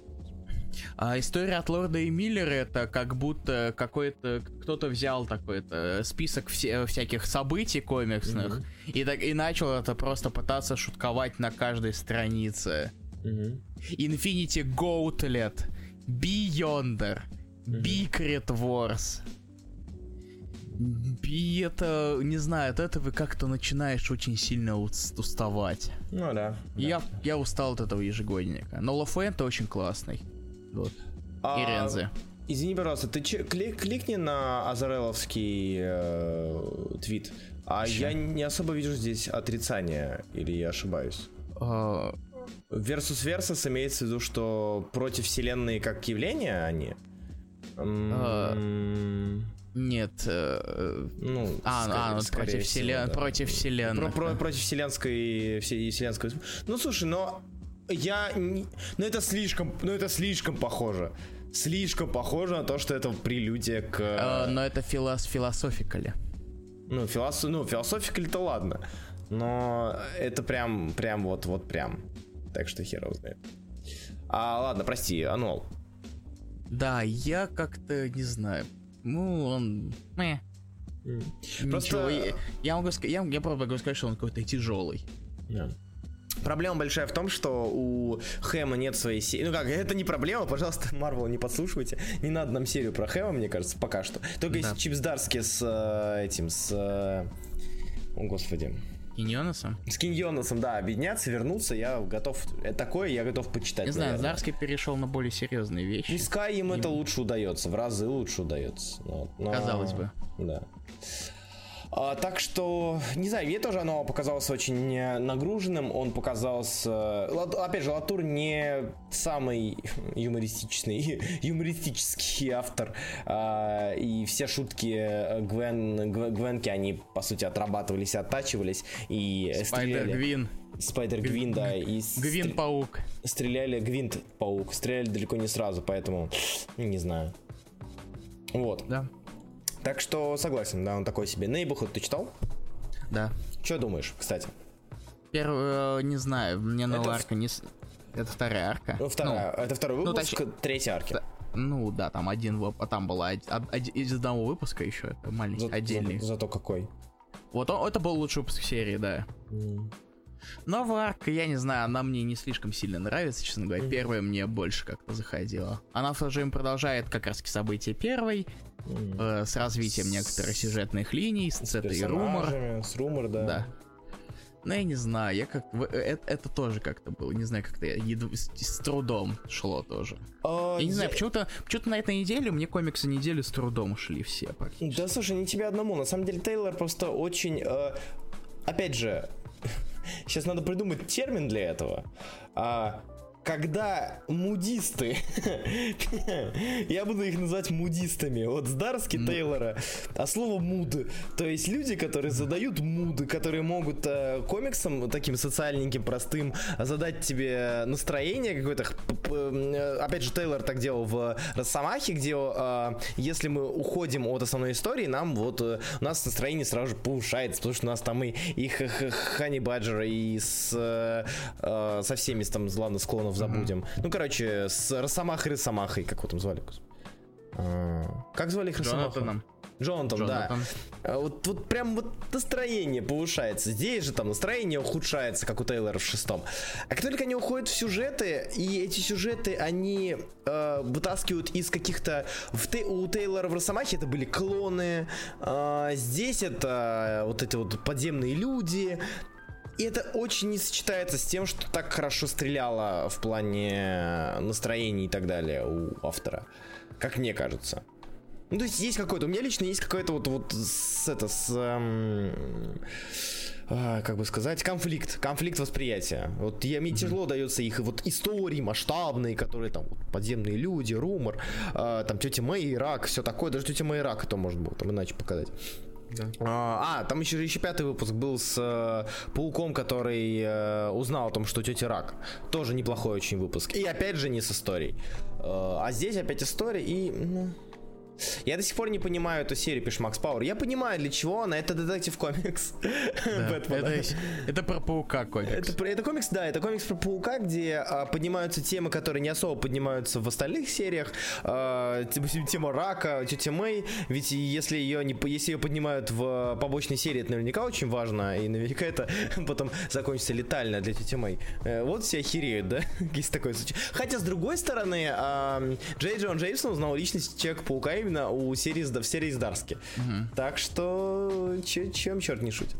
А история от Лорда и Миллера это как будто какой-то кто-то взял такой-то список все, всяких событий комиксных и так и начал это просто пытаться шутковать на каждой странице. Мгм. Infinity Gauntlet, Beyonder, Secret Wars. И это, не знаю, от этого как-то начинаешь очень сильно ус- уставать. Ну да. Я, я устал от этого ежегодника. Но Лафуэнто очень классный. Вот. А, И Рензе. Извини, пожалуйста, ты че- кли- кликни на Азареловский э, твит. А я не особо вижу здесь отрицания, или я ошибаюсь? А, Versus Versus имеется в виду, что против вселенной как явления они? М, нет. э, Ну, А, скорее- а, ну, скорее против, всего, вселен... да. против вселенных. Про- про- против вселенской, все- вселенской. Ну, слушай, но я, ну это слишком, ну это слишком похоже, слишком похоже на то, что это прелюдия к, Э, но это филос философикали. ну философ, ну философикали-то ладно, но это прям, прям вот, вот прям, так что хер его знает. А ладно, прости, Ануал. Да, я как-то не знаю. Ну, он. мeh. Просто- Ничего, я, я могу сказать, я, я правда могу сказать, что он какой-то тяжелый. Проблема большая в том, что у Хэма нет своей серии. Ну как, это не проблема, пожалуйста, <laughs> Марвел, не подслушивайте. Не надо нам серию про Хэма, мне кажется, пока что. Только Да. если Чипс Дарски с э, этим, с... э, О, господи. Киньоносом? С Киньоносом, да, объединяться, вернуться, я готов... Это такое, я готов почитать. Не знаю, наверное. Зарский перешел на более серьезные вещи. Пускай им это лучше удается, в разы лучше удается. Но- но- Казалось бы. Да. А, так что, не знаю, мне тоже оно показалось очень нагруженным. Он показался... Опять же, Латур не самый юмористичный, <laughs> юмористический автор. А, и все шутки Гвен, Гвен- Гвенки, они, по сути, отрабатывались, оттачивались. И Spider стреляли... Гвен. Spider-Gwen, да. И Гвен-паук. стреляли Гвен-паук, стреляли далеко не сразу, поэтому не знаю. Вот. Да. Так что согласен, да, он такой себе. Neighborhood ты читал? Да. Что думаешь, кстати? Первый, не знаю, мне новая арка не... Это вторая арка. Ну, вторая, это второй ну, выпуск точнее- третьей арки. Да, Ну да, там один, а там была од- од- од- из одного выпуска еще, это маленький, За- отдельный. за- зато какой. Вот он, это был лучший выпуск серии, да. Новая арка, я не знаю, она мне не слишком сильно нравится, честно говоря. Первая мне больше как-то заходила. Она в то же время продолжает как раз события первой, Э, с развитием некоторых сюжетных линий, с, С этой румор. С румор, да. Да. Ну, я не знаю, я как... э, Это, это тоже как-то было, не знаю, как-то едва- с, с трудом шло тоже. А, Я не знаю, я- почему-то, почему-то на этой неделе мне комиксы недели с трудом шли все практически. Да слушай, не тебе одному. На самом деле Тейлор просто очень... э, опять же, <laughs> сейчас надо придумать термин для этого. А, когда мудисты, <laughs> я буду их называть мудистами, вот с Дарски Тейлора, а слово муд, то есть люди, которые задают муды, которые могут э, комиксам таким социальненьким, простым, задать тебе настроение какое-то. Э, Опять же, Тейлор так делал в Росомахе, где э, если мы уходим от основной истории, нам вот э, у нас настроение сразу же повышается, потому что у нас там и, и Хани Баджера, и с, э, со всеми там, ладно, склонов забудем. Ну, короче, с Росомахой Росомахой, как его там звали? А, Как звали их Росомаху? Джонатаном. Джонатан, да. Джонатан. А Вот, вот прям вот настроение повышается. Здесь же там настроение ухудшается, как у Тейлора в шестом. А как только они уходят в сюжеты, и эти сюжеты они э, вытаскивают из каких-то... В Те- у Тейлора в Росомахе это были клоны, а здесь это вот эти вот подземные люди. И это очень не сочетается с тем, что так хорошо стреляло в плане настроений и так далее у автора. Как мне кажется. Ну, то есть есть какой-то, у меня лично есть какой-то вот, вот с, это, с, эм, а, как бы сказать, конфликт, конфликт восприятия. Вот я, мне тяжело дается их вот истории масштабные, которые там вот, подземные люди, румор, а, там тетя Мэй, Ирак, все такое, даже тетя Мэй, Ирак это можно было там иначе показать. А, а, там еще, еще пятый выпуск был с э, пауком, который э, узнал о том, что тетя рак. Тоже неплохой очень выпуск. И опять же не с историей. Э, а здесь опять история и... ну, я до сих пор не понимаю эту серию, пишет Макс Пауэр. Я понимаю, для чего она. Это детектив комикс. Да, <laughs> это, это про паука комикс. Это, комикс, да, это комикс про паука, где а, поднимаются темы, которые не особо поднимаются в остальных сериях. А, <laughs> тема рака, тетя Мэй. Ведь если ее не, если ее поднимают в побочной серии, это наверняка очень важно, и наверняка это <laughs> потом закончится летально для тети Мэй. Э, вот все охереют, да? Есть такой случай. Хотя, с другой стороны, а, Джей Джон Джеймсон узнал личность Человека-паука именно у серии, с- в серии с Дарски. Так что, чё- чем черт не шутит.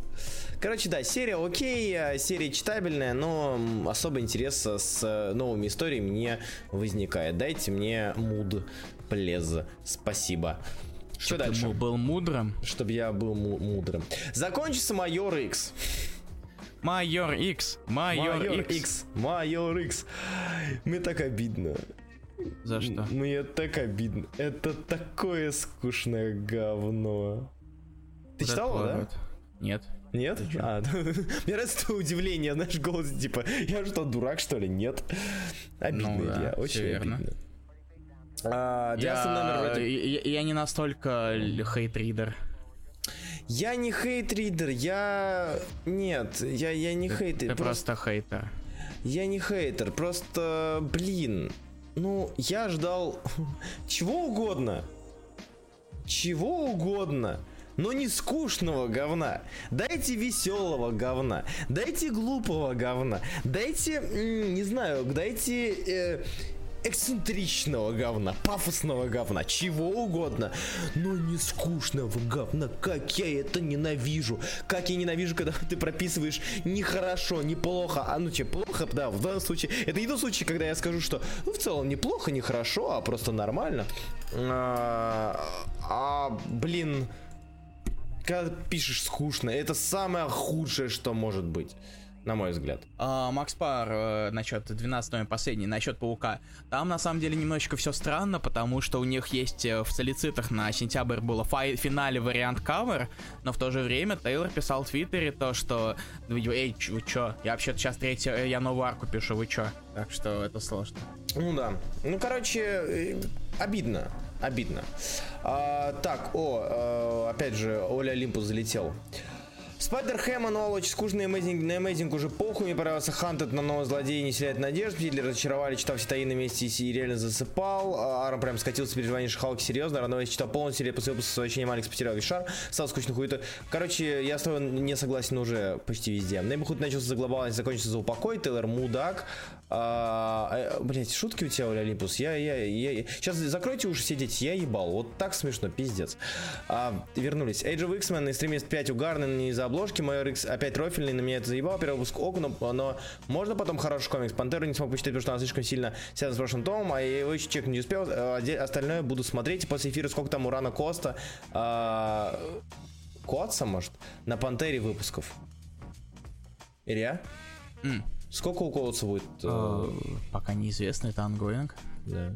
Короче, да, серия окей, э, серия читабельная, но особо интереса с э, новыми историями не возникает. Дайте мне муд, плез. Спасибо. Что Ты дальше? был- был мудрым. Чтобы я был му- мудрым. Закончится Майор X. Майор X. Майор, X. X. Майор X. Мне так обидно. За что? Мне так обидно. Это такое скучное говно. Ты Вот читал его, да? Нет. Нет? А, <laughs> мне нравится твое удивление, знаешь, голос типа, я что, дурак, что ли? Нет. Обидно, Ну да, всё очень верно. обидно. А, Я, номер вроде- я, я не настолько хейт-ридер. Я не хейт-ридер, я... Нет, я, я не Ты, хейтер. ты просто хейтер. Я не хейтер, просто, блин, ну, я ждал <laughs> чего угодно. Чего угодно. Но не скучного говна. Дайте веселого говна. Дайте глупого говна. Дайте, не знаю, дайте э, эксцентричного говна, пафосного говна, чего угодно, но не скучного говна. Как я это ненавижу. Как я ненавижу, когда ты прописываешь нехорошо, неплохо, а ну че, плохо, да, в данном случае. Это не тот случай, когда я скажу, что ну, в целом неплохо, нехорошо, а просто нормально. А, а, блин, когда пишешь скучно, это самое худшее, что может быть, на мой взгляд. А, Макс Пар, э, насчет 12 номер последний, насчет Паука. Там на самом деле немножечко все странно, потому что у них есть э, в солицитах на сентябрь было фай- финале вариант кавер, но в то же время Тейлор писал в Твиттере то, что вы- эй, вы чё, я вообще-то сейчас третью, э, я новую арку пишу, вы чё? Так что это сложно. Ну да. Ну, короче, э, обидно. Обидно. А, так, о, опять же, Оля Олимпус залетел. Спайдер Хэм, ну, очень скучный Amazing, на Amazing уже похуй, мне понравился Хантед, но новый злодей не вселяет надежд, Петли разочаровали, читал все таины вместе и реально засыпал, А, Аарон прям скатился с переживаний Шихалки, серьезно, Рановой читал полностью, серию после выпуска сообщения Алекс потерял весь шар, стал скучно хуй Короче, я с тобой не согласен уже почти везде. Нейбухуд начался за глобальность, закончился за упокой, Тейлор мудак, а, э, блять, шутки у тебя, Оля. Я, я, я, Сейчас закройте уши все дети, я ебал. Вот так смешно, пиздец. А, вернулись. Age of X-Men, X-Tremist 5 угарный не из-за обложки. Майор X опять рофильный, на меня это заебало. Первый выпуск ок, но, но можно потом хороший комикс. Пантеру не смог почитать, потому что она слишком сильно связана с прошлым томом, а я его еще чекнуть не успел. А, Остальное буду смотреть. После эфира сколько там у Рана Коста. А, Коутса, может? На Пантере выпусков. Илья? М. Сколько у Коутса будет? э, Э, Пока неизвестно, это ongoing. Да.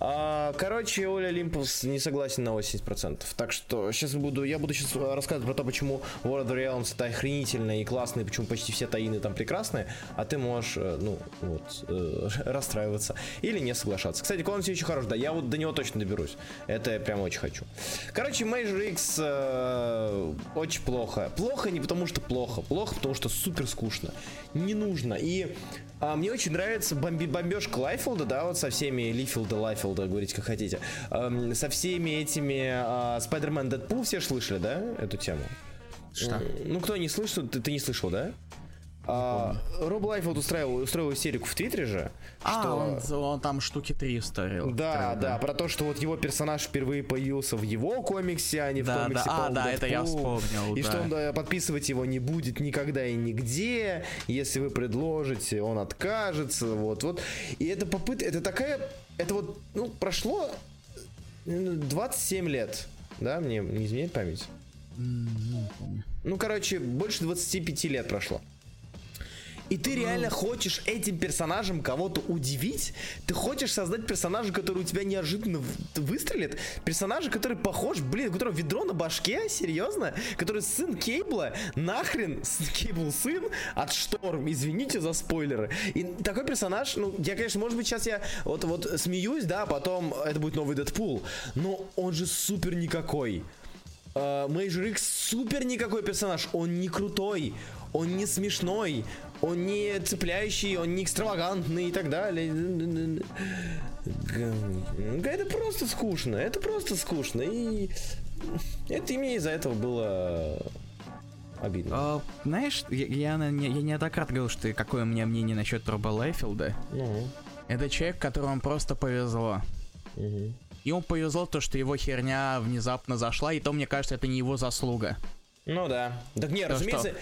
А, короче, Оля Олимпус не согласен на 80%. Так что сейчас буду, я буду сейчас рассказывать про то, почему World of Realms это охренительно и классно, и почему почти все таины там прекрасные, а ты можешь, э, ну, вот, э, <laughs> расстраиваться или не соглашаться. Кстати, клон все еще хорош, да, я вот до него точно доберусь. Это я прям очень хочу. Короче, Major X э, очень плохо. Плохо не потому что плохо, плохо потому что супер скучно. Не нужно. И А, мне очень нравится бомби бомбежка Лайфилда, да, вот со всеми Лифилда, Лайфилда, говорите как хотите. Эм, со всеми этими а, Spider-Man Deadpool все слышали, да, эту тему? Что? Ну, кто не слышал, ты, ты не слышал, да? А, Роб Лайфилд устраивал, устроил истерику в Твиттере же. А, что... он, он там штуки три истерил. Да, да, про то, что вот его персонаж впервые появился в его комиксе, а не в Да, комиксе да, а, да, это я вспомнил, И да. что он да, подписывать его не будет никогда и нигде. Если вы предложите, он откажется. Вот, вот. И это попытка, это такая, это вот, ну, прошло ну, 27 лет. Да, мне не изменяет память. Ну, короче, больше 25 лет прошло. И ты реально хочешь этим персонажем кого-то удивить? Ты хочешь создать персонажа, который у тебя неожиданно выстрелит? Персонажа, который похож, блин, у которого ведро на башке? Серьезно? Который сын Кейбла? Нахрен <laughs> Кейбл сын от Шторм? Извините за спойлеры. И такой персонаж, ну, я, конечно, может быть, сейчас я вот, вот смеюсь, да, а потом это будет новый Дэдпул. Но он же супер никакой. Major X супер никакой персонаж. Он не крутой, он не смешной, он не цепляющий, он не экстравагантный и так далее. Это просто скучно, это просто скучно. И это и мне из-за этого было обидно. А, знаешь, я, я, я неоднократно говорил, что какое у меня мнение насчет Роба Лайфилда. Ну, Это человек, которому просто повезло. мгм. Ему повезло то, что его херня внезапно зашла, и то, мне кажется, это не его заслуга. ну да. Так не, То, разумеется,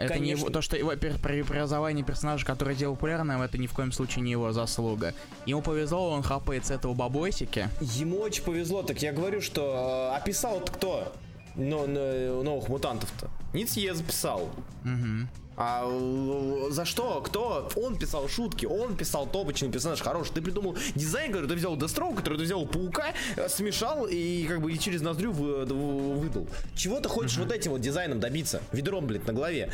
Это не конечно. его, то, что его преобразование персонажа, который делал популярным, это ни в коем случае не его заслуга. Ему повезло, он хапает с этого бабосики. Ему очень повезло, так я говорю, что э, описал кто? Но, но- новых мутантов-то. Ницье записал. Мгм. А э, за что? Кто? Он писал шутки, он писал топочный персонаж хороший. Ты придумал дизайн, который ты взял Дестроу, который ты взял Паука, э, смешал и как бы и через ноздрю вы- в- выдал. Чего ты хочешь вот этим вот дизайном добиться? Ведром, блядь, на голове.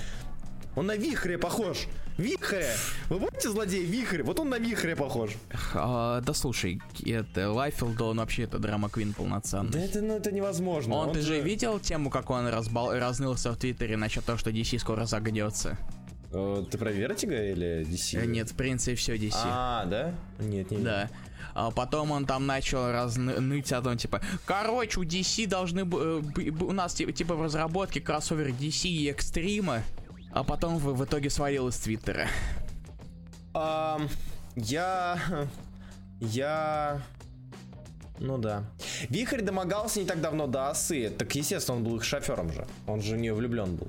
Он на вихре похож. Вихря! Вы помните злодея Вихрь? Вот он на вихре похож. А, да слушай, это Лайфилд, он вообще это drama queen полноценный. Да это, ну, это невозможно. Он, ты же видел тему, как он разбал, разнылся в Твиттере насчет того, что DC скоро загнется? Э, Ты про Вертиго или DC? Э, Нет, в принципе, все DC. А, да? Нет, не Да. А потом он там начал разныть о том, типа, короче, у DC должны э, у нас ти- типа в разработке кроссовер DC и Extreme, а потом в, в итоге свалил из Твиттера. Ам, я... Я... Ну да. Вихрь домогался не так давно до осы. Так, естественно, он был их шофером же. Он же в нее влюблен был.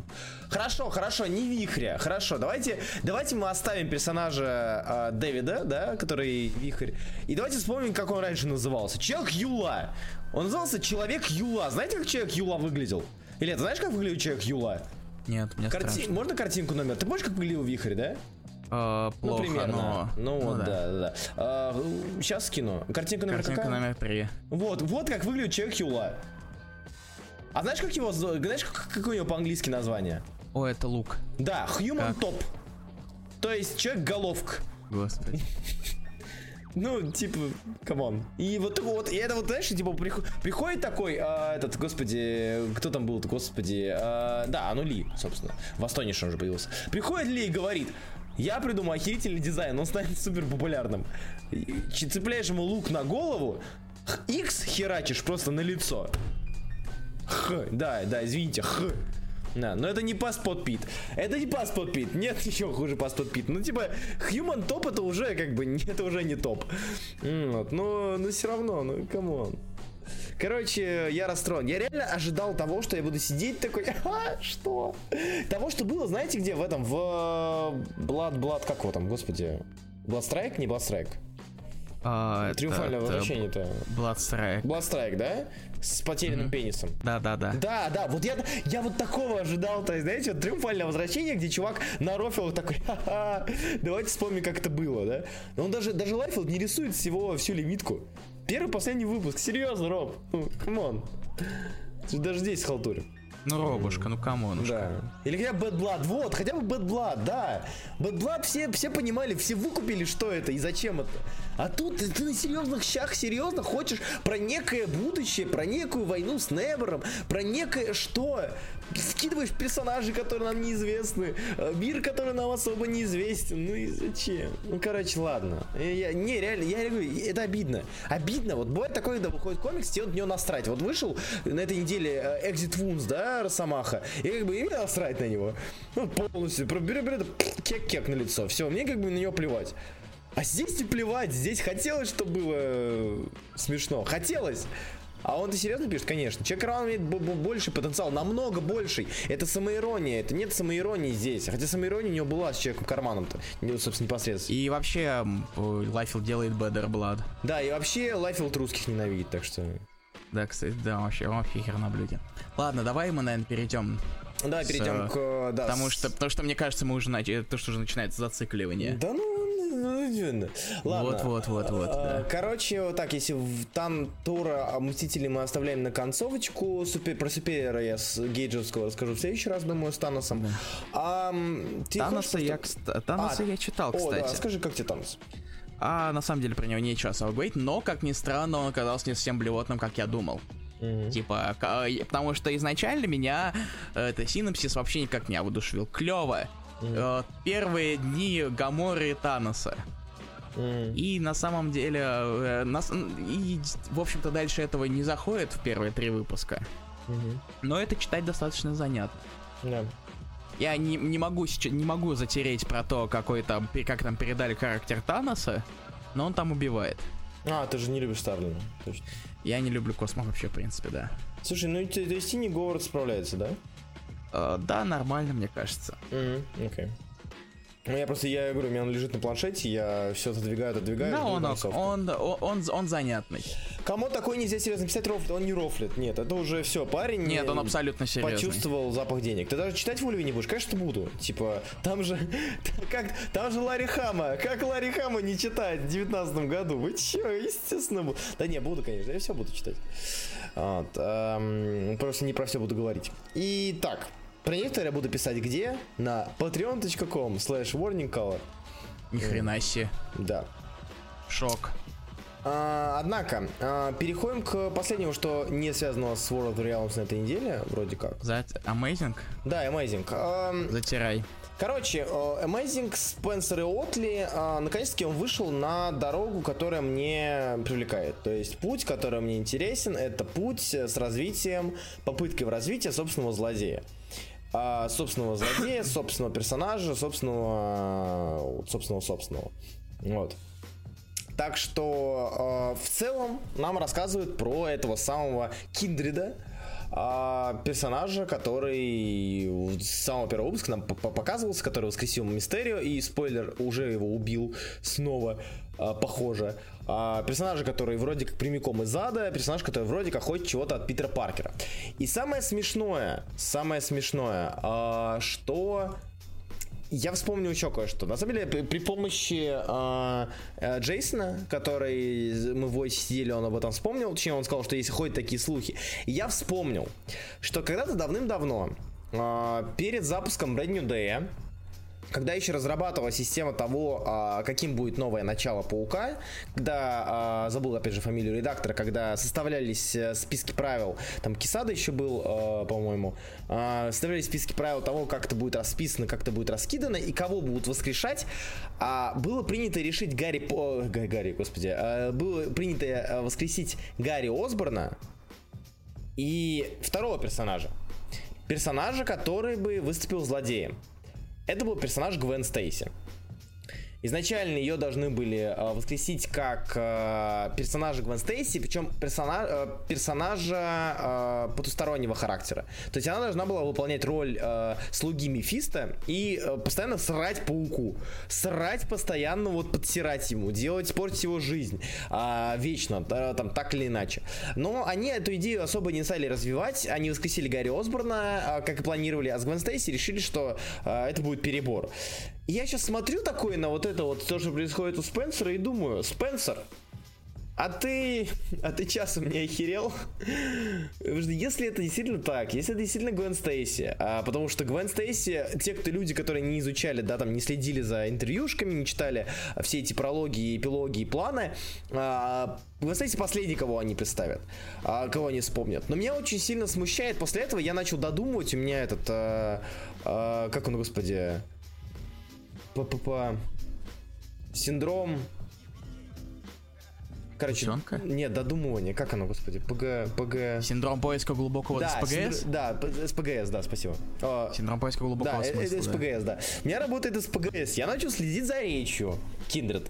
Хорошо, хорошо, не Вихря. Хорошо, давайте, давайте мы оставим персонажа а, Дэвида, да, который Вихрь. И давайте вспомним, как он раньше назывался. Человек Юла. Он назывался Человек Юла. Знаете, как Человек Юла выглядел? Или ты знаешь, как выглядел Человек Юла? Нет, мне Карти- страшно. Можно картинку номер? Ты помнишь, как выглядел Вихрь, да? Э, плохо, ну, примерно. но... Ну, вот, да, да, да. сейчас скину. Картинка номер Картинка какая? номер три. Вот, вот как выглядит человек Юла. А знаешь, как его, знаешь, как, какое у него по-английски название? О, это лук. Да, Human Как? Top. То есть человек-головка. Господи. Ну, типа, come on. И вот вот, и это вот, знаешь, типа, приход- приходит такой, а, этот, господи, кто там был-то, господи, а, да, ну Ли, собственно, в Astonish ем уже появился. Приходит Ли и говорит, я придумал охерительный дизайн, он станет супер популярным. Цепляешь ему лук на голову, X херачишь просто на лицо. Х, да, да, извините, х. Да, но это не Paste-Pot Pete. Это не Paste-Pot Pete. Нет еще хуже Paste-Pot Pete. Ну, типа, Human Top это уже как бы, <laughs> это уже не топ. Вот, но, но все равно, ну, come on. Короче, я расстроен. Я реально ожидал того, что я буду сидеть такой, <laughs> а, что? Того, что было, знаете где, в этом, в э, Blood, Blood, как его там, господи? Bloodstrike? Не Bloodstrike. А, Триумфальное это возвращение-то. Bloodstrike. Bloodstrike, да? С потерянным пенисом. Да-да-да. Да, да, вот я, я вот такого ожидал, то есть, знаете, вот триумфальное возвращение, где чувак нарофил такой, ха-ха, давайте вспомним, как это было, да? Но он даже, даже Лайфилд не рисует всего, всю лимитку. Первый, последний выпуск, серьезно, Роб, ну, come on. Же Даже здесь халтурим. Ну, Робушка, ну камонушка. Да. Или хотя бы Bad Blood. Вот, хотя бы Bad Blood, да. Bad Blood все, все понимали, все выкупили, что это и зачем это. А тут ты, ты на серьезных щах серьезно хочешь про некое будущее, про некую войну с Небером, про некое что? Вкидываешь персонажей, которые нам неизвестны, э, мир, который нам особо неизвестен. Ну и зачем? Ну, короче, ладно. Я, не, реально, я говорю, это обидно. Обидно. Вот бывает такое, когда выходит комикс, тебе вот него насрать. Вот вышел на этой неделе э, Exit Wounds, да, Росомаха, и как бы и мне насрать на него. Ну, полностью. Беру, беру, кек-кек на лицо. Все, мне как бы на него плевать. А здесь не плевать, здесь хотелось, чтобы было э, смешно. Хотелось. А он ты серьезно пишет? Конечно. Человек Раунд имеет больше потенциал, намного больший. Это самоирония, это нет самоиронии здесь. Хотя самоирония у него была с человеком карманом-то, собственно, непосредственно. И вообще Лайфилд делает Better Blood. Да, и вообще Лайфилд русских ненавидит, так что... Да, кстати, да, вообще, вообще хер на блюде. Ладно, давай мы, наверное, перейдем да, перейдем к... Да, потому, с... что, потому что, мне кажется, мы уже начали... То, что уже начинается зацикливание. Да ну, Ладно. Вот, вот, вот, вот. Да. Короче, вот так, если там Тора Мстители мы оставляем на концовочку, супер, про Супера я с Гейджевского расскажу в следующий раз, думаю, с Таносом. Да. А, Таноса, я, Таноса а, я читал, кстати. О, да, скажи, как тебе Танос? А на самом деле про него нечего особо говорить, но, как ни странно, он оказался не совсем блевотным, как я думал. Mm-hmm. Типа, потому что изначально меня э, это синапсис вообще никак не одушевил. Клево. Mm-hmm. Первые дни Гаморы и Таноса. Mm. И на самом деле, э, нас, и, в общем-то, дальше этого не заходит в первые три выпуска. Mm-hmm. Но это читать достаточно занятно. Yeah. Я не, не, могу, не могу затереть про то, какой там, как там передали характер Таноса, но он там убивает. А, ты же не любишь Старлина, точно. Я не люблю Космо вообще, в принципе, да. Слушай, ну то есть Тини Говард справляется, да? Uh, да, нормально, мне кажется. Mm-hmm. Okay. Ну, я просто, я говорю, у меня он лежит на планшете, я все отодвигаю, отодвигаю. Да, он, он, он, он, он занятный. Кому такой нельзя серьезно писать рофлит? Он не рофлит. Нет, это уже все, парень. Нет, он абсолютно серьезный. Почувствовал запах денег. Ты даже читать в не будешь? Конечно, буду. Типа, там же, <laughs> как, там же Ларри Хама. Как Ларри Хама не читать в девятнадцатом году? Вы че, естественно, буду. Да не, буду, конечно, я все буду читать. Вот, эм, просто не про все буду говорить. Итак, некоторые я буду писать где? На patreon.com slash warningcolor. Ни хрена себе. Да. Шок. А, однако, а, переходим к последнему, что не связано с World of Realms на этой неделе, вроде как. That amazing? Да, amazing. А, Затирай. Короче, Amazing Спенсер и Отли, наконец-таки он вышел на дорогу, которая мне привлекает. То есть путь, который мне интересен, это путь с развитием, попыткой в развитии собственного злодея а, собственного злодея, собственного персонажа, собственного, собственного, собственного. Вот. Так что э, в целом нам рассказывают про этого самого Киндрида, э, персонажа, который с самого первого выпуска нам показывался, который воскресил Мистерио, и спойлер, уже его убил снова, э, похоже. А, персонажа, который вроде как прямиком из ада, персонаж, который вроде как хочет чего-то от Питера Паркера. И самое смешное, самое смешное, а, что я вспомнил еще кое-что. На самом деле, при, при помощи э, э, Джейсона, который мы в Войсе сидели, он об этом вспомнил. Точнее, он сказал, что если ходят такие слухи. я вспомнил, что когда-то давным-давно, э, перед запуском Brand New Day, когда еще разрабатывала система того, а, каким будет новое начало Паука, когда, а, забыл опять же фамилию редактора, когда составлялись э, списки правил, там Кисада еще был, а, по-моему, составлялись списки правил того, как это будет расписано, как это будет раскидано и кого будут воскрешать, было принято решить Гарри, По... Гарри, господи, было принято э, воскресить Гарри Осборна и второго персонажа. Персонажа, который бы выступил злодеем. Это был персонаж Гвен Стейси. Изначально ее должны были э, воскресить как э, персонажа Гвен Стейси, причем персонаж, э, персонажа э, потустороннего характера. То есть она должна была выполнять роль э, слуги Мефиста и э, постоянно срать пауку. Срать постоянно, вот подсирать ему, делать, портить его жизнь. Э, вечно, э, там, так или иначе. Но они эту идею особо не стали развивать. Они воскресили Гарри Осборна, э, как и планировали, а с Гвен Стейси решили, что э, это будет перебор я сейчас смотрю такое на вот это вот, то, что происходит у Спенсера, и думаю, Спенсер, а ты, а ты часом не охерел? Если это действительно так, если это действительно Гвен Стейси, а, потому что Гвен Стейси, те, кто люди, которые не изучали, да, там не следили за интервьюшками, не читали все эти прологи, эпилоги и планы, а, Гвен Стейси последний, кого они представят, а, кого они вспомнят. Но меня очень сильно смущает, после этого я начал додумывать, у меня этот, а, а, как он, господи, п-п-п, синдром Короче, Гусенка? нет, додумывание, как оно, господи, ПГ, ПГ... Синдром поиска глубокого Да, СПГС? синдр- да, СПГС, да, спасибо. Синдром поиска глубокого да, э- смысла. это да. СПГС, да. У меня работает СПГС. Я начал следить за речью Киндред.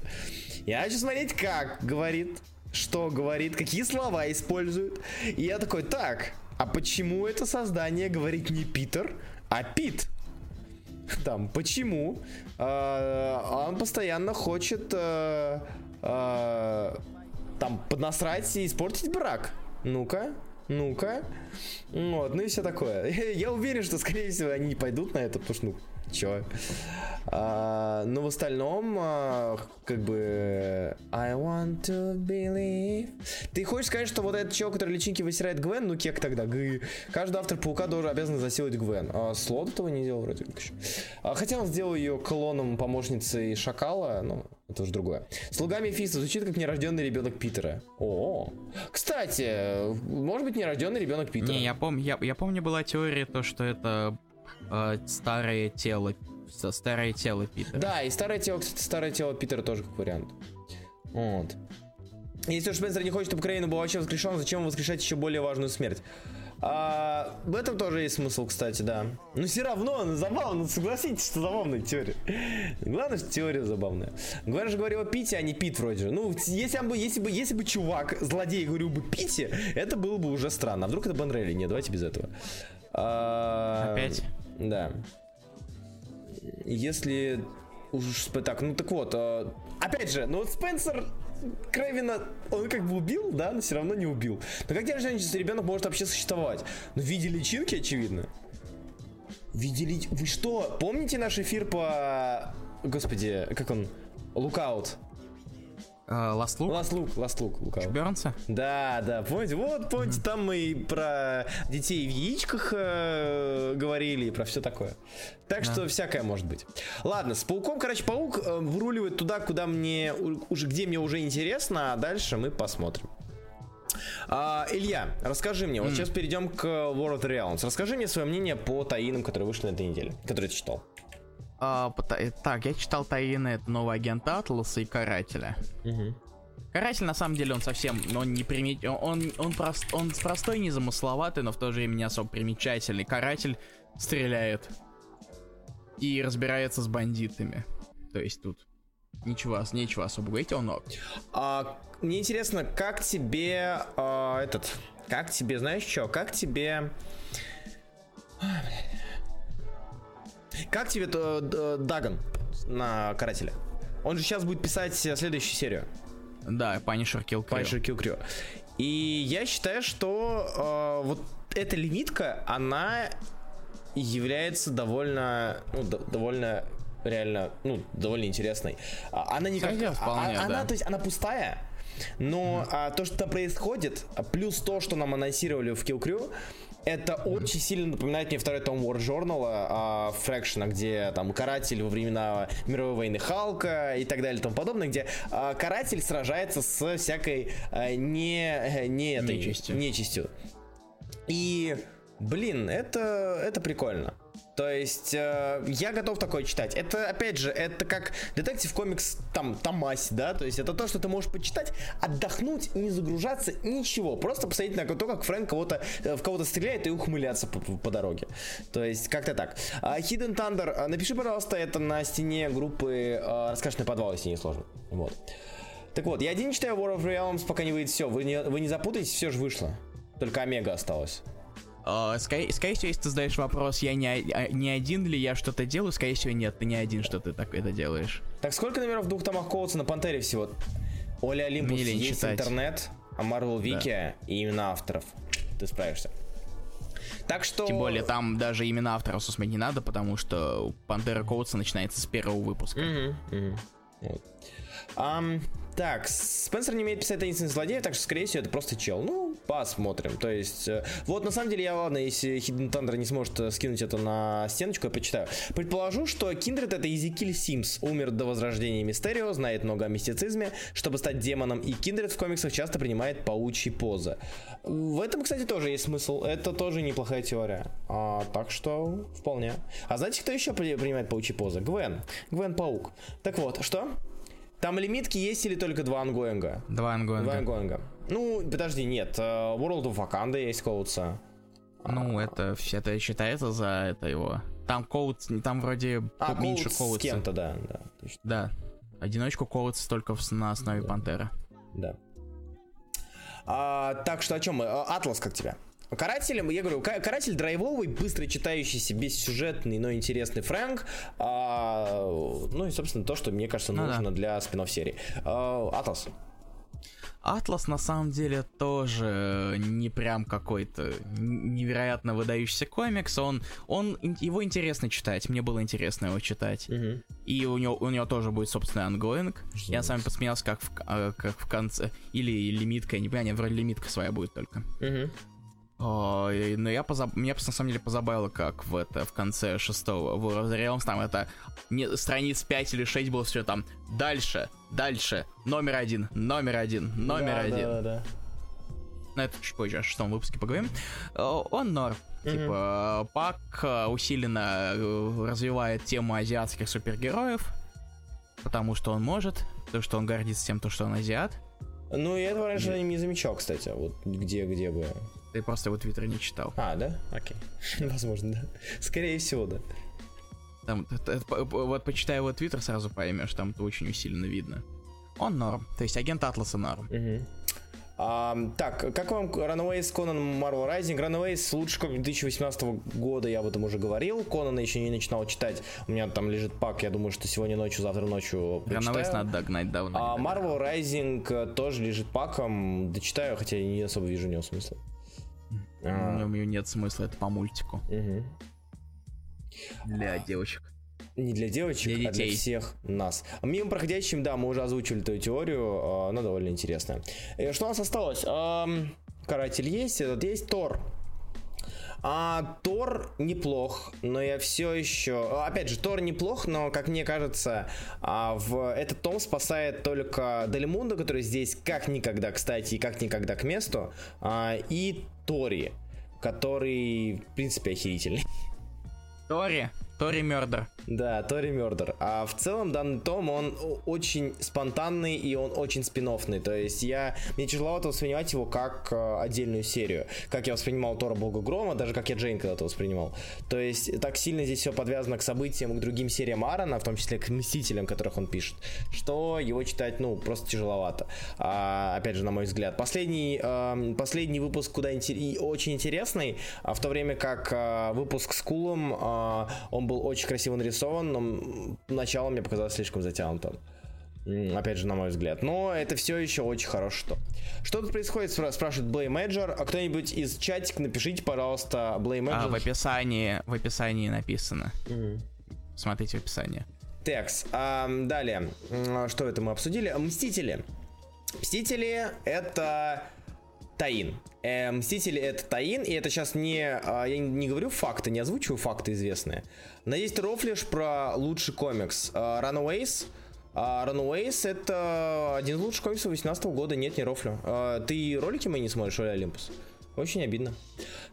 Я начал смотреть, как говорит, что говорит, какие слова использует. И я такой, так, а почему это создание говорит не Питер, а Пит? Там, почему? А, он постоянно хочет а, а, там поднасрать и испортить брак. Ну-ка, ну-ка. Вот, ну и все такое. <laughs> Я уверен, что, скорее всего, они не пойдут на это, потому что, ну, чё. А, но в остальном, а, как бы... I want to believe... Ты хочешь сказать, что вот этот чел, который личинки высирает Гвен, ну кек тогда, Г. Каждый автор Паука должен обязан засилать Гвен. А Слот этого не делал вроде как еще. А, хотя он сделал ее клоном помощницы Шакала, ну, это уже другое. Слуга Мефиста звучит как нерожденный ребенок Питера. О, кстати, может быть нерожденный ребенок Питера. Не, я помню, я, я помню, была теория, то, что это э, старое тело, старое тело Питера. Да, и старое тело, кстати, старое тело Питера тоже как вариант. Вот. Если уж Спенсер не хочет, чтобы Крейн был вообще воскрешен, зачем воскрешать еще более важную смерть? А, в этом тоже есть смысл, кстати, да. Но все равно, ну, забавно, ну, согласитесь, что забавная теория. Главное, что теория забавная. Гвен же говорила Пите, а не Пит вроде же. Ну, если бы, если бы, если бы чувак, злодей, говорил бы Пите, это было бы уже странно. А вдруг это Бен Рейли? Нет, давайте без этого. А, Опять? Да. Если уж так, ну так вот, а, опять же, ну вот Спенсер Крэвина, он как бы убил, да, но все равно не убил. Но как рождающийся ребенок может вообще существовать? Ну, в виде личинки, очевидно. В виде Вы что, помните наш эфир по... Господи, как он? Lookout. Э, Last Look? Last Look, Last Look, Lookout. Бернса? Да, да, помните, вот, помните, там мы и про детей в яичках э, говорили, и про все такое. Так что всякое может быть. Ладно, с пауком, короче, паук э, выруливает туда, куда мне уже, где мне уже интересно, а дальше мы посмотрим. А, Илья, расскажи мне, вот сейчас перейдем к World of the Realms. Расскажи мне свое мнение по таинам, которые вышли на этой неделе, которые ты читал. А, пота- э, так, я читал Таины, это новый агент Атласа и Карателя. Каратель, на самом деле, он совсем, он не примет... Он, он, он, прост... он простой, незамысловатый, но в то же время не особо примечательный. Каратель стреляет и разбирается с бандитами. То есть тут ничего, нечего особо говорить, он ок. А, мне интересно, как тебе а, этот, как тебе, знаешь что, как тебе, Ой, блядь. Как тебе э, Даган на карателе? Он же сейчас будет писать следующую серию. Да, Punisher Kill Crew. Punisher Kill Crew. И я считаю, что э, вот эта лимитка, она является довольно, ну, д- довольно реально, ну, довольно интересной. А, Она не как, Сойдёт вполне, а- она, да. то есть, она пустая, но а, то, что происходит, а, плюс то, что нам анонсировали в Kill Crew, это очень сильно напоминает мне второй том War Journal, а, Фрэкшена, где там каратель во времена мировой войны Халка и так далее и тому подобное, где а, каратель сражается с всякой а, не, не этой Нечистью. нечистью. И, блин, это, это прикольно. То есть, э, я готов такое читать. Это, опять же, это как детектив комикс, там, Томаси, да? То есть, это то, что ты можешь почитать, отдохнуть, не загружаться, ничего. Просто посмотреть на то, как Фрэнк кого-то, э, в кого-то стреляет и ухмыляться по, по- по дороге. То есть, как-то так. А, Hidden Thunder, а, напиши, пожалуйста, это на стене группы э, «Раскрашенный подвал», если не сложно. Вот. Так вот, я один читаю War of Realms, пока не выйдет все. Вы не, вы не запутаетесь, все же вышло. Только Омега осталось. А, скорее, скорее всего, если ты задаешь вопрос, я не, а не один ли я что-то делаю, скорее всего, нет, ты не один, что ты так это делаешь. Так сколько номеров в двух томах Коутса на Пантере всего? Оля Олимпус, есть читать. интернет, а Marvel Вики и имена авторов. Ты справишься. Так что... Тем более, там даже имена авторов смотреть не надо, потому что Пантера Коутса начинается с первого выпуска. Мгм, мгм. Вот. Ам, Так, Спенсер не умеет писать таинственных злодеев, так что, скорее всего, это просто чел. Ну, посмотрим. То есть, э, вот, на самом деле, я, ладно, если Hidden Thunder не сможет э, скинуть это на стеночку, я почитаю. Предположу, что Киндред это Изекиль Симс. Умер до возрождения Мистерио, знает много о мистицизме. Чтобы стать демоном, и Киндред в комиксах часто принимает паучьи позы. В этом, кстати, тоже есть смысл. Это тоже неплохая теория. А, так что, вполне. А знаете, кто еще при- принимает паучьи позы? Гвен. Гвен Паук. Так вот, что? Там лимитки есть или только два ongoing а? Два ongoing а. Два ongoing а. Ну, подожди, нет. э, World of Wakanda есть Коутса. Ну, это, все- это считается за это его. Там Коут, там вроде А, меньше Коутс с коутса. кем-то, да, да, точно, Да. Одиночку Коутс только на основе пантеры. да. А, так что о чем мы? А, Атлас как тебя? Карателем, я говорю, ка- каратель драйвовый, быстро читающийся, бессюжетный, но интересный Фрэнк. А, ну и, собственно, то, что мне кажется Ну да. нужно для спин серии. А, Атлас. Атлас на самом деле тоже не прям какой-то невероятно выдающийся комикс. Он, он, его интересно читать. Мне было интересно его читать. Мгм. И у него, у него тоже будет собственный ongoing. Я с вами посмеялся, как в, э, как в конце. Или лимитка, я не понимаю, вроде лимитка своя будет только. Мгм. И- но я позаб... меня на самом деле позабавило, как в это в конце шестого the Realms, там это не, страниц 5 или 6 было все там дальше, дальше, номер один, номер один, номер Да, один. Да, да, да. На это чуть позже, о шестом выпуске поговорим. О, Он норм. Типа, э, Пак э, усиленно э, развивает тему азиатских супергероев, потому что он может, потому что он гордится тем, то, что он азиат. Ну, я этого раньше не замечал, кстати. Вот где, где бы. Ты просто его твиттер не читал. А, да? Окей. <laughs> Возможно, да. Скорее всего, да. Там, вот почитай его твиттер, сразу поймешь, там это очень усиленно видно. Он норм. То есть агент Атласа норм. А, так, как вам Runaways Conan Marvel Rising? Runaways лучше комик 2018 года, я об этом уже говорил. Конана еще не начинал читать. У меня там лежит пак, я думаю, что сегодня ночью, завтра ночью прочитаю. надо догнать давно. А. Marvel Rising э, тоже лежит паком. Дочитаю, хотя я не особо вижу в него смысла. А, У него нет смысла, это по мультику. мгм. Для девочек. Не для девочек, Для а для детей. всех нас. Мимо проходящим, да, мы уже озвучили эту теорию, а, она довольно интересная. И что у нас осталось? Каратель есть, этот есть Тор. А Тор неплох, но я все еще... Опять же, Тор неплох, но, как мне кажется, а, в этот том спасает только Дельмунда, который здесь как никогда, кстати, и как никогда к месту, а, и Тори, который, в принципе, охерительный. Тори. Тори Мердер. Да, Тори Мердер. А в целом данный том, он очень спонтанный и он очень спин То есть я, мне тяжеловато воспринимать его как э, отдельную серию. Как я воспринимал Тора Бога Грома, даже как я Джейн когда-то воспринимал. То есть так сильно здесь все подвязано к событиям, к другим сериям Аарона, в том числе к Мстителям, которых он пишет, что его читать, ну, просто тяжеловато. А, опять же, на мой взгляд. Последний, эм, последний выпуск куда инте- и очень интересный, а в то время как э, выпуск с Кулом, э, он был очень красиво нарисован, но начало мне показалось слишком затянутым. Опять же, на мой взгляд. Но это все еще очень хорошо. Что, что тут происходит, спра- спрашивает Блей Мэджор. А кто-нибудь из чатик напишите, пожалуйста, Блей А, Мэджор. в описании, в описании написано. Смотрите в описании. Текс. А, далее. Что это мы обсудили? Мстители. Мстители это Таин. Э, Мстители это Таин, и это сейчас не... а, Я не говорю факты, не озвучиваю факты известные. Но есть рофлиш про лучший комикс. А, Runaways. А, Runaways это один из лучших комиксов 2018 года. Нет, не рофлю. А, Ты ролики мои не смотришь, Оля Олимпус? Очень обидно.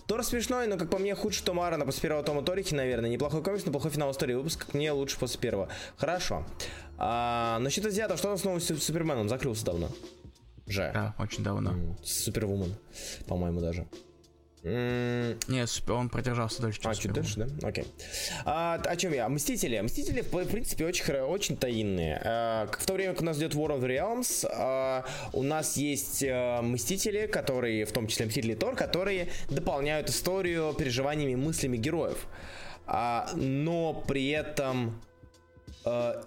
Тор смешной, но, как по мне, худший том Аарона после первого тома Торихи, наверное. Неплохой комикс, но плохой финал истории. Выпуск, как мне, лучше после первого. Хорошо. А, насчет азиатов, что у нас с Суперменом? Закрылся давно. Же. Да, очень давно. Супервумен, по-моему, даже. М, Не, суп- он продержался дольше, чем а, чуть дальше, да? Окей. А, о чем я? Мстители. Мстители, в принципе, очень, очень таинные. А, в то время, как у нас идет War of the Realms, а, у нас есть а, Мстители, которые, в том числе Мстители Тор, которые дополняют историю переживаниями, мыслями героев. А, но при этом... а,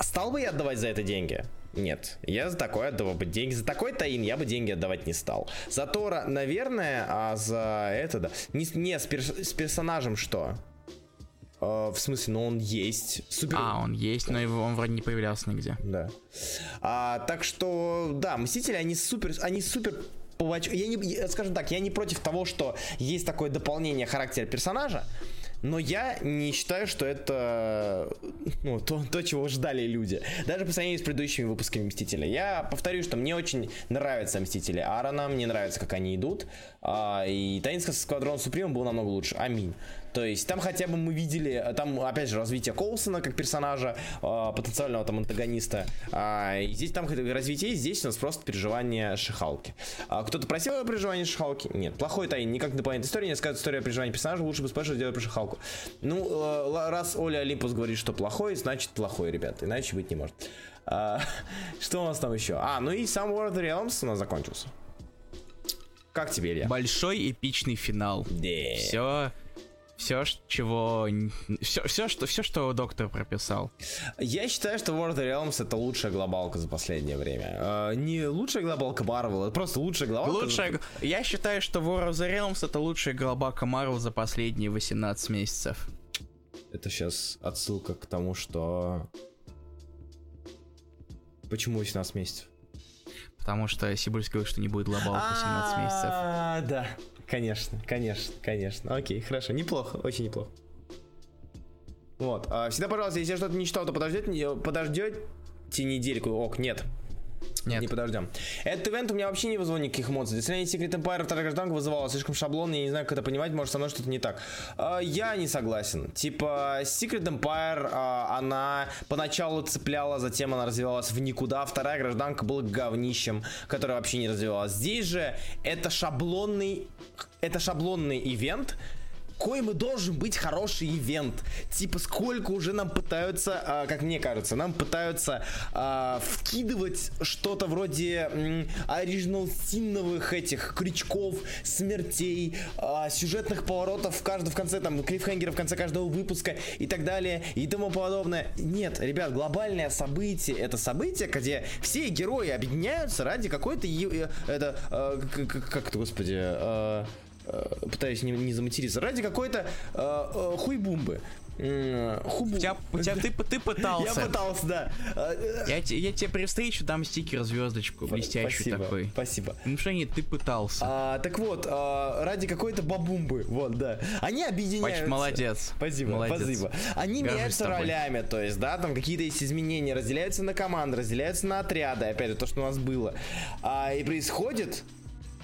стал бы я отдавать за это деньги? Нет, я за такое отдавал бы деньги. За такой таин я бы деньги отдавать не стал. За Тора, наверное, а за это, да. Не, с- не с, перс- с персонажем что? Э, в смысле, ну он есть. Супер... А, он есть, но его, он вроде не появлялся нигде. Да. А, так что, да, Мстители, они супер, они супер я не, скажем так, я не против того, что есть такое дополнение характера персонажа, но я не считаю, что это ну, то, то, чего ждали люди. Даже по сравнению с предыдущими выпусками Мстителя. Я повторю, что мне очень нравятся Мстители Аарона, мне нравится, как они идут. А, и Таинский Сквадрон Суприм был намного лучше. Аминь. То есть там хотя бы мы видели, там опять же развитие Коулсона как персонажа, э, потенциального там антагониста. А, и здесь там развитие есть, здесь у нас просто переживание Шихалки. А, кто-то просил о переживании Шихалки? Нет. Плохой Тайн никак не дополняет историю, не сказать историю о переживании персонажа, лучше бы спешло сделать про Шихалку. Ну, э, раз Оля Олимпус говорит, что плохой, значит плохой, ребята, иначе быть не может. А, <laughs> что у нас там еще? А, ну и сам World Realms у нас закончился. Как тебе, Илья? Большой эпичный финал. Yeah. Все все, чего... Все, все, что, все, что доктор прописал. Я считаю, что World of Realms это лучшая глобалка за последнее время. Э, не лучшая глобалка Marvel, это просто лучшая глобалка. Лучшая... Я считаю, что World of Realms это лучшая глобалка Marvel за последние 18 месяцев. Это сейчас отсылка к тому, что... Почему 18 месяцев? Потому что Сибуль сказал, что не будет глобалка 18 месяцев. А, да. Конечно, конечно, конечно. Окей, хорошо. Неплохо, очень неплохо. Вот. А, всегда, пожалуйста, если что-то не читал, то подождете, подождете недельку. Ок, нет. Нет. Не подождем. Этот ивент у меня вообще не вызвал никаких эмоций. Достижение Secret Empire вторая гражданка вызывала слишком шаблонно, я не знаю, как это понимать, может, со мной что-то не так. А, я не согласен. Типа, Secret Empire, а, она поначалу цепляла, затем она развивалась в никуда. Вторая гражданка была говнищем, которая вообще не развивалась. Здесь же это шаблонный, это шаблонный ивент, коим и должен быть хороший ивент. Типа, сколько уже нам пытаются, а, как мне кажется, нам пытаются а, вкидывать что-то вроде м, оригинал-синновых этих крючков, смертей, а, сюжетных поворотов в каждом в конце, там, клиффхенгера в конце каждого выпуска и так далее и тому подобное. Нет, ребят, глобальное событие, это событие, где все герои объединяются ради какой-то, э, это, как, как господи, пытаюсь не, не заматериться, ради какой-то э, э, хуйбумбы. Хубу. Тебя, тебя, ты, ты пытался. <laughs> Я пытался, да. Я, я тебе при встрече дам стикер, звездочку, блестящую спасибо, такой. Спасибо. Ну что нет, ты пытался. А, так вот, а, ради какой-то бабумбы, вот, да. Они объединяются. Молодец. Спасибо, Молодец. спасибо. Они Горжусь меняются ролями, то есть, да, там какие-то есть изменения, разделяются на команды, разделяются на отряды, опять же, то, что у нас было. А, и происходит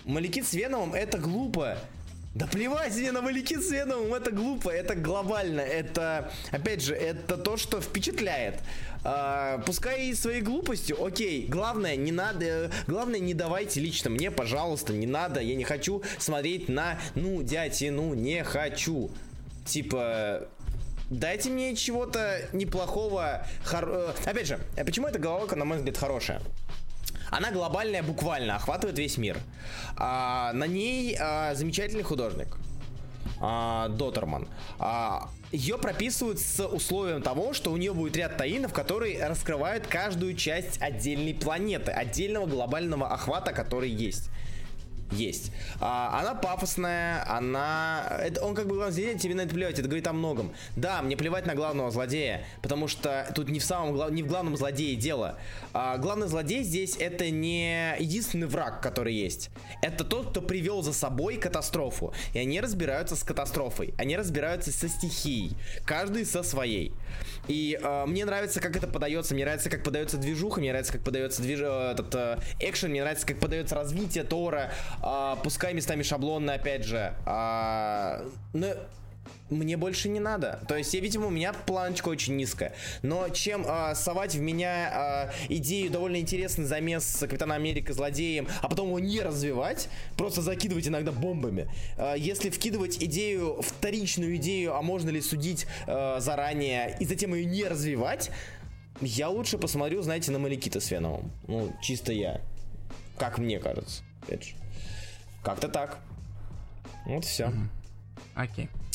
Маликит с Веномом это глупо. Да плевать мне на Валикин с Веномом, это глупо, это глобально, это, опять же, это то, что впечатляет. А, пускай и своей глупостью, окей, главное, не надо, главное, не давайте лично мне, пожалуйста, не надо, я не хочу смотреть на, ну, дяди, ну, не хочу. Типа, дайте мне чего-то неплохого, хор... Э, опять же, почему эта головка, на мой взгляд, хорошая? Она глобальная буквально, охватывает весь мир. А, на ней а, замечательный художник. А, Дотерман. А, ее прописывают с условием того, что у нее будет ряд таинов, которые раскрывают каждую часть отдельной планеты, отдельного глобального охвата, который есть есть. А, она пафосная, она... Это, он как бы главный злодей, тебе на это плевать, это говорит о многом. Да, мне плевать на главного злодея, потому что тут не в самом не в главном злодее дело. А, главный злодей здесь это не единственный враг, который есть. Это тот, кто привел за собой катастрофу. И они разбираются с катастрофой. Они разбираются со стихией. Каждый со своей. И э, мне нравится, как это подается. Мне нравится, как подается движуха. Мне нравится, как подается движ... Э, этот э, экшен. Мне нравится, как подается развитие Тора. Э, пускай местами шаблонно, опять же. Э, но мне больше не надо. То есть, я, видимо, у меня планочка очень низкая. Но чем э, совать в меня э, идею довольно интересный замес с Капитана Америка злодеем, а потом его не развивать, просто закидывать иногда бомбами. Э, если вкидывать идею, вторичную идею, а можно ли судить э, заранее, и затем ее не развивать, я лучше посмотрю, знаете, на Маликита с Веновым. Ну, чисто я. Как мне кажется. Опять же. Как-то так. Вот все. Окей. Okay.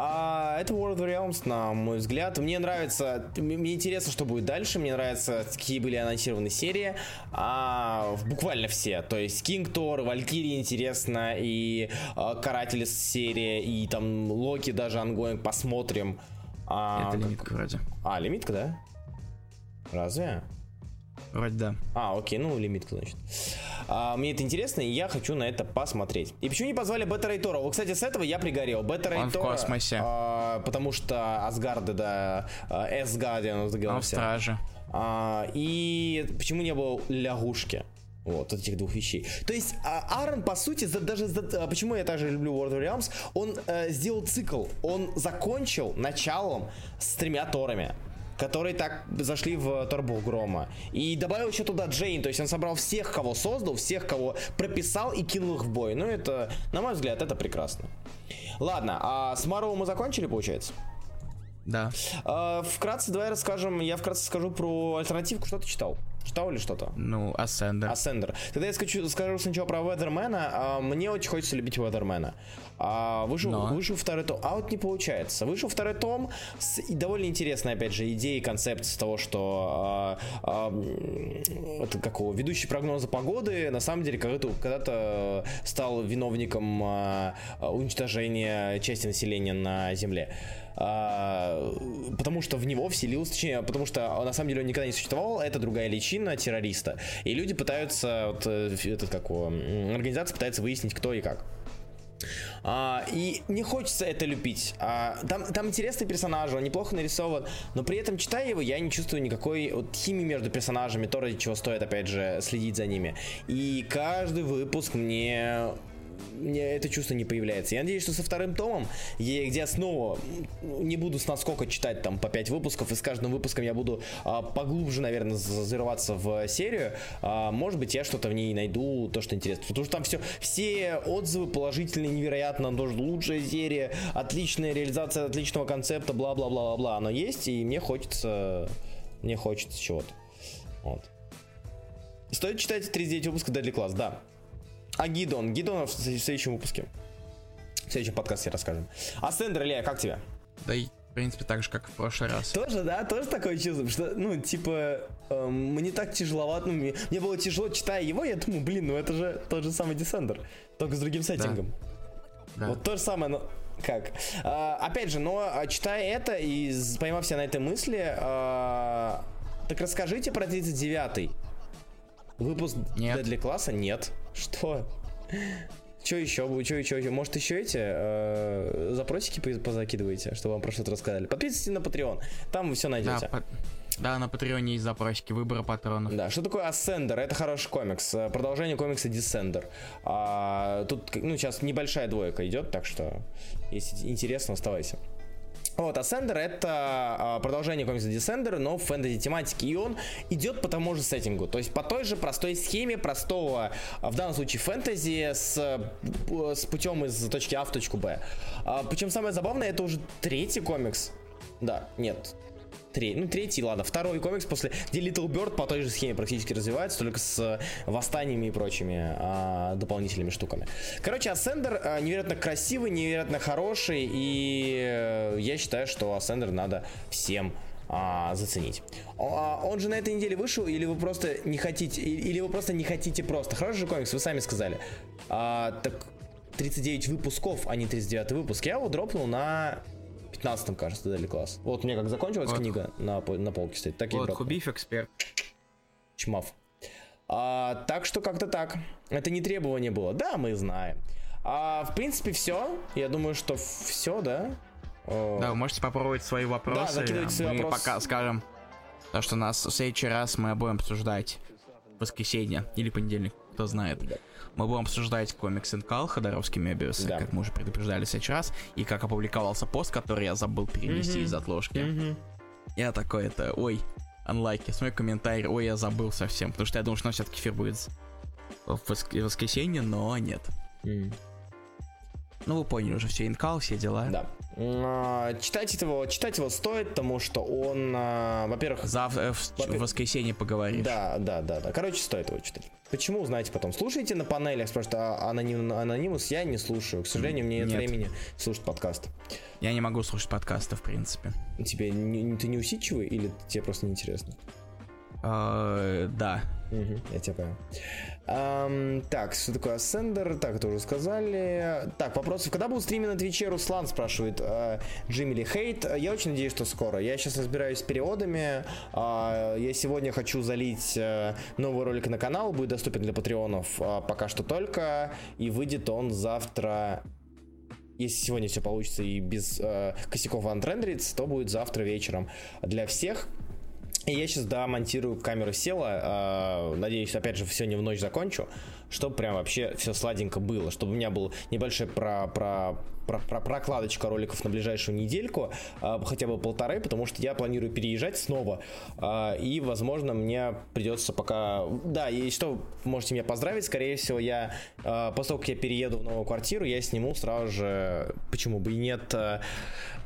А это War of Realms, на мой взгляд. Мне нравится, мне интересно, что будет дальше. Мне нравится, какие были анонсированы серии. А, буквально все. То есть King Thor, Valkyrie интересно, и а, Каратели серия, и там Локи даже ongoing посмотрим. А, Это лимитка вроде. А, лимитка, да? Разве? Вроде да. А, окей, ну лимитка, значит. А, мне это интересно, и я хочу на это посмотреть. И почему не позвали Бета Рей Тора? Вот, кстати, с этого я пригорел. Бета Он в Рейтора, космосе. а, потому что Асгарда, да, Эсгардиан, Он в страже. А, и почему не было лягушки? Вот, этих двух вещей. То есть а, Аарон, по сути, за- даже за- а, почему я также люблю World of Realms, он э, сделал цикл. Он закончил началом с тремя Торами которые так зашли в Торбух Грома. И добавил еще туда Джейн, то есть он собрал всех, кого создал, всех, кого прописал и кинул их в бой. Ну, это, на мой взгляд, это прекрасно. Ладно, а с Марвел мы закончили, получается? Да. А, вкратце, давай расскажем, я вкратце скажу про альтернативку. Что ты читал? Читал или что-то? Ну, Ascender. Ascender. Тогда я скажу, скажу сначала про Weatherman а. А, мне очень хочется любить Weatherman а. А, вышел, Но. вышел второй том. А вот не получается. Вышел второй том с довольно интересной, опять же, идеей, концепцией того, что а, а, это какого ведущий прогноза погоды на самом деле когда-то, когда-то стал виновником а, уничтожения части населения на Земле. А, потому что в него вселился, точнее, потому что на самом деле он никогда не существовал, это другая личина террориста. И люди пытаются, вот, э, этот, как организация пытается выяснить, кто и как. А, и не хочется это любить. А, там, там интересные персонажи, он неплохо нарисован, но при этом, читая его, я не чувствую никакой вот, химии между персонажами, то, ради чего стоит, опять же, следить за ними. И каждый выпуск мне это чувство не появляется. Я надеюсь, что со вторым томом, где снова не буду с наскока читать там по 5 выпусков, и с каждым выпуском я буду а, поглубже, наверное, за- зарываться в серию, а, может быть, я что-то в ней найду, то, что интересно. Потому что там все, все отзывы положительные, невероятно, тоже лучшая серия, отличная реализация отличного концепта, бла-бла-бла-бла-бла. Оно есть, и мне хочется, мне хочется чего-то. Вот. Стоит читать 39 выпуска Deadly Class, да. А Гидон? Гидон в следующем выпуске. В следующем подкасте расскажем. А Сендер, Илья, как тебе? Да и, в принципе, так же, как в прошлый раз. Тоже, да, тоже такое чувство, что, ну, типа, эм, мне так тяжеловато, ну, мне, мне было тяжело, читая его, я думаю, блин, ну это же тот же самый Десендер, только с другим сеттингом. Да. Вот то же самое, но как? А, опять же, но а, читая это и поймав себя на этой мысли, а, так расскажите про 39-й. Выпуск Нет. для класса? Нет. Что? Что еще? Что еще? Может, еще эти э, запросики по- позакидываете, чтобы вам про что-то рассказали? Подписывайтесь на Patreon, там вы все Да, найдете. по- да, на Патреоне есть запросики выбора патронов. Да, что такое Ascender? Это хороший комикс. э, Продолжение комикса Descender. А, тут, ну, сейчас небольшая двойка идет, так что, если интересно, оставайся. Вот, Ascender это а, продолжение комикса Descender, но в фэнтези тематике. И он идет по тому же сеттингу. То есть по той же простой схеме простого, а, в данном случае фэнтези, с, с путем из точки А в точку Б. А, причем самое забавное, это уже третий комикс. Да, нет, Тре- ну, третий, ладно, второй комикс после, где Little Bird по той же схеме практически развивается, только с э, восстаниями и прочими а, дополнительными штуками. Короче, Ascender а, невероятно красивый, невероятно хороший, и э, я считаю, что Ascender надо всем а, заценить. А, он же на этой неделе вышел, или вы просто не хотите, или вы просто не хотите просто. Хороший же комикс, вы сами сказали. А, так 39 выпусков, а не 39 выпуск. Я его дропнул на 15 кажется, дали класс. Вот мне как закончилась Вот. книга на, на полке стоит, так Вот. Хубиф эксперт. Чмав. А, так что как-то так. Это не требование было. Да, мы знаем. А, в принципе, все. Я думаю, что все, да? О, Да, вы можете попробовать свои вопросы. закидывайте свои мы вопросы. пока скажем, то, что нас в следующий раз мы будем обсуждать воскресенье или понедельник, кто знает. Мы будем обсуждать комикс Инкал Ходоровский Мебиус, Да. как мы уже предупреждали раз, и как опубликовался пост, который я забыл перенести Мгм. из отложки. мгм. Я такой, это, ой, анлайки, смотрю комментарий, ой, я забыл совсем, потому что я думал, что все-таки эфир будет в воск- воскресенье, но нет. М, Ну, вы поняли уже, все инкал, все дела. Да. А, Читать его, читать его стоит, потому что он, а, во-первых, Завтра, э, в, воскресенье поговоришь. Да, да, да, да. Короче, стоит его читать. Почему, узнаете потом. Слушайте на панелях, потому что а, аноним, анонимус я не слушаю. К сожалению, мне нет, Нет. времени слушать подкаст. Я не могу слушать подкасты, в принципе. Тебе не- ты не усидчивый или тебе просто неинтересно? Э, Да. Я тебя понял. Ам, так, что такое Ascender? Так, это уже сказали. Так, вопросы. Когда будут стримы на Твиче? Руслан спрашивает. э, Джимми ли Хейт? Я очень надеюсь, что скоро. Я сейчас разбираюсь с переводами. А, Я сегодня хочу залить э, новый ролик на канал. Будет доступен для патреонов а, пока что только. И выйдет он завтра если сегодня все получится и без э, косяков антрендерится, то будет завтра вечером для всех. Я сейчас, да, монтирую камеру села. э, надеюсь, опять же, сегодня в ночь закончу, чтобы прям вообще все сладенько было, чтобы у меня был небольшой про, про, про, про- прокладочка роликов на ближайшую недельку, э, хотя бы полторы, потому что я планирую переезжать снова. э, и, возможно, мне придется пока... Да, и что, можете меня поздравить, скорее всего, я после того, как я перееду в новую квартиру, я сниму сразу же, почему бы и нет,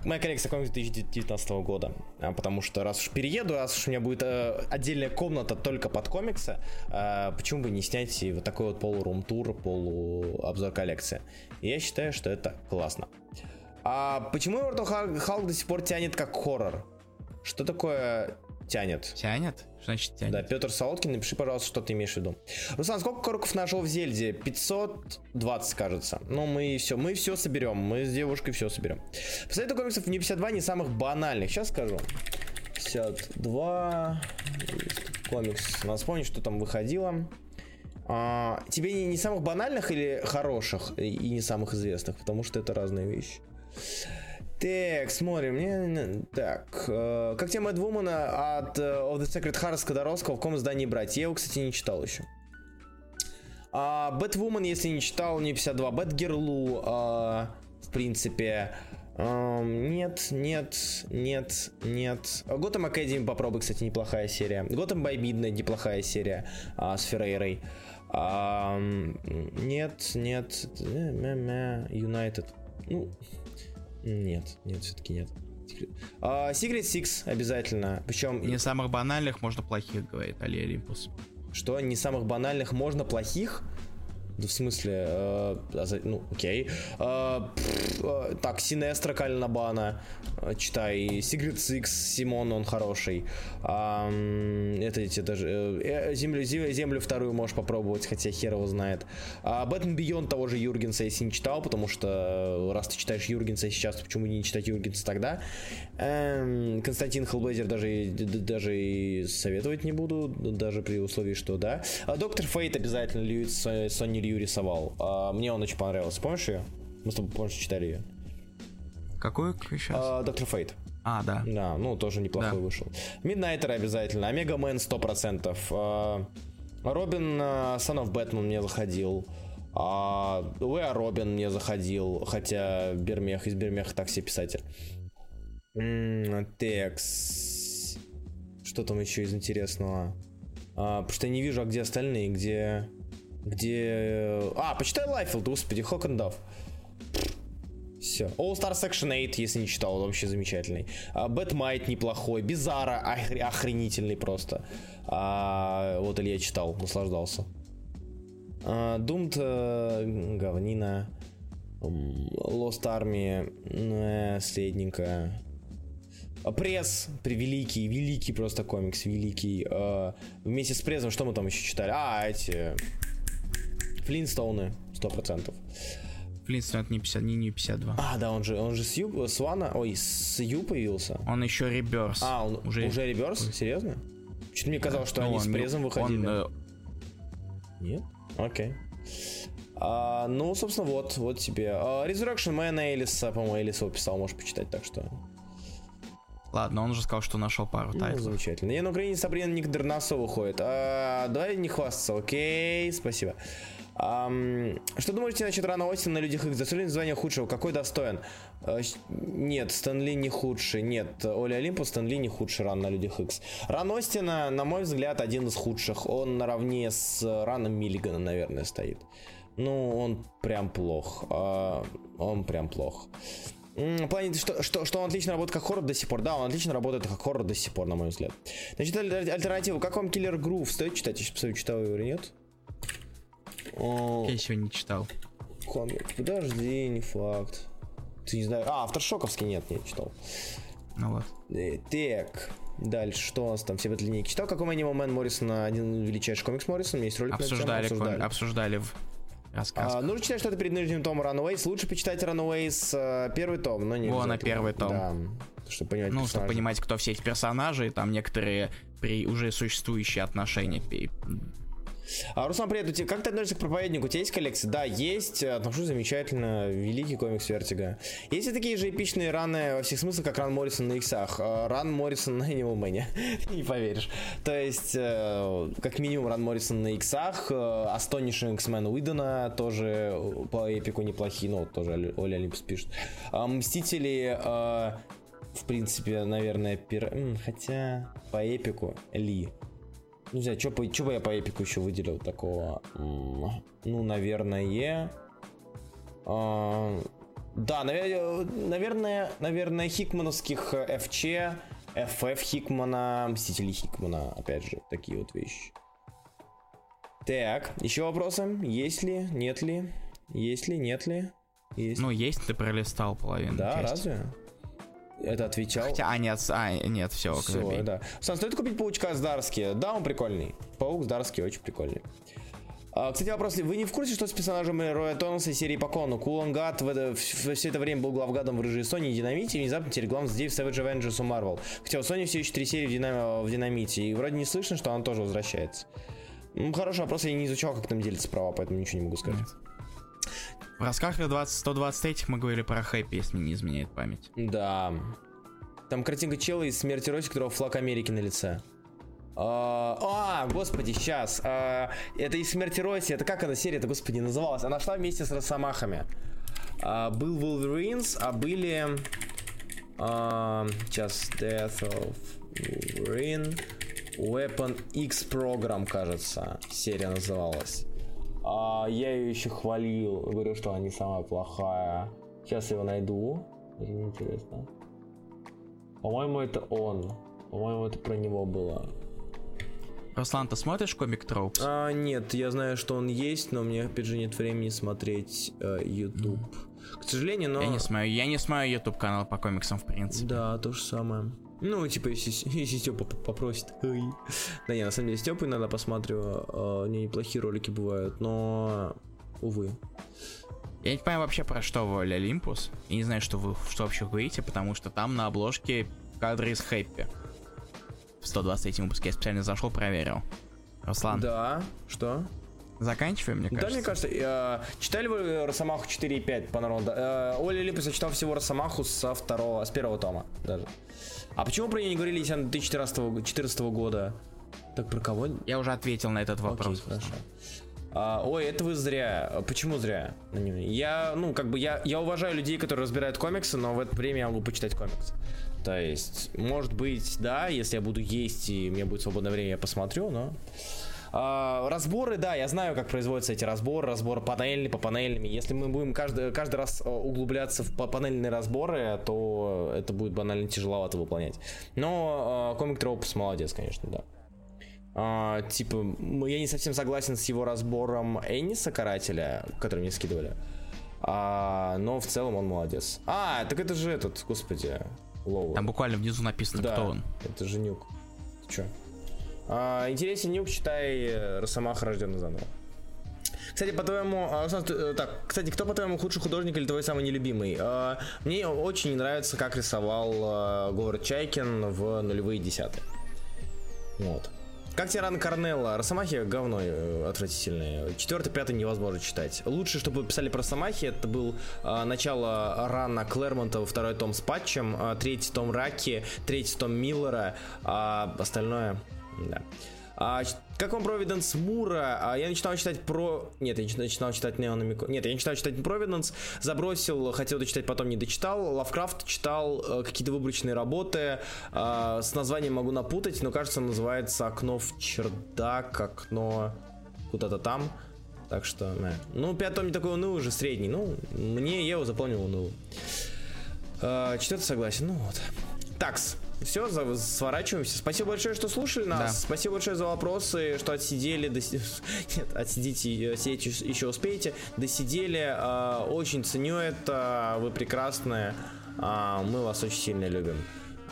моя коллекция комиксов 2019 года. А, Потому что раз уж перееду, раз уж у меня будет э, отдельная комната только под комиксы, э, почему бы не снять вот такой вот полурум-тур, полуобзор коллекции. Я считаю, что это классно. А почему Immortal Hulk до сих пор тянет как хоррор? Что такое тянет? Тянет? Значит тянет? Да, Петр Солодкин, напиши, пожалуйста, что ты имеешь в виду. Руслан, сколько кроков нашел в Зельде? 520, кажется. Ну, мы все, мы все соберем. Мы с девушкой все соберем. По совету комиксов не 52, не самых банальных. Сейчас скажу. 52. Комикс. Надо вспомнить, что там выходило. А, тебе не, не самых банальных или хороших и не самых известных, потому что это разные вещи. Так, смотрим. Так, э, как тема Эдвумана от э, Of the Sacred Heart Скодоровского в каком издании брать? Я его, кстати, не читал еще. А, Бэтвумен, если не читал, не 52. Бэтгерлу, а, в принципе. Ам, нет, нет, нет, нет. Готэм Академи попробуй, кстати, неплохая серия. Готэм Midnight неплохая серия а, с Феррейрой. Ам, нет, нет. Юнайтед. Ну, нет, нет, все-таки нет. А, Secret Six обязательно. Причем, Не самых банальных, можно плохих, говорит Али Олимпус. что не самых банальных можно плохих. Да в смысле, э, а ну, окей. Э, пф, э, так, Синестра Кальнабана, э, читай. Secret Six, Симон, он хороший. Ам, это эти даже... э, э, землю, землю, вторую можешь попробовать, хотя хер его знает. А Бэтмен Бейон того же Юргенса, если не читал, потому что э, раз ты читаешь Юргенса сейчас, почему не читать Юргенса тогда? Эм, Константин Хеллблейзер даже, даже и советовать не буду, даже при условии, что да. А Доктор Фейт обязательно Льюис Со- Сонни Лью рисовал. А, мне он очень понравился. Помнишь ее? Мы с тобой, помнишь, читали ее. Какой сейчас? А, Доктор Фейт. А, да. Да, ну тоже неплохой Да. вышел. Миднайтер обязательно. Омега Мэн 100%. А, Робин Son of Batman мне заходил. А, Уэа Робин мне заходил. Хотя Бермех из Бермеха так себе писатель. Текс. Что там еще из интересного? А, потому что я не вижу, а где остальные, где... Где... А, почитай Лайфилд, господи, Hawk and Dove. Все. All Star Section 8, если не читал, он вообще замечательный. Bat-Mite неплохой. Bizarro охр- охренительный просто. А, вот Илья читал, наслаждался. Doomed говнина. М, Lost Army э, средненькая. А, Prez, превеликий, великий просто комикс, великий. А, Вместе с прессом, что мы там еще читали? А, эти... Флинстоуны, сто процентов. Флинстон это не 50, не, не 52. А, да, он же, он же с Ю, с Вана, ой, с Ю появился. Он еще реберс. А, он уже, Уже- реверс? Серьезно? Что-то мне казалось, что Ну, они он с презом выходили. Он, э, Нет? Окей. А, ну, собственно, вот, вот тебе. А, Resurrection Man Элиса, по-моему, Элис его писал, можешь почитать, так что. ладно, он уже сказал, что нашел пару Ну, тайтлов. замечательно. Не, на Украине Сабрина Ник Дернасо выходит. А, давай не хвастаться, окей, спасибо. Что думаете насчет run а Остина на Людях Икс? Достоин название худшего? Какой достоин? Щ- нет, Стэн Ли не худший. Нет, Оля Олимпус, Стэн Ли не худший run на Людях Икс. Ран Остина, на мой взгляд, один из худших. Он наравне с run ом Миллигана, наверное, стоит. Ну, он прям плох. А, он прям плох. М, В плане, что, что, что он отлично работает как хоррор до сих пор. Да, он отлично работает как хоррор до сих пор, на мой взгляд. Значит, аль- альтернатива. Как вам Киллер Грув? Стоит читать? Я сейчас посмотрю, читал его или нет. О, Я сегодня не читал. комик. Подожди, не факт. Ты не знаю. А, Авторшоковский нет, не читал. Ну вот. Э, Так, дальше, что у нас там все в этой линейке? Читал, какой Animal Man Моррисона, один величайший комикс Моррисона, есть ролик на эту тему, Обсуждали, обсуждали. обсуждали в рассказ. А, нужно читать что-то перед нынешним томом Runaways. Лучше почитать Runaways э, первый том, но не Вон, обязательно. первый том. Да, чтобы понимать ну, чтобы понимать, кто все эти персонажи, там некоторые при уже существующие отношения. А, Руслан, привет. У тебя, как ты относишься к проповеднику? У тебя есть коллекция? Да, есть. Отношусь замечательно. Великий комикс Vertigo. Есть и такие же эпичные run ы во всех смыслах, как run Моррисона на иксах. А, Run Моррисона на Animal Man. <laughs> Не поверишь. То есть, э, как минимум, Ран Моррисон на иксах. э, Astonishing X-Men Уидона тоже э, по эпику неплохие. Вот тоже Оля- Олимпус пишет. А, Мстители... в принципе, наверное, пир... хотя по эпику Ли. Не знаю, что бы я по эпику еще выделил такого? Ну, наверное... а, да, наве- наверное, наверное, Хикмановских э, ФЧ, FF Хикмана, Мстители Хикмана, опять же, такие вот вещи. Так, еще вопросы? Есть ли, нет ли? Есть ли, нет ли? Есть. Ну, есть, ты пролистал половину. да, части. разве? Это отвечал. Хотя, а, нет, а, нет, все, Все, да. Сан, стоит купить паучка с Дарски? Да, он прикольный. Паук с Дарски очень прикольный. А, кстати, вопрос, вы не в курсе, что с персонажем Роя Тоннелса из серии по кону? Кулангат в это, в- все это время был главгадом в рыжей Sony и Динамите, и внезапно теперь главный злодей в Savage Avengers у Marvel. Хотя у Sony все еще три серии в, Динам- в Динамите, и вроде не слышно, что он тоже возвращается. Ну, хороший вопрос, я не изучал, как там делятся права, поэтому ничего не могу сказать. В рассказах 20, 123 мы говорили про Хэппи, если не изменяет память. Да. Там картинка чела из смерти Роси, которого флаг Америки на лице. А, а, господи, сейчас. это из смерти Роси. Это как она серия-то, господи, называлась? Она шла вместе с Росомахами. А, был Wolverines, а были... а, сейчас, Death of Wolverine. Weapon X Program, кажется, серия называлась. А, я ее еще хвалил, говорю, что она не самая плохая. Сейчас я его найду. Даже не интересно. По-моему, это он. По-моему, это про него было. Руслан, ты смотришь комик Троупс? А, нет, я знаю, что он есть, но у меня, опять же, нет времени смотреть э, YouTube. К сожалению, но... Я не смотрю, я не смотрю YouTube канал по комиксам в принципе. Да, то же самое. Ну, типа, если, <laughs> если Степа попросит. Ой. Да не, на самом деле, Степу иногда посматриваю. э, У него неплохие ролики бывают, но... Увы. Я не понимаю вообще про что вы Олимпус. Я не знаю, что вы что вообще говорите, потому что там на обложке кадры из Хэппи. В 123 выпуске я специально зашел, проверил. Руслан, Да, что? заканчиваем, мне кажется. Да, мне кажется, э, читали вы Росомаху 4 и 5 по народу? Э, Оля Липус я читал всего Росомаху со второго, с первого тома даже. А почему про нее не говорили, если она 2014 го- 2014 года? Так про кого? Я уже ответил на этот вопрос. Окей, хорошо. А, ой, это вы зря. Почему зря? Я, ну, как бы, я, я уважаю людей, которые разбирают комиксы, но в это время я могу почитать комиксы. То есть, может быть, да, если я буду есть и у меня будет свободное время, я посмотрю, но... А, разборы, да, я знаю, как производятся эти разборы, разборы панельные по панельными. Если мы будем каждый, каждый раз э, углубляться в панельные разборы, то это будет банально тяжеловато выполнять. Но э, комик Тропус молодец, конечно, да. А, типа, я не совсем согласен с его разбором Энниса Карателя, который мне скидывали. А, но в целом он молодец. А, так это же этот, господи, Лоу. Там буквально внизу написано, да, кто он. это же Нюк. Ты чё? А, интересен Нюк, читай э, Росомаха рожденный заново. Кстати, по-твоему, а, э, так, кстати, кто по-твоему худший художник или твой самый нелюбимый? А, мне очень не нравится, как рисовал а, Говард Чайкин в нулевые десятые. Вот. Как тебе ран Корнелла? Росомахи говно э, отвратительные. Четвертый, пятый невозможно читать. Лучше, чтобы писали про Росомахи, это был начало рана Клэрмонта, второй том с патчем, а, третий том Раки, третий том Миллера, а остальное, да. А, как вам Провиденс Мура? А, я начинал читать про... Нет, я начинал, читать Неономико... Нет, я начинал читать Провиденс, забросил, хотел дочитать, потом не дочитал. Лавкрафт читал э, какие-то выборочные работы. А, с названием могу напутать, но кажется, называется «Окно в чердак», «Окно куда-то там». Так что, да. Ну, пятый том не такой унылый уже, средний. Ну, мне его заполнил унылым. А, Четвертый согласен, ну вот. Такс. Все, за- сворачиваемся. Спасибо большое, что слушали нас. Да. Спасибо большое за вопросы, что отсидели. Доси... <laughs> Нет, отсидите, э, сидеть еще- успеете. Досидели. а, Очень ценю это. Вы прекрасные. А, Мы вас очень сильно любим.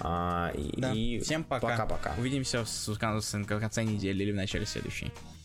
А, Да. и Всем пока. Пока-пока. Увидимся в, в конце недели или в начале следующей.